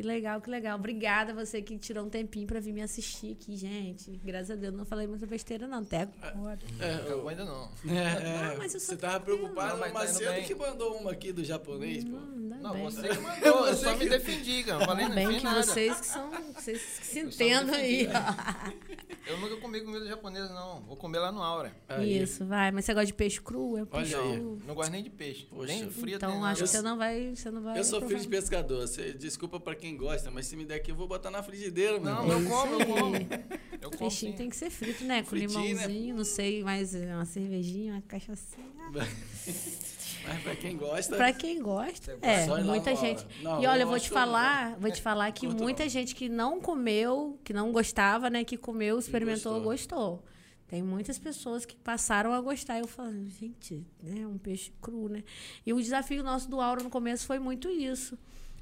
Que legal, que legal. Obrigada a você que tirou um tempinho pra vir me assistir aqui, gente. Graças a Deus, não falei muita besteira, não. Até agora. É, Acabou ainda não. É, é, Não, mas eu você tava preocupado, Não, mas o tá que mandou uma aqui do japonês, pô. Não, ainda Não, bem. você que mandou, eu só Você me que- defendi, cara. Não falei, não bem que nada. vocês que são. Vocês que se Eu entendam aí. defendi, Eu nunca comi comida japonesa, não. Vou comer lá no Aura. Aí. Isso, vai. Mas você gosta de peixe cru? É peixe aí. cru. Não gosto nem de peixe. Poxa. Nem frio, Então nem acho nada. que você não vai. Você não vai Eu sou filho de pescador. Você, desculpa pra quem gosta, mas se me der aqui, eu vou botar na frigideira, meu Não, eu como, eu como. Eu como Peixinho sim. tem que ser frito, né? Com Fritinho, né? limãozinho, não sei, mais uma cervejinha, uma cachaçinha. Mas pra quem gosta, Pra quem gosta, é, muita gente. Não, e olha, eu vou te falar, vou te falar que muita não. gente que não comeu, que não gostava, né, que comeu, experimentou, gostou. Tem muitas pessoas que passaram a gostar. Eu falo, gente, né, um peixe cru, né? E o desafio nosso do Aura no começo foi muito isso.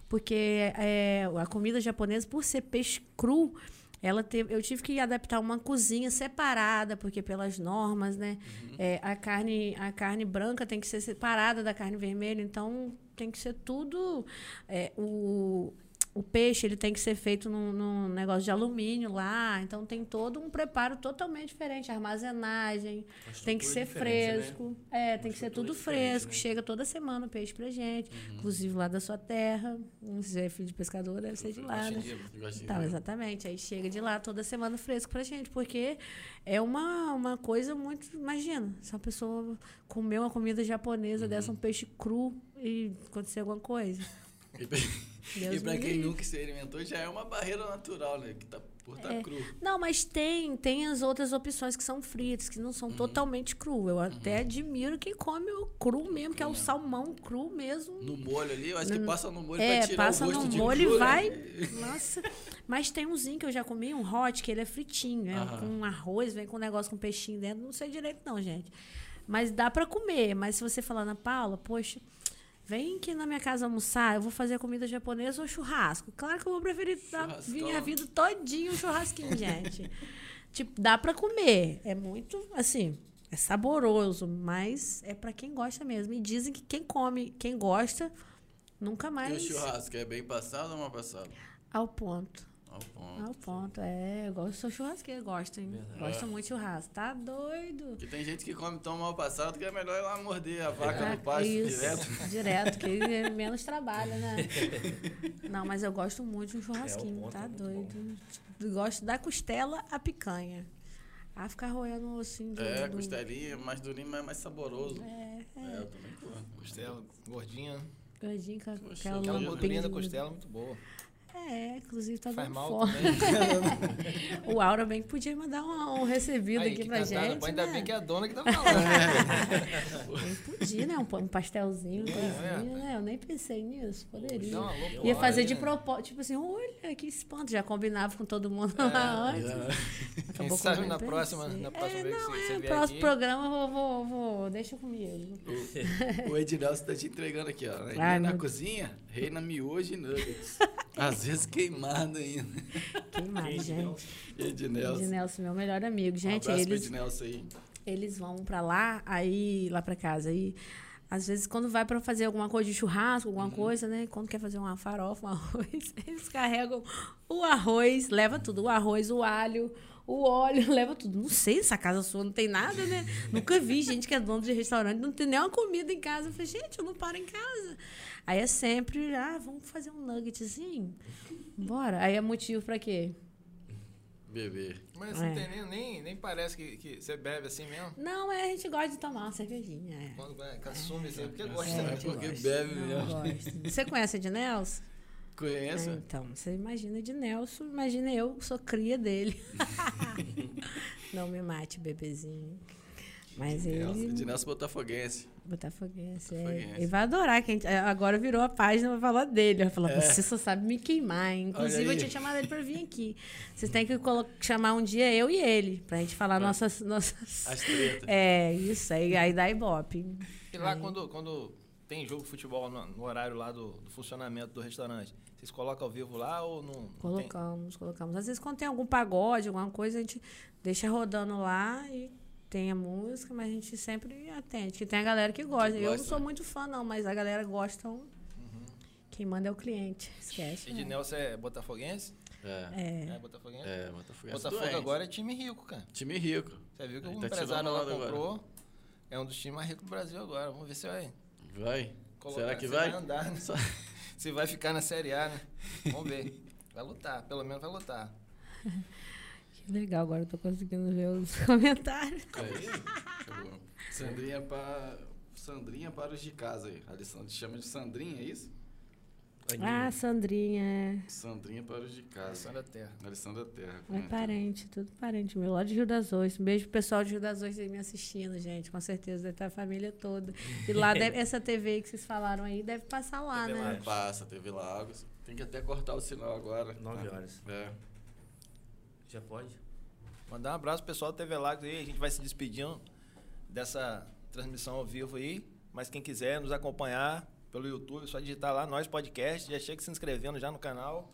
Porque é, a comida japonesa, por ser peixe cru, ela teve, eu tive que adaptar uma cozinha separada, porque pelas normas, né? É, a, carne, a carne branca tem que ser separada da carne vermelha, então tem que ser tudo. é, o, o peixe ele tem que ser feito num, num negócio de alumínio lá, então tem todo um preparo totalmente diferente, armazenagem, tem que ser né? fresco, é, tem que ser tudo fresco, né? chega toda semana o peixe pra gente, inclusive lá da sua terra, se é filho de pescador, deve ser de lá, né? Tá, exatamente. Aí chega de lá toda semana fresco pra gente, porque é uma, uma coisa muito. Imagina, se uma pessoa comer uma comida japonesa Uhum. dessa, um peixe cru e acontecer alguma coisa. E, Deus e me quem livre. nunca experimentou, já é uma barreira natural, né? Que tá por tá É. cru. Não, mas tem, tem as outras opções que são fritas, que não Uhum. são totalmente cru. Eu até admiro quem come o cru mesmo, que é o salmão cru mesmo. No molho ali, eu acho que passa no molho É, pra tirar passa o gosto no molho cru, e né? vai. Nossa. Mas tem umzinho que eu já comi, um hot, que ele é fritinho. É com arroz, vem com um negócio com peixinho dentro. Não sei direito, não, gente. Mas dá pra comer. Mas se você falar na Paula, poxa, vem aqui na minha casa almoçar, eu vou fazer comida japonesa ou churrasco. Claro que eu vou preferir dar minha vida todinho um churrasquinho, gente. tipo, dá pra comer. É muito, assim, é saboroso, mas é pra quem gosta mesmo. E dizem que quem come, quem gosta, nunca E o mais churrasco é bem passado ou mal passado? ao ponto. Ao ponto. Ao ponto, é. Eu gosto, sou churrasqueira, gosto, hein? Gosto muito de churrasco. Tá doido? Porque tem gente que come tão mal passado que é melhor ir lá morder a vaca Ah, no pasto isso, direto. Direto, que é menos trabalho, né? Não, mas eu gosto muito de um churrasquinho, ponto tá é doido. Eu Gosto da costela à picanha. Ah, ficar roendo o assim do. É, do- costelinha, mais durinho, mas mais saboroso. É, É, eu também curto. Costela gordinha. Gordinho com Poxa, aquela aquela gordurinha da costela é muito boa. É, inclusive tá Faz dando mal fome. O Aura bem que podia mandar um, um recebido Aí, aqui pra cantada, gente. Ainda né? bem que é a dona que tá falando. Nem podia, né? Um, um pastelzinho, É, coisinha, né? Eu nem pensei nisso. Poderia. Uma louca, Ia fazer de propósito, tipo assim, olha que espanto. Já combinava com todo mundo lá antes. Quem Acabou sabe comendo, na pensei. próxima, na próxima é, vez não, que você é, vier próximo aqui. programa eu vou, vou, vou, deixa comigo. O, o Ednelson tá te entregando aqui, ó. Ai, na meu- cozinha, reina miojo e nuggets. Às vezes queimado ainda. Queimado, gente. Ednelson. Ednelson, meu melhor amigo. Um Gente, abraço pro eles, Ednelson aí. eles vão pra lá, aí, lá pra casa, aí... Às vezes, quando vai pra fazer alguma coisa de churrasco, alguma coisa, né? Quando quer fazer uma farofa, um arroz, eles carregam o arroz, leva tudo, o arroz, o alho, o óleo, leva tudo. Não sei, essa casa sua não tem nada, né? Nunca vi gente que é dono de restaurante, não tem nem uma comida em casa. Eu falei, gente, eu não paro em casa. Aí é sempre, ah, vamos fazer um nuggetzinho? Bora. Aí é motivo pra quê? Beber. Mas É. não tem nem, nem, parece que, que você bebe assim mesmo. Não, é, a gente gosta de tomar uma cervejinha. É. Quando é, que assume assim, porque gosta, É, gente porque gosta. bebe Não, mesmo. Você conhece a de Nelson? Conhece? É, então, você imagina de Nelson, imagina eu, sou cria dele. Não me mate, bebezinho. Mas ele. Ednelson Botafoguense. Botafoguense, é. Ele vai adorar. Que a gente, agora virou a página vai falar dele. Vai falar, você só sabe me queimar. hein? Inclusive, É. Eu tinha chamado ele pra vir aqui. Vocês têm que chamar um dia eu e ele, pra gente falar nossas. nossas... As tretas. É, isso aí, aí dá ibope. E lá quando, quando tem jogo de futebol no, no horário lá do, do funcionamento do restaurante, vocês colocam ao vivo lá ou não? não tem? Colocamos, colocamos. Às vezes, quando tem algum pagode, alguma coisa, a gente deixa rodando lá e tem a música, mas a gente sempre atende. Que tem a galera que gosta. Eu não gosta, sou né? muito fã, não, mas a galera gosta. então Quem manda é o cliente. Esquece. E né? de Nelson é botafoguense? É. É. É botafoguense? É, Botafoguense. Botafogo doente. agora é time rico, cara. Time rico. Você viu que o tá empresário lá onda agora. comprou. É um dos times mais ricos do Brasil agora. Vamos ver se vai. Vai. colocar- Será que se vai? andar, né? Só- Se vai ficar na Série A, né? Vamos ver. Vai lutar, pelo menos vai lutar. Legal, agora eu tô conseguindo ver os comentários. Aí, acabou. Sandrinha para Sandrinha para os de casa aí. A Alessandra chama de Sandrinha, é isso? Ah, Sandrinha. é. Sandrinha para os de casa. Sandra Terra. Alessandra Terra. É comentou. parente, tudo parente meu, lá de Rio das Ostras. Um beijo pro pessoal de Rio das Ostras aí me assistindo, gente. Com certeza deve estar a família toda. E lá, deve- essa TV aí que vocês falaram aí, deve passar lá, TV né? Lagos. Passa, teve Lagos. Tem que até cortar o sinal agora. Nove tá? horas. É. Já pode? Mandar um abraço pessoal do TV Lagos aí. A gente vai se despedindo dessa transmissão ao vivo aí. Mas quem quiser nos acompanhar pelo YouTube, é só digitar lá, Nós Podcast. Já chega se inscrevendo já no canal,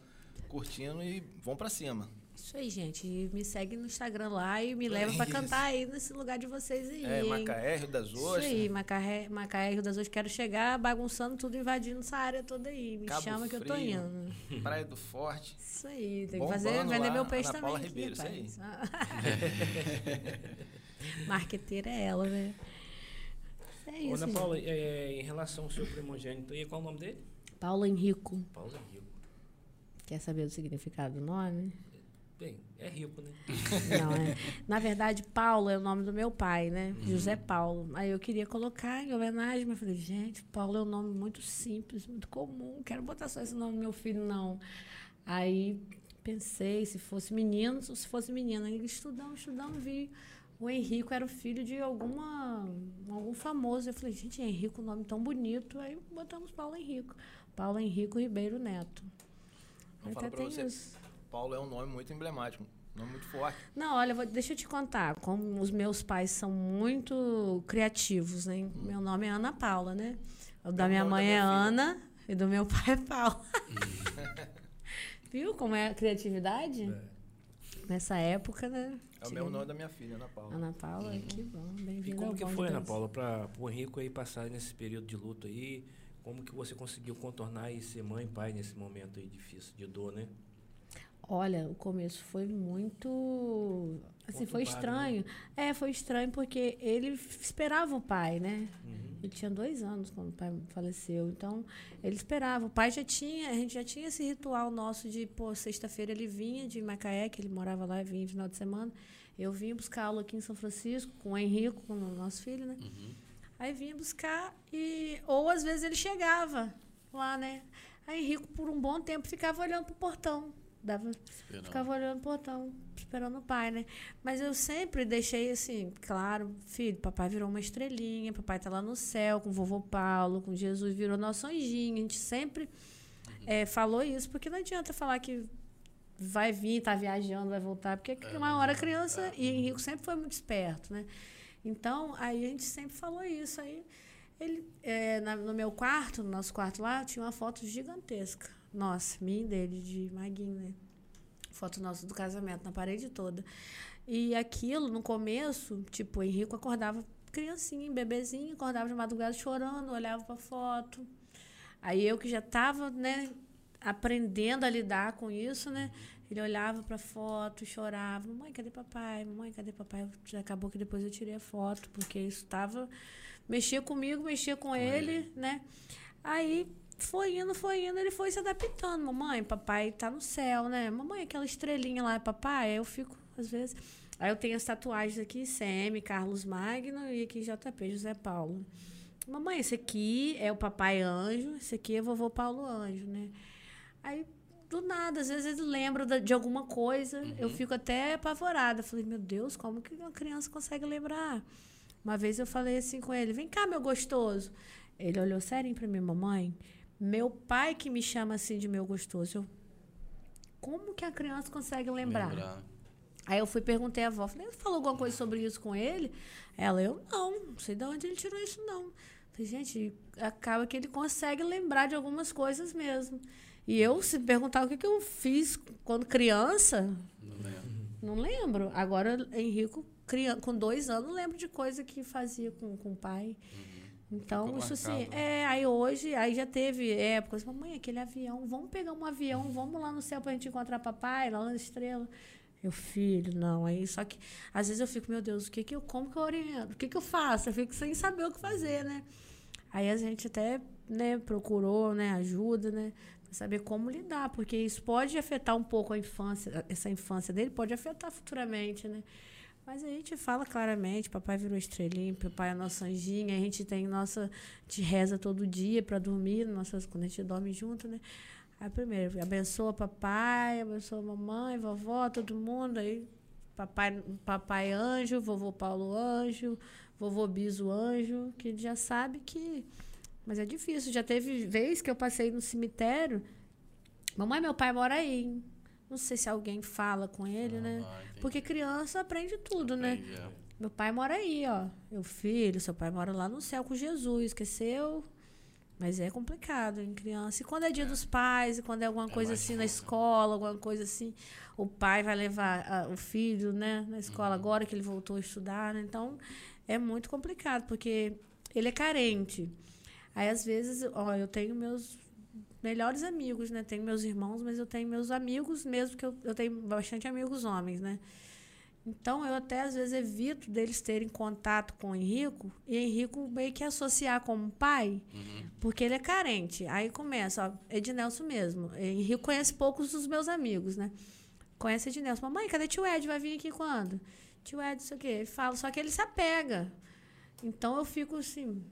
curtindo e vão pra cima. Isso aí, gente. E me segue no Instagram lá e me leva pra Isso. cantar aí nesse lugar de vocês aí. É, hein? Macaé, Rio das Isso Ostras. aí, Macaé, Macaé, Rio das Ostras. Quero chegar bagunçando tudo, invadindo essa área toda aí. Me Cabo chama que eu tô indo. Praia do Forte. Isso aí, tem que fazer, vender lá, meu peixe Ana também. Paula aqui, Ribeiro, isso rapaz. Marqueteira é ela, né? É isso. Ana. Paula, é, em relação ao seu primogênito, e qual o nome dele? Paulo Henrico. Paulo é rico. Quer saber o significado do nome? Bem, é rico, né? Não, é. Na verdade, Paulo é o nome do meu pai, né? José Paulo. Aí eu queria colocar em homenagem, mas falei, gente, Paulo é um nome muito simples, muito comum. Quero botar só esse nome no meu filho, não. Aí pensei se fosse menino ou se fosse menina. Aí estudando, estudando, vi. O Henrico era o filho de alguma, algum famoso. Eu falei, gente, Henrico, um nome tão bonito. Aí botamos Paulo Henrico. Paulo Henrico Ribeiro Neto. Eu até tem você, isso. Paulo é um nome muito emblemático, um nome muito forte. Não, olha, vou- deixa eu te contar. Como os meus pais são muito criativos, né? Meu nome é Ana Paula, né? O da Mesmo minha nome da mãe minha é filha. Ana e do meu pai é Paulo. Viu como é a criatividade? Nessa época, né? É o mesmo nome da minha filha, Ana Paula. Ana Paula, que bom. E Bem-vinda como ao que foi, Ana. Paula, para o Henrico aí passar nesse período de luto aí? Como que você conseguiu contornar e ser mãe e pai nesse momento aí difícil de dor, né? Olha, o começo foi muito. Assim, foi Conturbado, estranho. É, foi estranho porque ele esperava o pai, né? Uhum. Ele tinha dois anos quando o pai faleceu. Então, ele esperava. O pai já tinha, a gente já tinha esse ritual nosso de, pô, sexta-feira ele vinha de Macaé, que ele morava lá, vinha no final de semana. Eu vinha buscar aula aqui em São Francisco com o Henrico, com o nosso filho, né? Aí vinha buscar e. Ou às vezes ele chegava lá, né? Aí Henrico, por um bom tempo, ficava olhando pro portão. Dava, Esperando. ficava olhando pro portão, esperando o pai, né? Mas eu sempre deixei assim, claro, filho, papai virou uma estrelinha, papai tá lá no céu com o vovô Paulo, com Jesus, virou nosso anjinho. A gente sempre eh, falou isso, porque não adianta falar que vai vir, tá viajando, vai voltar, porque uma hora a criança, e Henrico sempre foi muito esperto, né? Então, aí a gente sempre falou isso. Aí ele, eh, na- no meu quarto, no nosso quarto lá, tinha uma foto gigantesca. Nossa, minha e dele, de Maguinho, né? Foto nossa do casamento, na parede toda. E aquilo, no começo, tipo, o Henrico acordava criancinha, bebezinho, acordava de madrugada chorando, olhava pra foto. Aí eu que já tava, né, aprendendo a lidar com isso, né? Ele olhava pra foto, chorava, mamãe, cadê papai? Mamãe, cadê papai? Acabou que depois eu tirei a foto, porque isso tava mexia comigo, mexia com, ele, né? Aí foi indo, foi indo, ele foi se adaptando. Mamãe, papai tá no céu, né? Mamãe, aquela estrelinha lá é papai. Aí eu fico, às vezes. Aí eu tenho as tatuagens aqui, CM, Carlos Magno e aqui JP, José Paulo. Mamãe, esse aqui é o papai anjo, esse aqui é o vovô Paulo anjo, né? Aí, do nada, às vezes ele lembra de alguma coisa, eu fico até apavorada. Falei, meu Deus, como que uma criança consegue lembrar? Uma vez eu falei assim com ele, vem cá, meu gostoso. Ele olhou sério pra mim, mamãe. Meu pai que me chama assim de meu gostoso. Eu, como que a criança consegue lembrar? Aí eu fui perguntei à avó, falei, "Você falou alguma coisa sobre isso com ele? Ela, eu não, não sei de onde ele tirou isso, não. Falei, gente, acaba que ele consegue lembrar de algumas coisas mesmo. E eu, se perguntar o que, que eu fiz quando criança, Não lembro. não lembro. Agora, Henrico, criança, com dois anos, lembro de coisa que fazia com, com o pai. Então, Ficou isso assim, marcado. é, aí hoje, aí já teve épocas, mamãe, aquele avião, vamos pegar um avião, vamos lá no céu pra gente encontrar papai, lá na estrela. Meu filho, não, aí só que às vezes eu fico, meu Deus, o que que eu, como que eu oriento? O que que eu faço? Eu fico sem saber o que fazer, né? Aí a gente até, né, procurou, né, ajuda, né, saber como lidar, porque isso pode afetar um pouco a infância, essa infância dele pode afetar futuramente, né? Mas a gente fala claramente, papai virou estrelinha, papai é nosso anjinho, a gente tem nossa, gente reza todo dia para dormir, nossas, quando a gente dorme junto, né? Aí primeiro, abençoa papai, abençoa mamãe, vovó, todo mundo, aí papai, papai anjo, vovô Paulo anjo, vovô Biso anjo, que ele já sabe que mas é difícil, já teve vez que eu passei no cemitério, mamãe, meu pai mora aí. Não sei se alguém fala com ele, né? Ah, entendi. Porque criança aprende tudo, né? É. Meu pai mora aí, ó. Meu filho, seu pai mora lá no céu com Jesus, esqueceu? Mas é complicado em criança. E quando é dia dos pais, e quando é alguma coisa assim na escola, alguma coisa assim, o pai vai levar ah, o filho, né, na escola agora que ele voltou a estudar, né? Então, é muito complicado, porque ele é carente. Aí, às vezes, ó, eu tenho meus melhores amigos, né? Tenho meus irmãos, mas eu tenho meus amigos mesmo, que eu, eu tenho bastante amigos homens, né? Então, eu até às vezes evito deles terem contato com o Henrico e Henrico meio que associar como pai, porque ele é carente. Aí começa, ó, Ednelson mesmo. Henrico conhece poucos dos meus amigos, né? Conhece Ednelson. Mamãe, cadê tio Ed? Vai vir aqui quando? Tio Ed, isso aqui. Ele fala, só que ele se apega. Então, eu fico assim,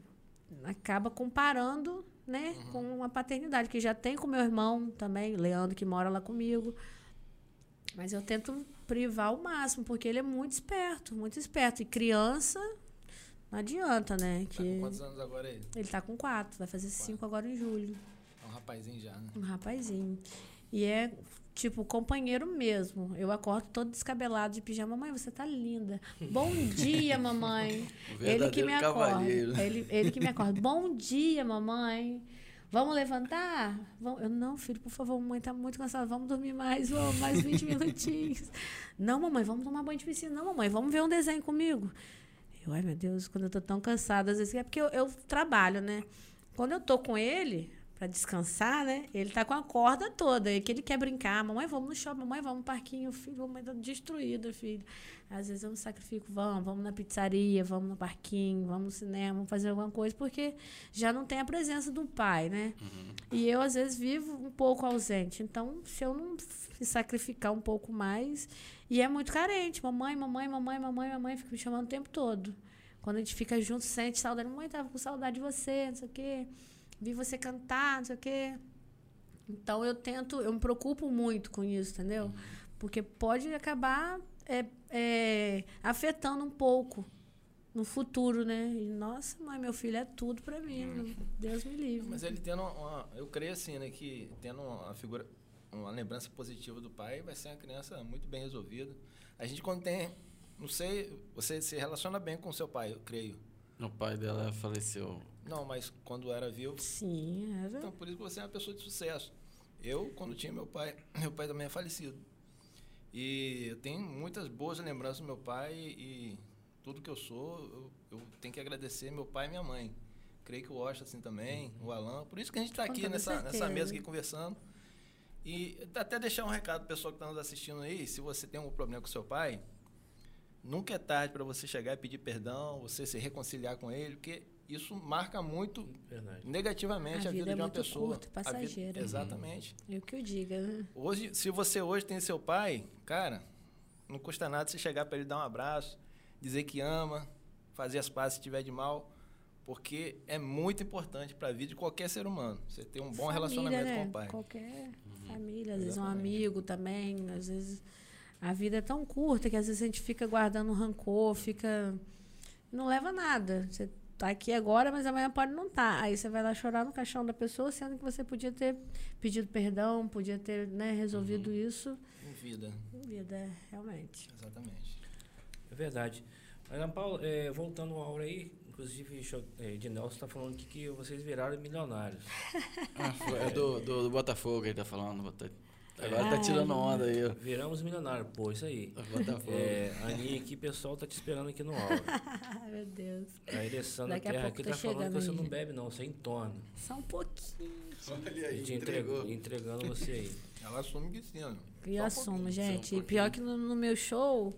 acaba comparando, né, com a paternidade, que já tem com meu irmão também, Leandro, que mora lá comigo. Mas eu tento privar ao máximo, porque ele é muito esperto, muito esperto. E criança, não adianta, né? Tá com Que quantos anos agora aí? ele tá com quatro, vai fazer cinco agora em julho. É um rapazinho já, né? Um rapazinho. E é, tipo, companheiro mesmo. Eu acordo todo descabelado de pijama. Mamãe, você tá linda. Bom dia, mamãe. Ele que me acorda. Ele, ele que me acorda. Bom dia, mamãe. Vamos levantar? Vamos. Eu, não, filho, por favor, mamãe tá muito cansada. Vamos dormir mais, vamos, mais 20 minutinhos. Não, mamãe, vamos tomar banho de piscina. Não, mamãe, vamos ver um desenho comigo. Eu, ai, meu Deus, quando eu tô tão cansada, às vezes é porque eu, eu trabalho, né? Quando eu tô com ele, pra descansar, né? Ele tá com a corda toda, e que ele quer brincar. Mamãe, vamos no shopping, mamãe, vamos no parquinho, filho, mamãe tá destruída, filho. Às vezes eu me sacrifico, vamos, vamos na pizzaria, vamos no parquinho, vamos no cinema, vamos fazer alguma coisa, porque já não tem a presença do pai, né? E eu, às vezes, vivo um pouco ausente. Então, se eu não me sacrificar um pouco mais. E é muito carente. Mamãe, mamãe, mamãe, mamãe, mamãe, fica me chamando o tempo todo. Quando a gente fica junto, sente saudade. Mamãe, tava com saudade de você, não sei o quê. Vi você cantar, não sei o quê. Então, eu tento, eu me preocupo muito com isso, entendeu? Porque pode acabar é, é, afetando um pouco no futuro, né? E, nossa, mãe, meu filho é tudo pra mim. Deus me livre. Mas ele tendo uma, uma- Eu creio assim, né? Que tendo uma figura. Uma lembrança positiva do pai, vai ser uma criança muito bem resolvida. A gente, quando tem. Não sei, você se relaciona bem com seu pai, eu creio. O pai dela faleceu. Não, mas quando era vivo. Sim, era. Então, por isso que você é uma pessoa de sucesso. Eu, quando tinha meu pai, meu pai também é falecido. E eu tenho muitas boas lembranças do meu pai e tudo que eu sou, eu, eu tenho que agradecer meu pai e minha mãe. Creio que o Washington assim também, o Alan. Por isso que a gente está aqui nessa, nessa mesa aqui conversando. E até deixar um recado pro pessoal que está nos assistindo aí, se você tem algum problema com seu pai, nunca é tarde para você chegar e pedir perdão, você se reconciliar com ele, porque isso marca muito Verdade. negativamente A a, vida vida, é de uma muito pessoa. curta, A vida- passageira. exatamente. Eu que o diga, né? Hoje, se você hoje tem seu pai, cara, não custa nada você chegar para ele dar um abraço, dizer que ama, fazer as pazes se tiver de mal, porque é muito importante para a vida de qualquer ser humano. Você ter um bom Família, relacionamento né? com o pai. Qualquer família, às vezes um Exatamente. amigo também, às vezes a vida é tão curta que às vezes a gente fica guardando rancor, fica não leva a nada. Você tá aqui agora, mas amanhã pode não estar. Aí você vai lá chorar no caixão da pessoa, sendo que você podia ter pedido perdão, podia ter né, resolvido Uhum. isso. Em vida, Vida, realmente. exatamente. É verdade. Mas, Ana Paula, é, voltando uma hora aí, inclusive é, de Nelson está falando aqui que vocês viraram milionários. Ah, foi- é do, do, do Botafogo que ele tá falando. Agora tá tirando onda aí, ó. Viramos milionários, pô, isso aí. Botafogo. É, a Aninha aqui, pessoal, tá te esperando aqui no. Ai, meu Deus. A Alessandra Daqui a Terra pouco aqui tá falando que chegando você não bebe, não, você entorna. Só um pouquinho. Olha aí, Te entregou. entregou, entregando você aí. Ela assume que sim, ó. E Só um assumo, gente. um E pior que no, no meu show,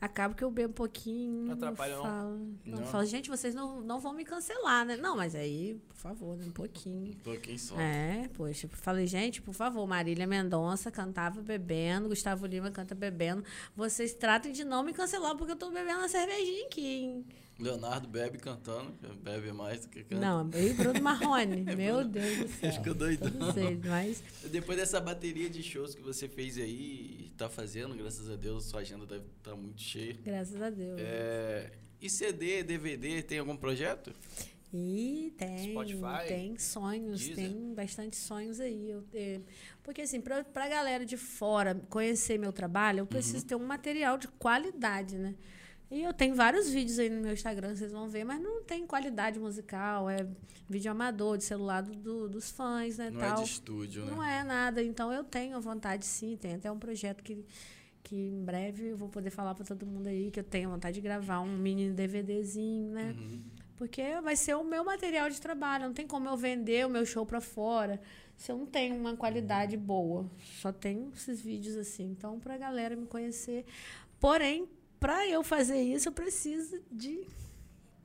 acaba que eu bebo um pouquinho. Não atrapalha, não? falo, não. Não? falo, gente, vocês não, não vão me cancelar, né? Não, mas aí, por favor, né, um pouquinho. Um pouquinho só. É, poxa, falei, gente, por favor, Marília Mendonça cantava bebendo, Gustavo Lima canta bebendo. Vocês tratem de não me cancelar porque eu tô bebendo uma cervejinha aqui, hein? Leonardo bebe cantando, bebe mais do que canta. Não, e Bruno Marrone, meu Deus do céu. Acho que eu doidão. Não sei, mas Depois dessa bateria de shows que você fez aí e tá fazendo, graças a Deus, sua agenda deve estar muito cheia. graças a Deus. É, e CD, DVD, tem algum projeto? E tem, Spotify, tem sonhos, Deezer. tem bastante sonhos aí. Eu, eh, porque assim, pra, pra galera de fora conhecer meu trabalho, eu preciso ter um material de qualidade, né? E eu tenho vários vídeos aí no meu Instagram, vocês vão ver, mas não tem qualidade musical, é vídeo amador, de celular do, do- dos fãs, né? Não tal. é de estúdio, né? Não é nada. Então eu tenho vontade sim, tem até um projeto que, que em breve eu vou poder falar para todo mundo aí que eu tenho vontade de gravar um mini DVDzinho, né? Uhum. Porque vai ser o meu material de trabalho. Não tem como eu vender o meu show para fora se eu não tenho uma qualidade boa. Só tenho esses vídeos assim. Então, para a galera me conhecer. Porém, para eu fazer isso, eu preciso de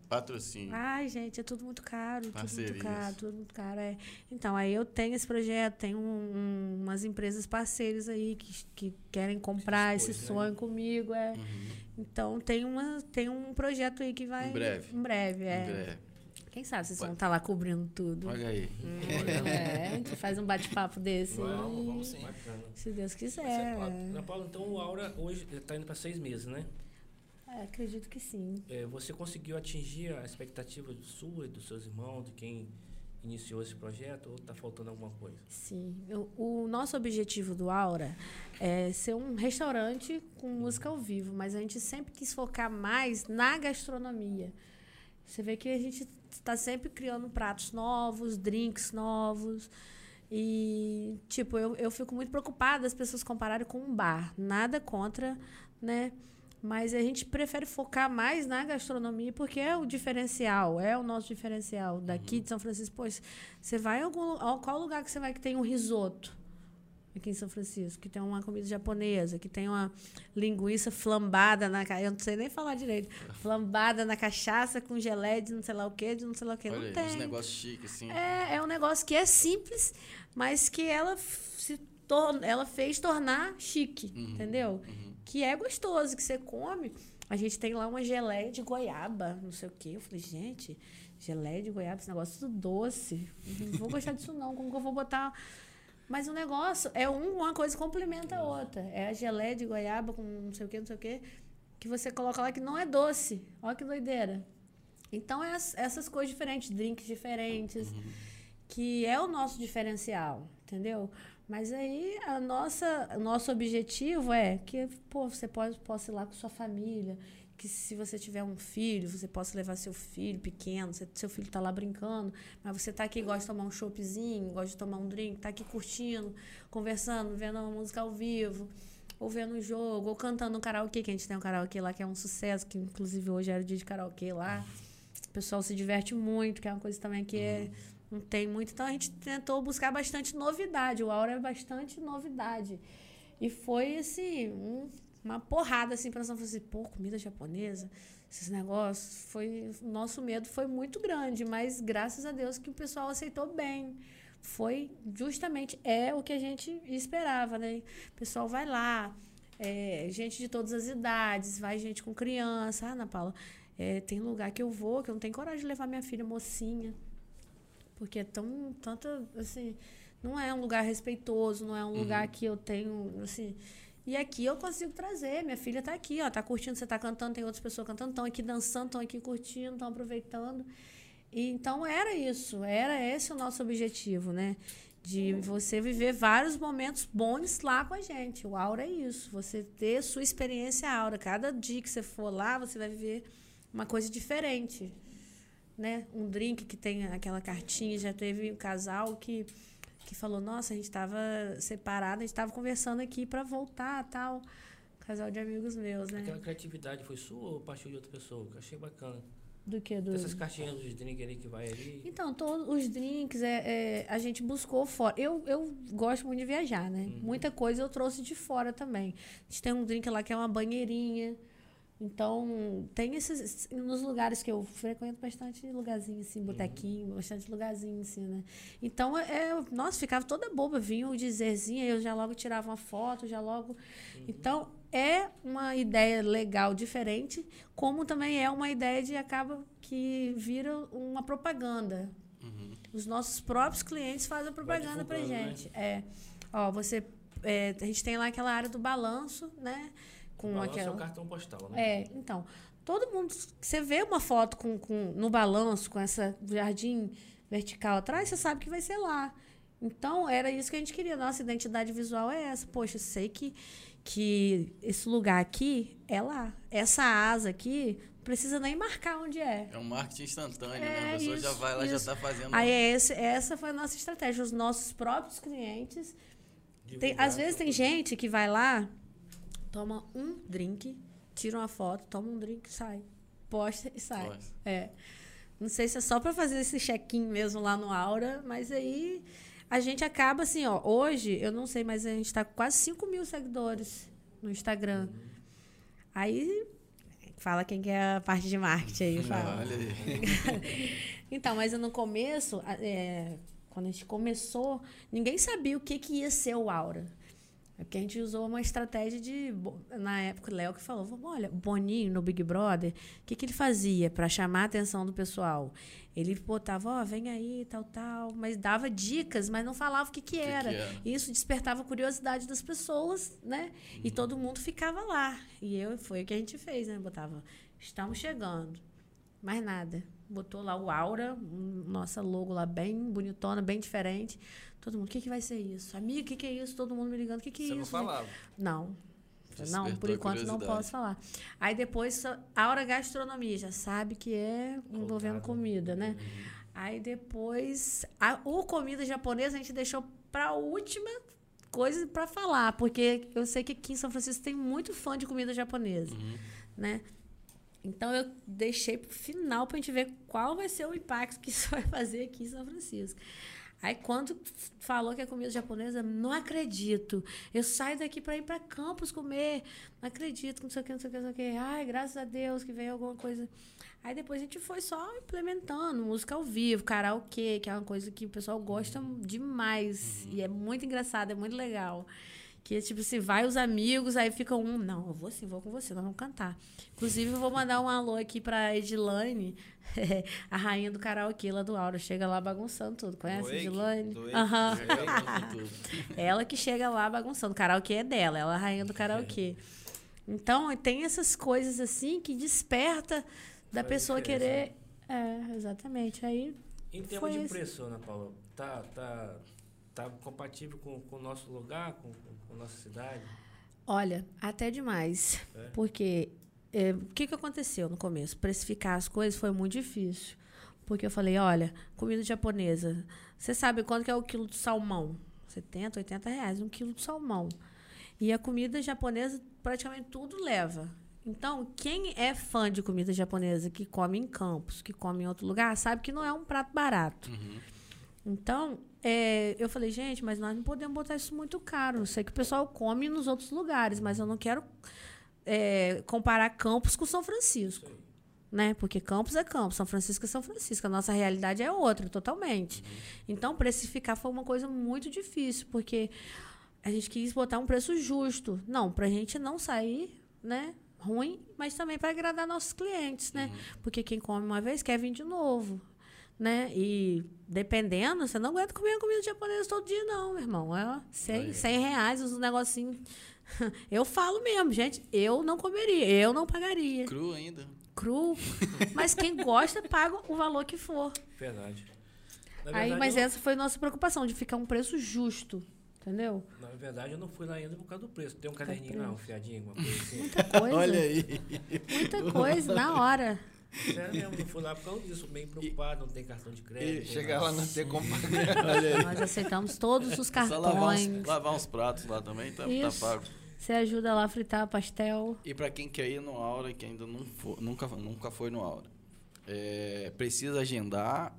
Patrocínio. Ai, gente, é tudo muito caro, tudo Parcerias. muito caro, tudo muito caro. É. Então, aí eu tenho esse projeto, tenho um- um- umas empresas parceiras aí que, que querem comprar esse né? sonho comigo. É. Uhum. Então, tem, uma, tem um projeto aí que vai. Em breve. Em breve, é. Em breve. Quem sabe vocês vão estar lá cobrindo tudo. Olha aí. É, a gente faz um bate-papo desse. Vamos, vamos sim. Bacana. Se Deus quiser. Ana Paula, então o Aura hoje está indo para seis meses, né? É, acredito que sim. É, você conseguiu atingir a expectativa sua e dos seus irmãos, de quem iniciou esse projeto, ou está faltando alguma coisa? Sim. Eu- o nosso objetivo do Aura é ser um restaurante com música ao vivo, mas a gente sempre quis focar mais na gastronomia. Você vê que a gente está sempre criando pratos novos, drinks novos. E, tipo, eu, eu fico muito preocupada as pessoas compararem com um bar. Nada contra, né? Mas a gente prefere focar mais na gastronomia porque é o diferencial, é o nosso diferencial daqui de São Francisco. Pois, você vai em algum qual lugar que você vai que tem um risoto? Aqui em São Francisco, que tem uma comida japonesa, que tem uma linguiça flambada na eu não sei nem falar direito, flambada na cachaça com gelé de não sei lá o quê, de não sei lá o Olha não aí, tem. uns negócios chiques, assim. É, é um negócio que é simples, mas que ela se tor ela fez tornar chique, entendeu? Que é gostoso, que você come. A gente tem lá uma geleia de goiaba, não sei o quê. Eu falei, gente, geleia de goiaba, esse negócio tudo doce. Não vou gostar disso não, como que eu vou botar... Mas o negócio é um, uma coisa complementa a outra. É a geleia de goiaba com não sei o quê, não sei o quê, que você coloca lá que não é doce. Olha que doideira. Então, é as- essas coisas diferentes, drinks diferentes, que é o nosso diferencial, entendeu? Mas aí, a nossa, o nosso objetivo é que, pô, você pode, possa ir lá com sua família, que se você tiver um filho, você possa levar seu filho pequeno, seu filho está lá brincando, mas você está aqui, gosta de tomar um choppzinho, gosta de tomar um drink, está aqui curtindo, conversando, vendo uma música ao vivo, ou vendo um jogo, ou cantando um karaokê, que a gente tem um karaokê lá que é um sucesso, que inclusive hoje era o dia de karaokê lá. O pessoal se diverte muito, que é uma coisa também que é- não tem muito. Então a gente tentou buscar bastante novidade. O Aura é bastante novidade. E foi assim, um- uma porrada assim para São Francisco. Pô, comida japonesa, esses negócios. Foi, nosso medo foi muito grande, mas graças a Deus que o pessoal aceitou bem. Foi justamente é o que a gente esperava, né? O pessoal vai lá, é, gente de todas as idades, vai gente com criança. Ah, Ana Paula, é, tem lugar que eu vou que eu não tenho coragem de levar minha filha mocinha. Porque é tão, tanta, assim, não é um lugar respeitoso, não é um lugar que eu tenho, assim... E aqui eu consigo trazer, minha filha tá aqui, ó, tá curtindo, você tá cantando, tem outras pessoas cantando, estão aqui dançando, estão aqui curtindo, estão aproveitando. E, então era isso, era esse o nosso objetivo, né? De você viver vários momentos bons lá com a gente. O Aura é isso, você ter sua experiência Aura. Cada dia que você for lá, você vai viver uma coisa diferente né? Um drink que tem aquela cartinha. Já teve um casal que, que falou: Nossa, a gente estava separado, a gente estava conversando aqui para voltar tal. Casal de amigos meus, né? Aquela criatividade foi sua ou partiu de outra pessoa? Que achei bacana. Do que? Do... Essas caixinhas dos drinks ali que vai ali. Então, todos os drinks é, é, a gente buscou fora. Eu, eu gosto muito de viajar, né? Muita coisa eu trouxe de fora também. A gente tem um drink lá que é uma banheirinha. Então, tem esses. Nos lugares que eu frequento bastante lugarzinho, assim, botequinho, bastante lugarzinho, assim, né? Então, é, é- nossa, ficava toda boba. Vinha o dizerzinho, eu já logo tirava uma foto, já logo. Então, é uma ideia legal, diferente, como também é uma ideia de acaba que vira uma propaganda. Os nossos próprios clientes fazem a propaganda pra né? gente. É. Ó, você. é, a gente tem lá aquela área do balanço, né? Com Balanço é aquela. o cartão postal, né? É, então, todo mundo. Você vê uma foto com, com, no balanço, com essa jardim vertical atrás, você sabe que vai ser lá. Então, era isso que a gente queria. Nossa identidade visual é essa. Poxa, eu sei que, que esse lugar aqui é lá. Essa asa aqui não precisa nem marcar onde é. É um marketing instantâneo, né? É, A pessoa já isso, vai lá, já está fazendo. Aí é esse, essa foi a nossa estratégia. Os nossos próprios clientes. Tem, às vezes tem gente que vai lá, toma um drink, tira uma foto, toma um drink, sai. Posta e sai. Posta. É. Não sei se é só para fazer esse check-in mesmo lá no Aura, mas aí a gente acaba assim, ó. Hoje, eu não sei, mas a gente está com quase 5 mil seguidores no Instagram. Aí, fala quem que é a parte de marketing aí, fala. Olha aí. Então, mas no começo, é, quando a gente começou, ninguém sabia o que, que ia ser o Aura. É porque a gente usou uma estratégia de. Na época, o Léo que falou: "Vamos, olha, o Boninho no Big Brother, o que, que ele fazia para chamar a atenção do pessoal? Ele botava, ó, vem aí, tal, tal, mas dava dicas, mas não falava o que, que, que era. era? Isso despertava a curiosidade das pessoas, né? E todo mundo ficava lá. E eu, foi o que a gente fez, né? Botava, estamos chegando. Mais nada. Botou lá o Aura, nossa logo lá bem bonitona, bem diferente. Todo mundo, o que, que vai ser isso? Amigo, o que, que é isso? Todo mundo me ligando, o que, que é Você não isso? falava. Não. Não, Despertou por a enquanto não posso falar. Aí depois, Aura Gastronomia, já sabe que é envolvendo comida, né? Aí depois, a, o comida japonesa a gente deixou para a última coisa para falar, porque eu sei que aqui em São Francisco tem muito fã de comida japonesa, Uhum. né? Então eu deixei pro final pra gente ver qual vai ser o impacto que isso vai fazer aqui em São Francisco. Aí quando falou que é comida japonesa, não acredito. Eu saio daqui para ir para Campos comer. Não acredito, não sei o que, não sei o que, não sei o que. Ai, graças a Deus que veio alguma coisa. Aí depois a gente foi só implementando música ao vivo, karaokê, que é uma coisa que o pessoal gosta demais. E é muito engraçado, é muito legal. Que, tipo, se vai os amigos, aí fica um, não, eu vou sim, vou com você, nós vamos cantar. Inclusive, eu vou mandar um alô aqui pra Edilane, a rainha do karaokê lá do Aura. Chega lá bagunçando tudo. Conhece a? Edilane? Do Wake. Aham. Tudo. Ela que chega lá bagunçando. O karaokê é dela, ela é a rainha do karaokê. Então, tem essas coisas assim que desperta da Faz pessoa querer. É, exatamente. Aí, Em termos de preço, Ana Paula, tá, tá, tá compatível com com o nosso lugar, com, com, nossa cidade? olha, até demais. É. Porque é, o que, que aconteceu no começo? Precificar as coisas foi muito difícil. Porque eu falei, olha, comida japonesa. Você sabe quanto que é o quilo de salmão? 70, 80 reais, um quilo de salmão. E a comida japonesa, praticamente tudo leva. Então, quem é fã de comida japonesa, que come em campos, que come em outro lugar, sabe que não é um prato barato. Uhum. Então, é, eu falei, gente, mas nós não podemos botar isso muito caro. Eu sei que o pessoal come nos outros lugares, mas eu não quero é, comparar Campos com São Francisco. Né? Porque Campos é Campos, São Francisco é São Francisco. A nossa realidade é outra, totalmente. Então, precificar foi uma coisa muito difícil, porque a gente quis botar um preço justo. Não, para a gente não sair né, ruim, mas também para agradar nossos clientes, né? Porque quem come uma vez quer vir de novo. Né? E dependendo, você não aguenta comer comida japonesa todo dia, não, meu irmão. É 100, 100 reais, os negocinhos. Eu falo mesmo, gente, eu não comeria, eu não pagaria. Cru ainda. Cru. Mas quem gosta, paga o valor que for. Verdade. Na Aí, verdade, mas eu, essa foi a nossa preocupação, de ficar um preço justo. Entendeu? Na verdade, eu não fui lá ainda por causa do preço. Tem um caderninho preço. lá, um fiadinho, alguma coisa assim. Muita coisa. Olha aí. Muita coisa, na hora. Sério mesmo, não fui lá por causa disso. Bem preocupado, não tem cartão de crédito. E chegar lá não ter como pagar. Olha aí. Nós aceitamos todos os Só lavar uns, cartões. lavar uns pratos lá também, tá, tá pago. Você ajuda lá a fritar pastel. E para quem quer ir no Aura e que ainda não for, nunca, nunca foi no Aura, é, precisa agendar,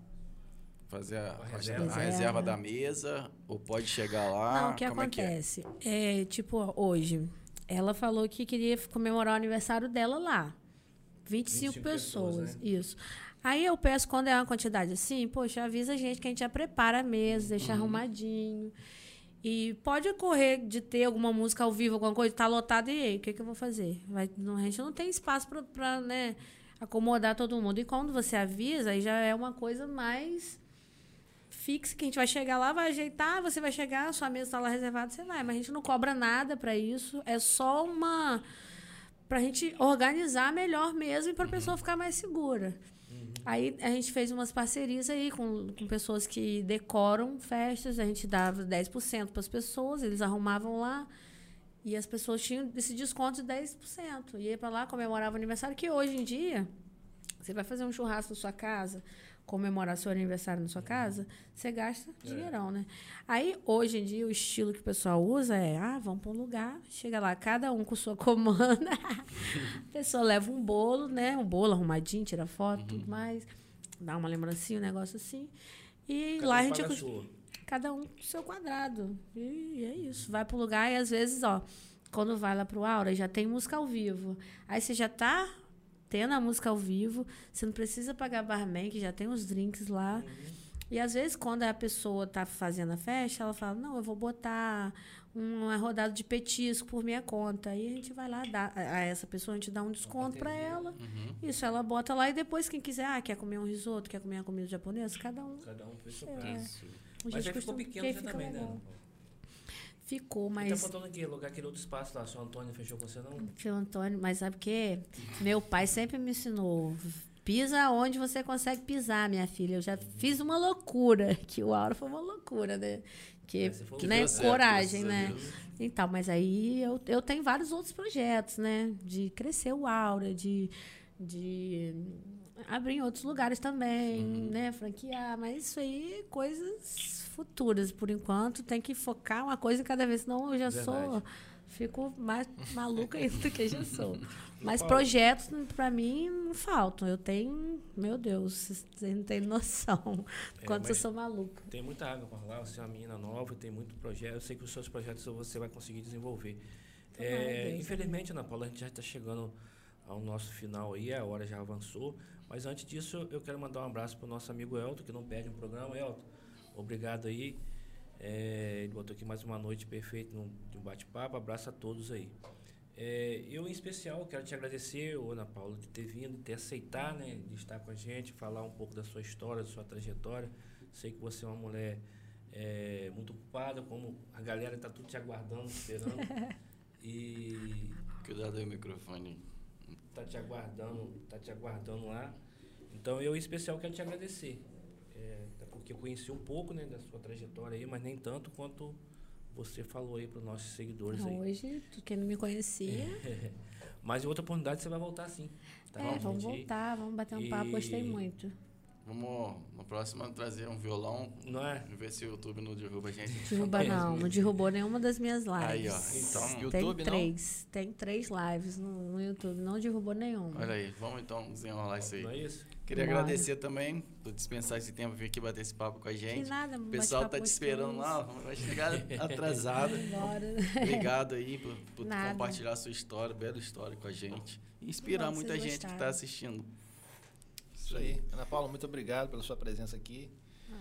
fazer a, A a reserva. reserva. Reserva. da mesa, ou pode chegar lá. não, o que como é que é? acontece? É, tipo, hoje, ela falou que queria comemorar o aniversário dela lá. 25, 25 pessoas, pessoas, né? isso. Aí eu peço, quando é uma quantidade assim, poxa, avisa a gente que a gente já prepara a mesa, deixa Uhum. arrumadinho. E pode ocorrer de ter alguma música ao vivo, alguma coisa, tá lotado, e aí, o que, que eu vou fazer? Vai, não, a gente não tem espaço pra, pra né, acomodar todo mundo. E quando você avisa, aí já é uma coisa mais fixa, que a gente vai chegar lá, vai ajeitar, você vai chegar, sua mesa está lá reservada, você vai. Mas a gente não cobra nada para isso. É só uma. Para a gente organizar melhor mesmo e para a pessoa ficar mais segura. Aí a gente fez umas parcerias aí com, com pessoas que decoram festas, a gente dava 10% para as pessoas, eles arrumavam lá. E as pessoas tinham esse desconto de 10%. Ia para lá, comemorava o aniversário, que hoje em dia, você vai fazer um churrasco na sua casa, comemorar seu aniversário na sua casa, você gasta dinheirão, né? Aí, hoje em dia, o estilo que o pessoal usa é, ah, vamos para um lugar, chega lá, cada um com sua comanda, a pessoa leva um bolo, né? Um bolo arrumadinho, tira foto, tudo mais, dá uma lembrancinha, um negócio assim. E Cada lá um a gente... paga cada um com seu quadrado. E é isso. Vai pro lugar e às vezes, ó, quando vai lá pro Aura, já tem música ao vivo. Aí você já tá tendo a música ao vivo, você não precisa pagar barman, que já tem os drinks lá. E às vezes, quando a pessoa tá fazendo a festa, ela fala: Não, eu vou botar uma rodada de petisco por minha conta. Aí a gente vai lá, dá, a essa pessoa, a gente dá um desconto para ela. Isso, ela bota lá e depois, quem quiser, ah, quer comer um risoto, quer comer uma comida japonesa, cada um. Cada um fez seu É. prato. A Mas gente ficou pequeno que já fica também, né? Ficou, Mas... mas. Tá faltando aqui, alugar aquele outro espaço lá. O seu Antônio fechou com você, não? Tio Antônio, mas sabe o quê? Meu pai sempre me ensinou. Pisa onde você consegue pisar, minha filha. Eu já fiz uma loucura, que o Aura foi uma loucura, né? Que, foi- Que né, deu certo, coragem, né? Deus. Então, mas aí eu, eu tenho vários outros projetos, né? De crescer o Aura, de, de abrir em outros lugares também, né? Franquear, mas isso aí coisas futuras. Por enquanto, tem que focar uma coisa cada vez, senão eu já sou. Verdade. Fico mais maluca ainda do que já sou. Mas Paulo. projetos, pra mim, não faltam. Eu tenho, meu Deus, vocês não têm noção É, quanto eu sou maluca. Tem muita água para rolar, você é uma menina nova, tem muito projeto. Eu sei que os seus projetos você vai conseguir desenvolver. É, Deus. infelizmente, Ana Paula, a gente já está chegando ao nosso final aí, a hora já avançou. Mas antes disso, eu quero mandar um abraço para o nosso amigo Elton, que não perde um programa. Elton, obrigado aí. É, ele botou aqui mais uma noite perfeita no- de um bate-papo. Abraço a todos aí. É, eu, em especial, quero te agradecer, Ana Paula, de ter vindo, de ter aceitado, né, de estar com a gente, falar um pouco da sua história, da sua trajetória. Sei que você é uma mulher é, muito ocupada, como a galera está tudo te aguardando, esperando. e Cuidado aí o microfone. Tá te aguardando, tá te aguardando lá. Então eu em especial quero te agradecer. É, até porque eu conheci um pouco né, da sua trajetória aí, mas nem tanto quanto você falou aí para os nossos seguidores aí. Hoje, quem não me conhecia, Mas em outra oportunidade você vai voltar sim. Tá? é, vamos voltar, vamos bater um papo, gostei E- muito. Vamos, no próximo, trazer um violão. Não é? Ver se o YouTube não derruba a gente. Derruba não, não derrubou nenhuma das minhas lives. Aí, ó. Então, Tem YouTube, não? três, tem três lives no, no YouTube, não derrubou nenhuma. Olha aí, vamos então desenrolar isso aí. Não é isso? Queria Bora. agradecer também por dispensar esse tempo vir aqui bater esse papo com a Que gente. nada, O pessoal tá te esperando lá, vai chegar atrasado. Obrigado aí por, por compartilhar a sua história, bela história com a gente. Inspirar bom que muita gente que gostaram. está assistindo. Isso aí. Ana Paula, muito obrigado pela sua presença aqui.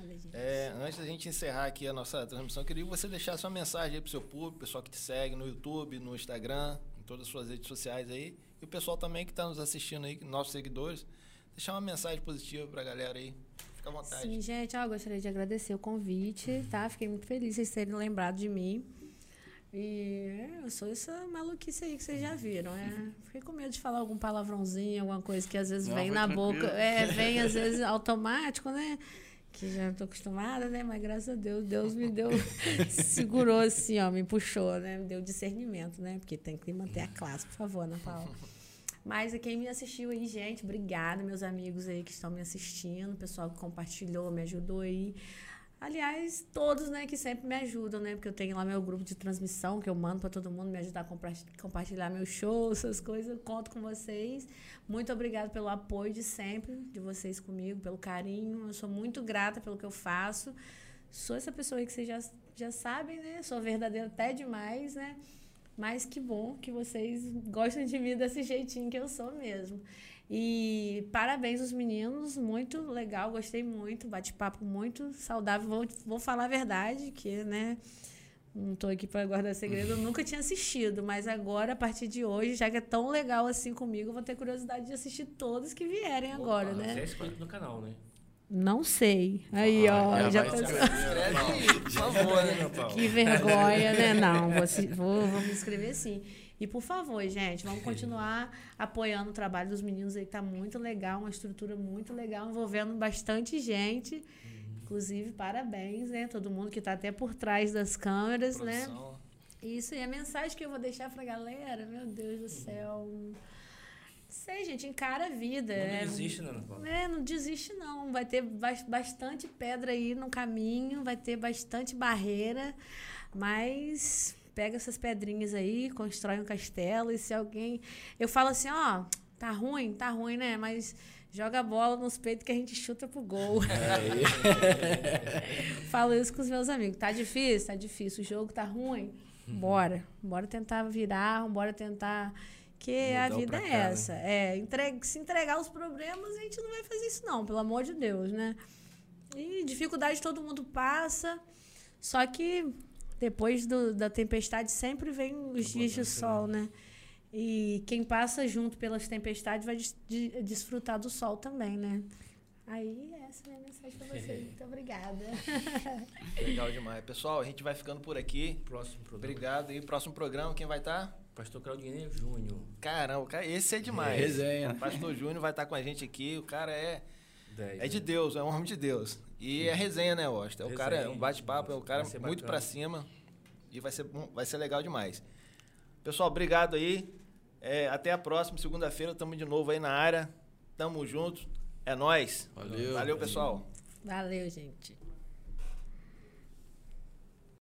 Gente. É, antes da gente encerrar aqui a nossa transmissão, eu queria que você deixasse uma mensagem aí pro seu público, pessoal que te segue no YouTube, no Instagram, em todas as suas redes sociais aí. E o pessoal também que está nos assistindo aí, nossos seguidores, deixar uma mensagem positiva pra galera aí. Fica à vontade. Sim, gente, ó, eu gostaria de agradecer o convite, tá? Fiquei muito feliz de vocês terem lembrado de mim. E é, eu sou essa maluquice aí que vocês já viram, é. Fiquei com medo de falar algum palavrãozinho, alguma coisa que às vezes Não, vem na tranquilo. boca. É, vem às vezes automático, né? Que já tô acostumada, né? Mas graças a Deus, Deus me deu, segurou assim, ó, me puxou, né? Me deu discernimento, né? Porque tem que manter a classe, por favor, Ana Paula. Mas a quem me assistiu aí, gente, obrigada, meus amigos aí que estão me assistindo, o pessoal que compartilhou, me ajudou aí. Aliás, todos, né, que sempre me ajudam, né? Porque eu tenho lá meu grupo de transmissão que eu mando para todo mundo me ajudar a compartilhar meus shows, essas coisas. Eu conto com vocês. Muito obrigada pelo apoio de sempre, de vocês comigo, pelo carinho. Eu sou muito grata pelo que eu faço. Sou essa pessoa aí que vocês já, já sabem, né? Sou verdadeira até demais, né? Mas que bom que vocês gostam de mim desse jeitinho que eu sou mesmo. E parabéns aos meninos, muito legal, gostei muito, bate-papo muito saudável. Vou, vou falar a verdade, que, né, não estou aqui para guardar segredo, eu nunca tinha assistido, mas agora, a partir de hoje, já que é tão legal assim comigo, eu vou ter curiosidade de assistir todos que vierem agora, Opa, né? Você é inscrito no canal, né? Não sei. Aí, ó, Ah, já vai tô... Escreve aí, por favor, né? Que vergonha, né? Não, vou, vou, vou me inscrever sim. E por favor, gente, vamos continuar apoiando o trabalho dos meninos aí, que tá muito legal, uma estrutura muito legal, envolvendo bastante gente. Inclusive, parabéns, né? Todo mundo que tá até por trás das câmeras, né? Isso, e a mensagem que eu vou deixar pra galera, meu Deus do céu. Não sei, gente, encara a vida. Não é, desiste, né, Ana? É, não desiste não. Vai ter bas- bastante pedra aí no caminho, vai ter bastante barreira, mas pega essas pedrinhas aí, constrói um castelo e se alguém, eu falo assim, ó, tá ruim, tá ruim, né? Mas joga a bola nos peitos que a gente chuta pro gol. falo isso com os meus amigos. Tá difícil, tá difícil, o jogo tá ruim. Bora, bora tentar virar, bora tentar que a Mudar vida é né? essa. É, entregue, se entregar os problemas, a gente não vai fazer isso, não, pelo amor de Deus, né? E dificuldade todo mundo passa. Só que depois do- da tempestade sempre vem os dias de sol, né? E quem passa junto pelas tempestades vai des- de- desfrutar do sol também, né? Aí essa é a minha mensagem pra vocês. Muito obrigada. Legal demais. Pessoal, a gente vai ficando por aqui. Próximo programa. Obrigado. E próximo programa, quem vai estar? Pastor Claudinei Júnior. Caramba, cara, esse é demais. Resenha. O Pastor Júnior vai estar com a gente aqui. O cara é, 10. é de Deus, é um homem de Deus. E é resenha, né, Washington? É o cara, é um bate-papo, é o cara muito pra cima. E vai ser, vai ser legal demais. Pessoal, obrigado aí. É, até a próxima, segunda-feira, estamos de novo aí na área. Tamo junto. É nóis. Valeu. Valeu, pessoal. Valeu, gente.